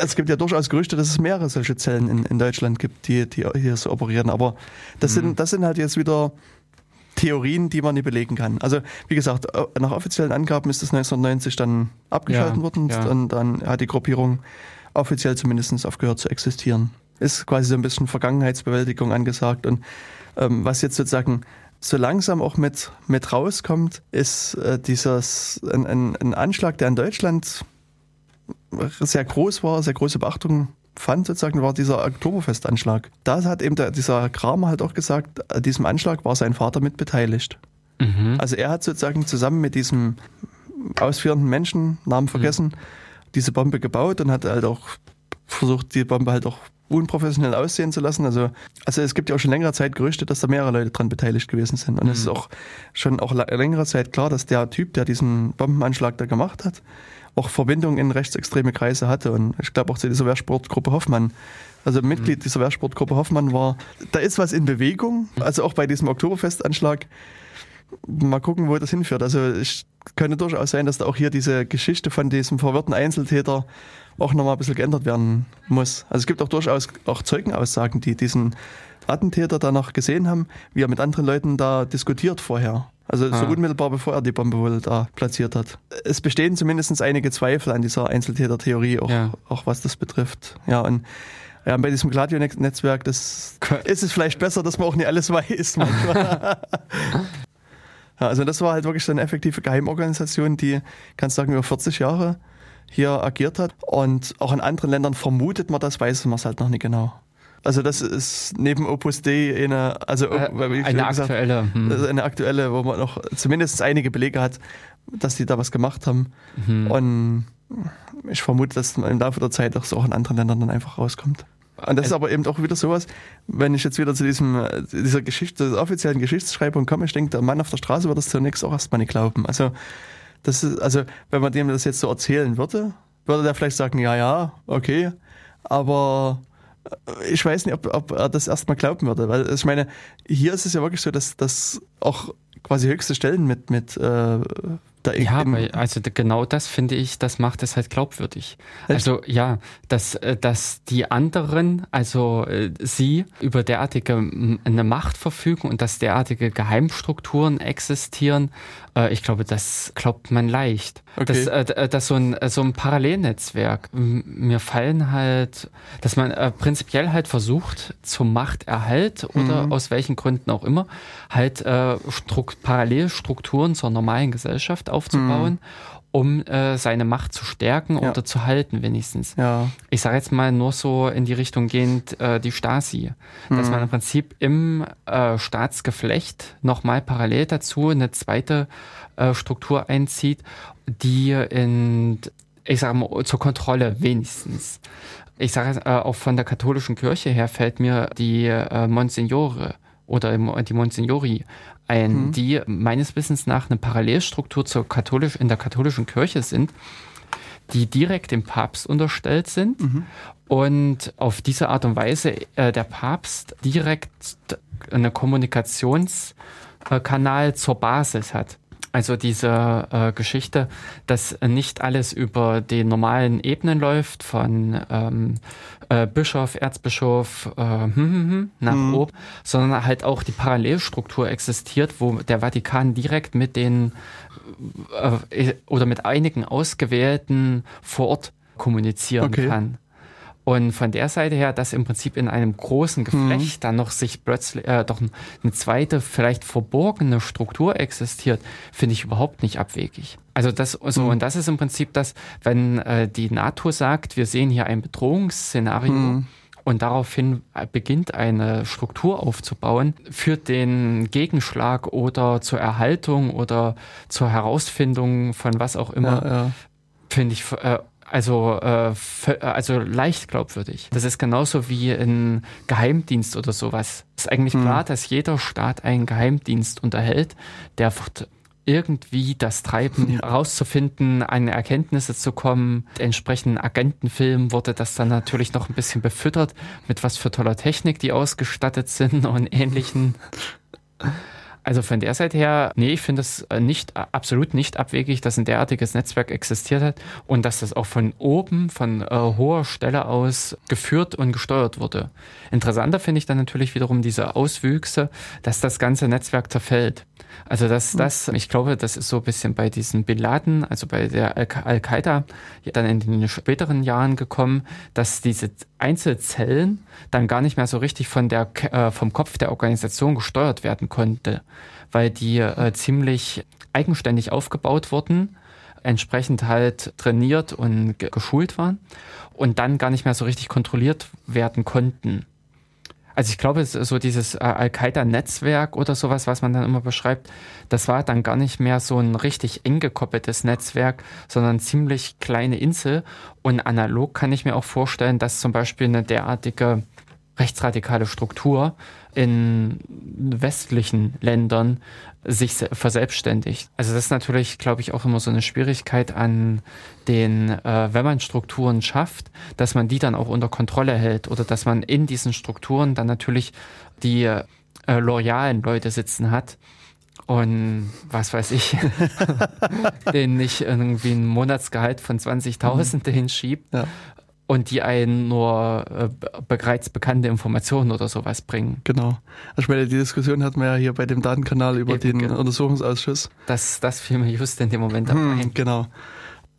Es gibt ja durchaus Gerüchte, dass es mehrere solche Zellen in, in Deutschland gibt, die, die hier so operieren. Aber das, Mhm. sind, das sind halt jetzt wieder Theorien, die man nicht belegen kann. Also, wie gesagt, nach offiziellen Angaben ist das 1990 dann abgeschaltet Ja, worden ja. und dann hat die Gruppierung offiziell zumindest aufgehört zu existieren. Ist quasi so ein bisschen Vergangenheitsbewältigung angesagt und ähm, was jetzt sozusagen so langsam auch mit, mit rauskommt, ist äh, dieses ein, ein, ein Anschlag, der in Deutschland sehr groß war, sehr große Beachtung fand, sozusagen, war dieser Oktoberfestanschlag. Da hat eben der, dieser Kramer halt auch gesagt, an diesem Anschlag war sein Vater mit beteiligt. Mhm. Also er hat sozusagen zusammen mit diesem ausführenden Menschen, Namen vergessen, diese Bombe gebaut und hat halt auch versucht, die Bombe halt auch unprofessionell aussehen zu lassen. Also, also es gibt ja auch schon längere Zeit Gerüchte, dass da mehrere Leute dran beteiligt gewesen sind. Und es ist auch schon auch längere Zeit klar, dass der Typ, der diesen Bombenanschlag da gemacht hat, auch Verbindungen in rechtsextreme Kreise hatte. Und ich glaube auch zu dieser Wehrsportgruppe Hoffmann. Also Mitglied dieser Wehrsportgruppe Hoffmann war, da ist was in Bewegung. Also auch bei diesem Oktoberfestanschlag mal gucken, wo das hinführt. Also ich könnte durchaus sein, dass da auch hier diese Geschichte von diesem verwirrten Einzeltäter auch nochmal ein bisschen geändert werden muss. Also es gibt auch durchaus auch Zeugenaussagen, die diesen Attentäter danach gesehen haben, wie er mit anderen Leuten da diskutiert vorher. Also so Ah. unmittelbar bevor er die Bombe wohl da platziert hat. Es bestehen zumindest einige Zweifel an dieser Einzeltäter-Theorie, auch, Ja. auch was das betrifft. Ja, und ja, bei diesem Gladio-Netzwerk, das ist es vielleicht besser, dass man auch nicht alles weiß manchmal. Ja, also das war halt wirklich so eine effektive Geheimorganisation, die, kannst sagen, über 40 Jahre hier agiert hat. Und auch in anderen Ländern vermutet man das, weiß man es halt noch nicht genau. Also das ist neben Opus Dei eine, also Äh, eine schon gesagt, aktuelle. Hm. eine aktuelle, wo man noch zumindest einige Belege hat, dass die da was gemacht haben. Mhm. Und ich vermute, dass im Laufe der Zeit auch so auch in anderen Ländern dann einfach rauskommt. Und das ist aber eben auch wieder sowas, wenn ich jetzt wieder zu diesem, dieser Geschichte, dieser offiziellen Geschichtsschreibung komme, ich denke, der Mann auf der Straße wird das zunächst auch erstmal nicht glauben. Also, das ist, also, wenn man dem das jetzt so erzählen würde, würde der vielleicht sagen, ja, ja, okay, aber äh, ich weiß nicht, ob, ob er das erstmal glauben würde, weil ich meine, hier ist es ja wirklich so, dass, dass auch quasi höchste Stellen mit, mit äh, da Ja, aber also genau das finde ich, das macht es halt glaubwürdig. Echt? Also ja, dass, äh, dass die anderen, also äh, sie über derartige eine Macht verfügen und dass derartige Geheimstrukturen existieren, äh, ich glaube, das glaubt man leicht. Okay. Das, äh, äh, dass so ein, äh, so ein Parallelnetzwerk, mir fallen halt, dass man äh, prinzipiell halt versucht, zum Machterhalt oder aus welchen Gründen auch immer, halt äh, Strukt Parallelstrukturen zur normalen Gesellschaft aufzubauen, um äh, seine Macht zu stärken Ja. oder zu halten wenigstens. ja, Ich sage jetzt mal nur so in die Richtung gehend äh, die Stasi, dass man im Prinzip im äh, Staatsgeflecht nochmal parallel dazu eine zweite äh, Struktur einzieht, die in, ich sage mal, zur Kontrolle wenigstens. Ich sage äh, auch von der katholischen Kirche her fällt mir die äh, Monsignore oder die Monsignori ein, die meines Wissens nach eine Parallelstruktur zur katholisch, in der katholischen Kirche sind, die direkt dem Papst unterstellt sind und auf diese Art und Weise äh, der Papst direkt einen Kommunikationskanal zur Basis hat. Also diese äh, Geschichte, dass nicht alles über die normalen Ebenen läuft, von ähm, äh, Bischof, Erzbischof äh, hm, hm, hm, nach oben, sondern halt auch die Parallelstruktur existiert, wo der Vatikan direkt mit den äh, oder mit einigen ausgewählten vor Ort kommunizieren Okay. kann. Und von der Seite her, dass im Prinzip in einem großen Geflecht dann noch sich plötzlich äh, doch eine zweite, vielleicht verborgene Struktur existiert, finde ich überhaupt nicht abwegig. Also das so und das ist im Prinzip das, wenn äh, die NATO sagt, wir sehen hier ein Bedrohungsszenario. Und daraufhin beginnt eine Struktur aufzubauen für den Gegenschlag oder zur Erhaltung oder zur Herausfindung von was auch immer ja, ja. finde ich äh, also äh, äh, also leicht glaubwürdig. Das ist genauso wie ein Geheimdienst oder sowas. Ist eigentlich klar, dass jeder Staat einen Geheimdienst unterhält, der irgendwie das Treiben rauszufinden, an Erkenntnisse zu kommen. Mit entsprechenden Agentenfilmen wurde das dann natürlich noch ein bisschen befüttert, mit was für toller Technik die ausgestattet sind und ähnlichen. Also von der Seite her, nee, ich finde es äh, nicht, absolut nicht abwegig, dass ein derartiges Netzwerk existiert hat und dass das auch von oben, von äh, hoher Stelle aus geführt und gesteuert wurde. Interessanter finde ich dann natürlich wiederum diese Auswüchse, dass das ganze Netzwerk zerfällt. Also dass das, ich glaube, das ist so ein bisschen bei diesen Bin Laden, also bei der Al- Al-Qaida, dann in den späteren Jahren gekommen, dass diese Einzelzellen dann gar nicht mehr so richtig von der, äh, vom Kopf der Organisation gesteuert werden konnte, weil die äh, ziemlich eigenständig aufgebaut wurden, entsprechend halt trainiert und ge- geschult waren und dann gar nicht mehr so richtig kontrolliert werden konnten. Also ich glaube, so dieses äh, Al-Qaida-Netzwerk oder sowas, was man dann immer beschreibt, das war dann gar nicht mehr so ein richtig eng gekoppeltes Netzwerk, sondern ziemlich kleine Insel. Und analog kann ich mir auch vorstellen, dass zum Beispiel eine derartige rechtsradikale Struktur in westlichen Ländern sich se- verselbstständigt. Also das ist natürlich, glaube ich, auch immer so eine Schwierigkeit an den, äh, wenn man Strukturen schafft, dass man die dann auch unter Kontrolle hält oder dass man in diesen Strukturen dann natürlich die äh, loyalen Leute sitzen hat und was weiß ich, denen nicht irgendwie ein Monatsgehalt von 20.000 hinschiebt Ja. Und die einen nur äh, be- bereits bekannte Informationen oder sowas bringen. Genau. Also ich meine, die Diskussion hatten wir ja hier bei dem Datenkanal über Eben, den genau. Untersuchungsausschuss. Das, das fiel mir just in dem Moment. Hm, genau.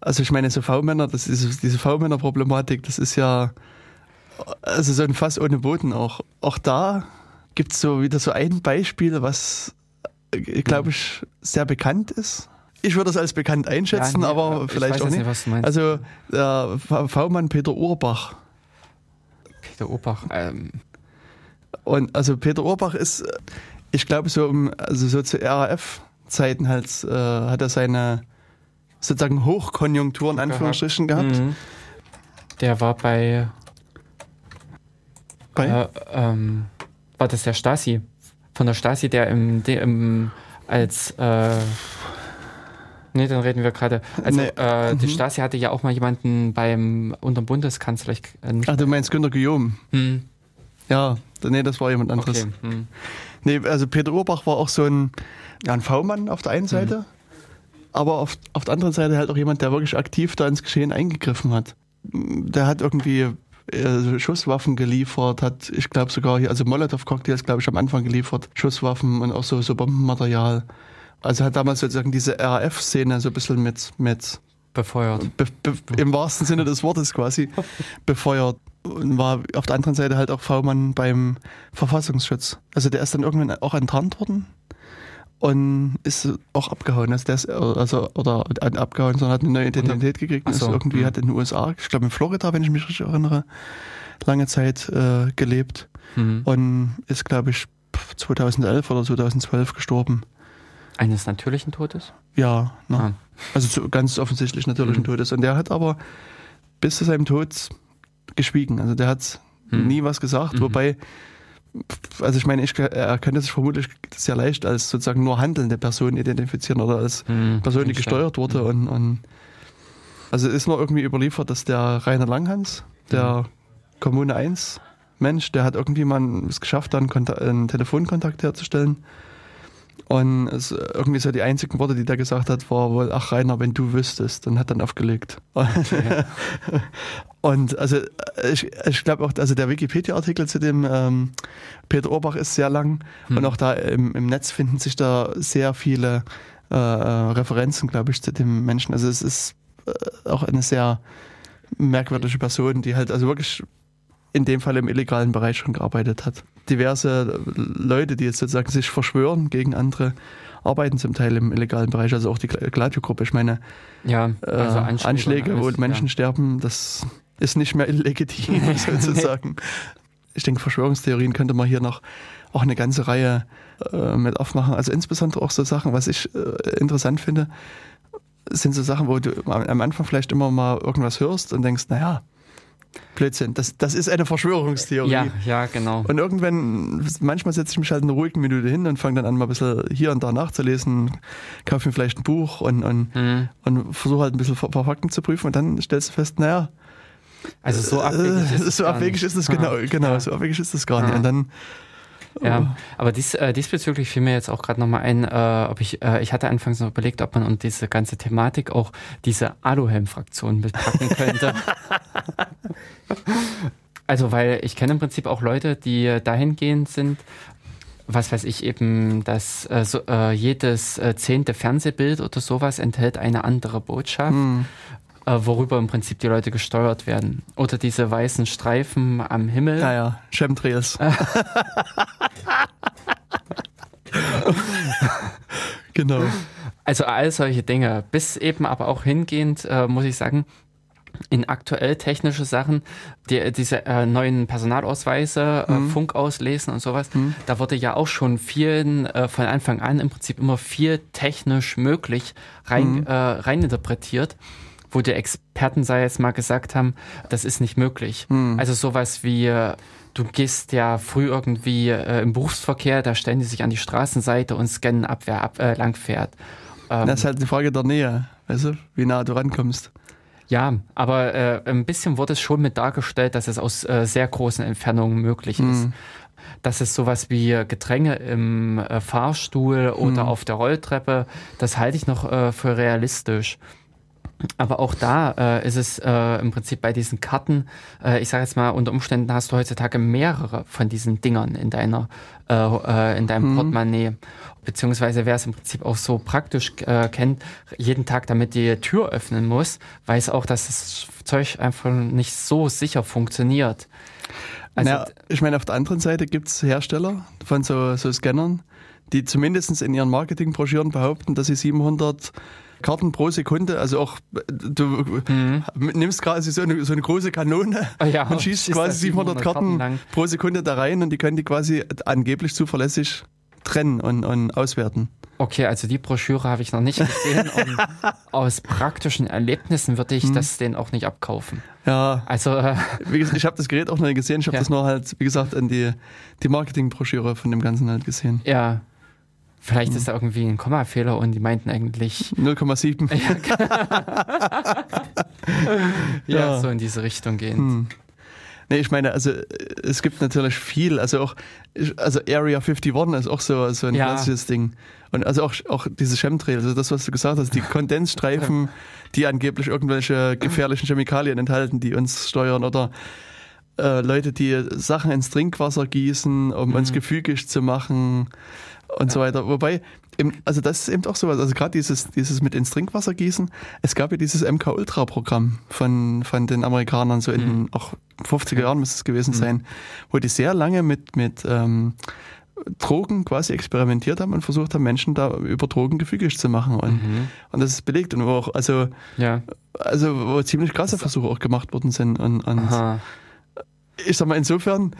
Also ich meine, so V-Männer, das ist diese V-Männer-Problematik, das ist ja also so ein Fass ohne Boden auch. Auch da gibt es so wieder so ein Beispiel, was, glaube ich, sehr bekannt ist. Ich würde es als bekannt einschätzen, Ja, nee, aber ich vielleicht weiß auch nicht. nicht, was du meinst. Also der V- V-Mann Peter Urbach. Peter Obach. Ähm, Und also Peter Urbach ist, äh, ich glaube, so um, also so zu RAF-Zeiten halt, äh, hat er seine sozusagen Hochkonjunktur in Anführungsstrichen gehabt. mhm. Der war bei, Bei, äh, ähm, war das der Stasi? Von der Stasi, der im, der im als, äh, nee, dann reden wir gerade. Also, Nee. äh, die Mhm. Stasi hatte ja auch mal jemanden beim, unterm Bundeskanzler, ich, äh, Ach, du meinst Günter Guillaume? hm, Ja, nee, das war jemand anderes. okay, hm. Nee, also Peter Urbach war auch so ein, ja, ein V-Mann auf der einen Seite, aber auf, auf der anderen Seite halt auch jemand, der wirklich aktiv da ins Geschehen eingegriffen hat. Der hat irgendwie äh, Schusswaffen geliefert, hat, ich glaube sogar hier, also Molotow-Cocktails, glaube ich, am Anfang geliefert, Schusswaffen und auch so, so Bombenmaterial. Also hat damals sozusagen diese RAF-Szene so ein bisschen mit, mit Befeuert. be, be, im wahrsten Sinne des Wortes quasi befeuert und war auf der anderen Seite halt auch V-Mann beim Verfassungsschutz. Also der ist dann irgendwann auch enttarnt worden und ist auch abgehauen. Also der ist, also, oder abgehauen, sondern hat eine neue Identität gekriegt und Ach so, ist irgendwie hm. hat in den USA, ich glaube in Florida, wenn ich mich richtig erinnere, lange Zeit äh, gelebt Mhm. und ist, glaube ich, 2011 oder 2012 gestorben. Eines natürlichen Todes? Ja, ne? Ah. also ganz offensichtlich natürlichen Mhm. Todes. Und der hat aber bis zu seinem Tod geschwiegen. Also der hat Mhm. nie was gesagt, Mhm. wobei, also ich meine, ich, er könnte sich vermutlich sehr leicht als sozusagen nur handelnde Person identifizieren oder als Mhm. Person, die gesteuert wurde. Und, und also ist nur irgendwie überliefert, dass der Rainer Langhans, der Mhm. Kommune 1 Mensch, der hat irgendwie mal es geschafft, dann einen Telefonkontakt herzustellen. Und es, irgendwie so die einzigen Worte, die der gesagt hat, war wohl, ach Rainer, wenn du wüsstest, und hat dann aufgelegt. Und also ich, ich glaube auch, also der Wikipedia-Artikel zu dem ähm, Peter Urbach ist sehr lang Hm. und auch da im, im Netz finden sich da sehr viele äh, Referenzen, glaube ich, zu dem Menschen. Also es ist äh, auch eine sehr merkwürdige Person, die halt also wirklich in dem Fall im illegalen Bereich schon gearbeitet hat. Diverse Leute, die jetzt sozusagen sich verschwören gegen andere, arbeiten zum Teil im illegalen Bereich, also auch die Gladio-Gruppe. Ich meine, Ja, äh, also Anschläge, Anschläge, wo alles, Menschen sterben, das ist nicht mehr illegitim sozusagen. Ich denke, Verschwörungstheorien könnte man hier noch auch eine ganze Reihe äh, mit aufmachen. Also insbesondere auch so Sachen, was ich äh, interessant finde, sind so Sachen, wo du am am Anfang vielleicht immer mal irgendwas hörst und denkst, naja, Blödsinn, das, das ist eine Verschwörungstheorie. Ja, ja, genau. Und irgendwann, manchmal setze ich mich halt eine ruhige Minute hin und fange dann an, mal ein bisschen hier und da nachzulesen, kaufe mir vielleicht ein Buch und, und, Mhm. und versuche halt ein bisschen ein paar Fakten zu prüfen und dann stellst du fest, naja, Also so abwegig äh, ist es so abwegig nicht. ist es genau, Ja. genau, so abwegig ist es gar nicht. Ja. Und dann, Ja, aber dies, äh, diesbezüglich fiel mir jetzt auch gerade nochmal ein, äh, ob ich, äh, ich hatte anfangs noch überlegt, ob man und diese ganze Thematik auch diese Aluhelm-Fraktion mitpacken könnte. also, weil ich kenne im Prinzip auch Leute, die dahingehend sind, was weiß ich eben, dass äh, so, äh, jedes äh, zehnte Fernsehbild oder sowas enthält eine andere Botschaft. hm, Äh, worüber im Prinzip die Leute gesteuert werden. Oder diese weißen Streifen am Himmel. naja, Chemtrails. genau. Also all solche Dinge. Bis eben aber auch hingehend, äh, muss ich sagen, in aktuell technische Sachen, die, diese äh, neuen Personalausweise, Mhm. äh, Funk auslesen und sowas, da wurde ja auch schon vielen äh, von Anfang an im Prinzip immer viel technisch möglich rein, Mhm. äh, reininterpretiert, wo die Experten, sei jetzt mal gesagt haben, das ist nicht möglich. Mhm. Also sowas wie äh, Du gehst ja früh irgendwie äh, im Berufsverkehr, da stellen die sich an die Straßenseite und scannen ab, wer ab, äh, lang fährt. Ähm, Das ist halt die Frage der Nähe, weißt du, wie nah du rankommst. ja, aber äh, ein bisschen wurde es schon mit dargestellt, dass es aus äh, sehr großen Entfernungen möglich ist. Mhm. Dass es sowas wie Gedränge im äh, Fahrstuhl oder Mhm. auf der Rolltreppe, das halte ich noch äh, für realistisch. Aber auch da äh, ist es äh, im Prinzip bei diesen Karten, äh, ich sage jetzt mal, unter Umständen hast du heutzutage mehrere von diesen Dingern in deiner, äh, äh, in deinem Mhm. Portemonnaie. Beziehungsweise wer es im Prinzip auch so praktisch äh, kennt, jeden Tag damit die Tür öffnen muss, weiß auch, dass das Zeug einfach nicht so sicher funktioniert. Also, naja, ich meine, auf der anderen Seite gibt es Hersteller von so, so Scannern, die zumindest in ihren Marketingbroschüren behaupten, dass sie 700 Karten pro Sekunde, also auch du nimmst quasi so eine, so eine große Kanone Ah ja, und schießt schießt quasi da 700 Karten lang. pro Sekunde da rein und die können die quasi angeblich zuverlässig trennen und, und auswerten. Okay, also die Broschüre habe ich noch nicht gesehen und aus praktischen Erlebnissen würde ich das denen auch nicht abkaufen. Ja, Also äh, wie gesagt, ich habe das Gerät auch noch nicht gesehen, ich habe Ja. das nur halt, wie gesagt, in die, die Marketingbroschüre von dem Ganzen halt gesehen. ja, vielleicht ist da irgendwie ein Kommafehler und die meinten eigentlich 0,7. ja, Ja. so in diese Richtung gehend. Hm. Nee, ich meine, also äh, es gibt natürlich viel, also auch, also Area 51 ist auch so, so ein Ja. klassisches Ding. Und also auch, auch diese Chemtrails, also das, was du gesagt hast, die Kondensstreifen, die angeblich irgendwelche gefährlichen Chemikalien enthalten, die uns steuern oder äh, Leute, die Sachen ins Trinkwasser gießen, um uns gefügig zu machen und so weiter. Wobei, also das ist eben auch sowas, also gerade dieses, dieses mit ins Trinkwasser gießen, es gab ja dieses MK-Ultra-Programm von, von den Amerikanern, so in den auch 50er Jahren müsste es gewesen sein, wo die sehr lange mit, mit ähm, Drogen quasi experimentiert haben und versucht haben, Menschen da über Drogen gefügig zu machen. Und, und das ist belegt und wo auch, also, Ja. also wo ziemlich krasse Versuche auch gemacht worden sind. Und, und. Ich sag mal, insofern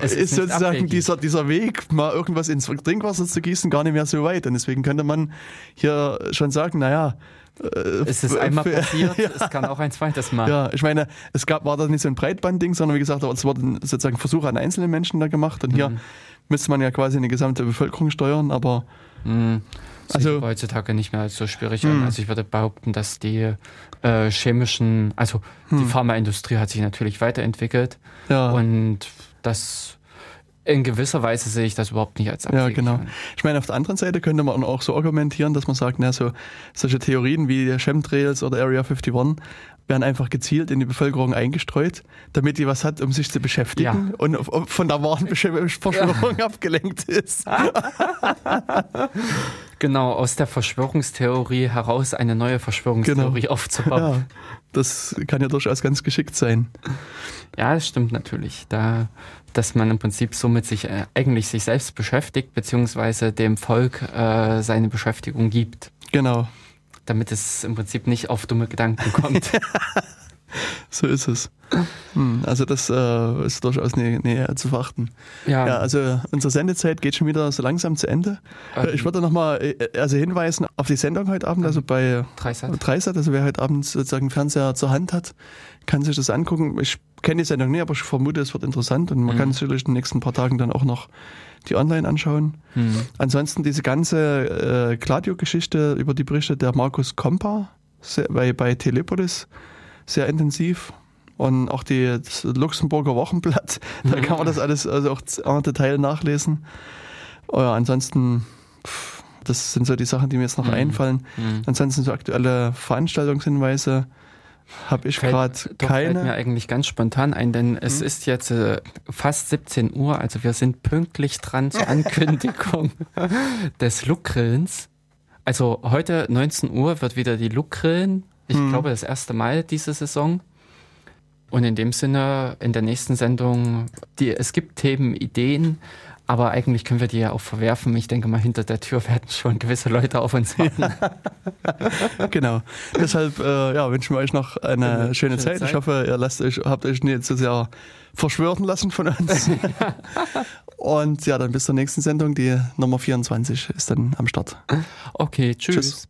Es ist, ist sozusagen abwegig. dieser, dieser Weg, mal irgendwas ins Trinkwasser zu gießen, gar nicht mehr so weit. Und deswegen könnte man hier schon sagen, naja, Es ist einmal passiert, ja. es kann auch ein zweites Mal. ja, ich meine, es gab, war da nicht so ein Breitbandding, sondern wie gesagt, es wurden sozusagen Versuche an einzelnen Menschen da gemacht. Und Mhm. hier müsste man ja quasi eine gesamte Bevölkerung steuern, aber Mhm. Also- Also heutzutage nicht mehr als so schwierig an. Also ich würde behaupten, dass die äh, chemischen, also die Pharmaindustrie hat sich natürlich weiterentwickelt ja. und das in gewisser Weise sehe ich das überhaupt nicht als Ja, abwegig genau. an. Ich meine, auf der anderen Seite könnte man auch so argumentieren, dass man sagt, na, so, solche Theorien wie Chemtrails oder Area 51 werden einfach gezielt in die Bevölkerung eingestreut, damit die was hat, um sich zu beschäftigen Ja. und von der wahren Verschwörung abgelenkt ist. Genau, aus der Verschwörungstheorie heraus eine neue Verschwörungstheorie Genau. aufzubauen. Ja, das kann ja durchaus ganz geschickt sein. Ja, das stimmt natürlich. Da, dass man im Prinzip somit sich äh, eigentlich sich selbst beschäftigt, beziehungsweise dem Volk äh, seine Beschäftigung gibt, Genau, damit es im Prinzip nicht auf dumme Gedanken kommt. so ist es. Hm, also das äh, ist durchaus näher, näher zu verachten. ja, Ja, also unsere Sendezeit geht schon wieder so langsam zu Ende. Ähm. Ich würde nochmal also hinweisen auf die Sendung heute Abend, also bei Dreisat. Dreisat, also wer heute Abend sozusagen Fernseher zur Hand hat, kann sich das angucken. Ich kenne die Sendung nicht, aber ich vermute, es wird interessant und man Mhm. kann sicherlich in den nächsten paar Tagen dann auch noch die online anschauen. Hm. Ansonsten diese ganze äh, Gladio-Geschichte über die Berichte der Markus Kompa sehr, bei, bei Telepolis sehr intensiv. Und auch die, das Luxemburger Wochenblatt, da kann man das alles also auch en Detail nachlesen. Oh ja, ansonsten, pff, das sind so die Sachen, die mir jetzt noch Mhm. einfallen. Hm. Ansonsten so aktuelle Veranstaltungshinweise habe ich gerade Doch, fällt mir keine. eigentlich ganz spontan ein, denn es ist jetzt äh, fast 17 Uhr, also wir sind pünktlich dran zur Ankündigung des Lukrillens. Also heute 19 Uhr wird wieder die Lukrillen, ich Hm. glaube das erste Mal diese Saison. Und in dem Sinne, in der nächsten Sendung, die, es gibt Themen, Ideen, aber eigentlich können wir die ja auch verwerfen. Ich denke mal, hinter der Tür werden schon gewisse Leute auf uns warten. Genau. Deshalb äh, ja, wünschen wir euch noch eine Eine schöne, schöne Zeit. Zeit. Ich hoffe, ihr lasst euch, habt euch nicht zu sehr verschwören lassen von uns. Und ja, dann bis zur nächsten Sendung. Die Nummer 24 ist dann am Start. Okay, tschüss. Tschüss.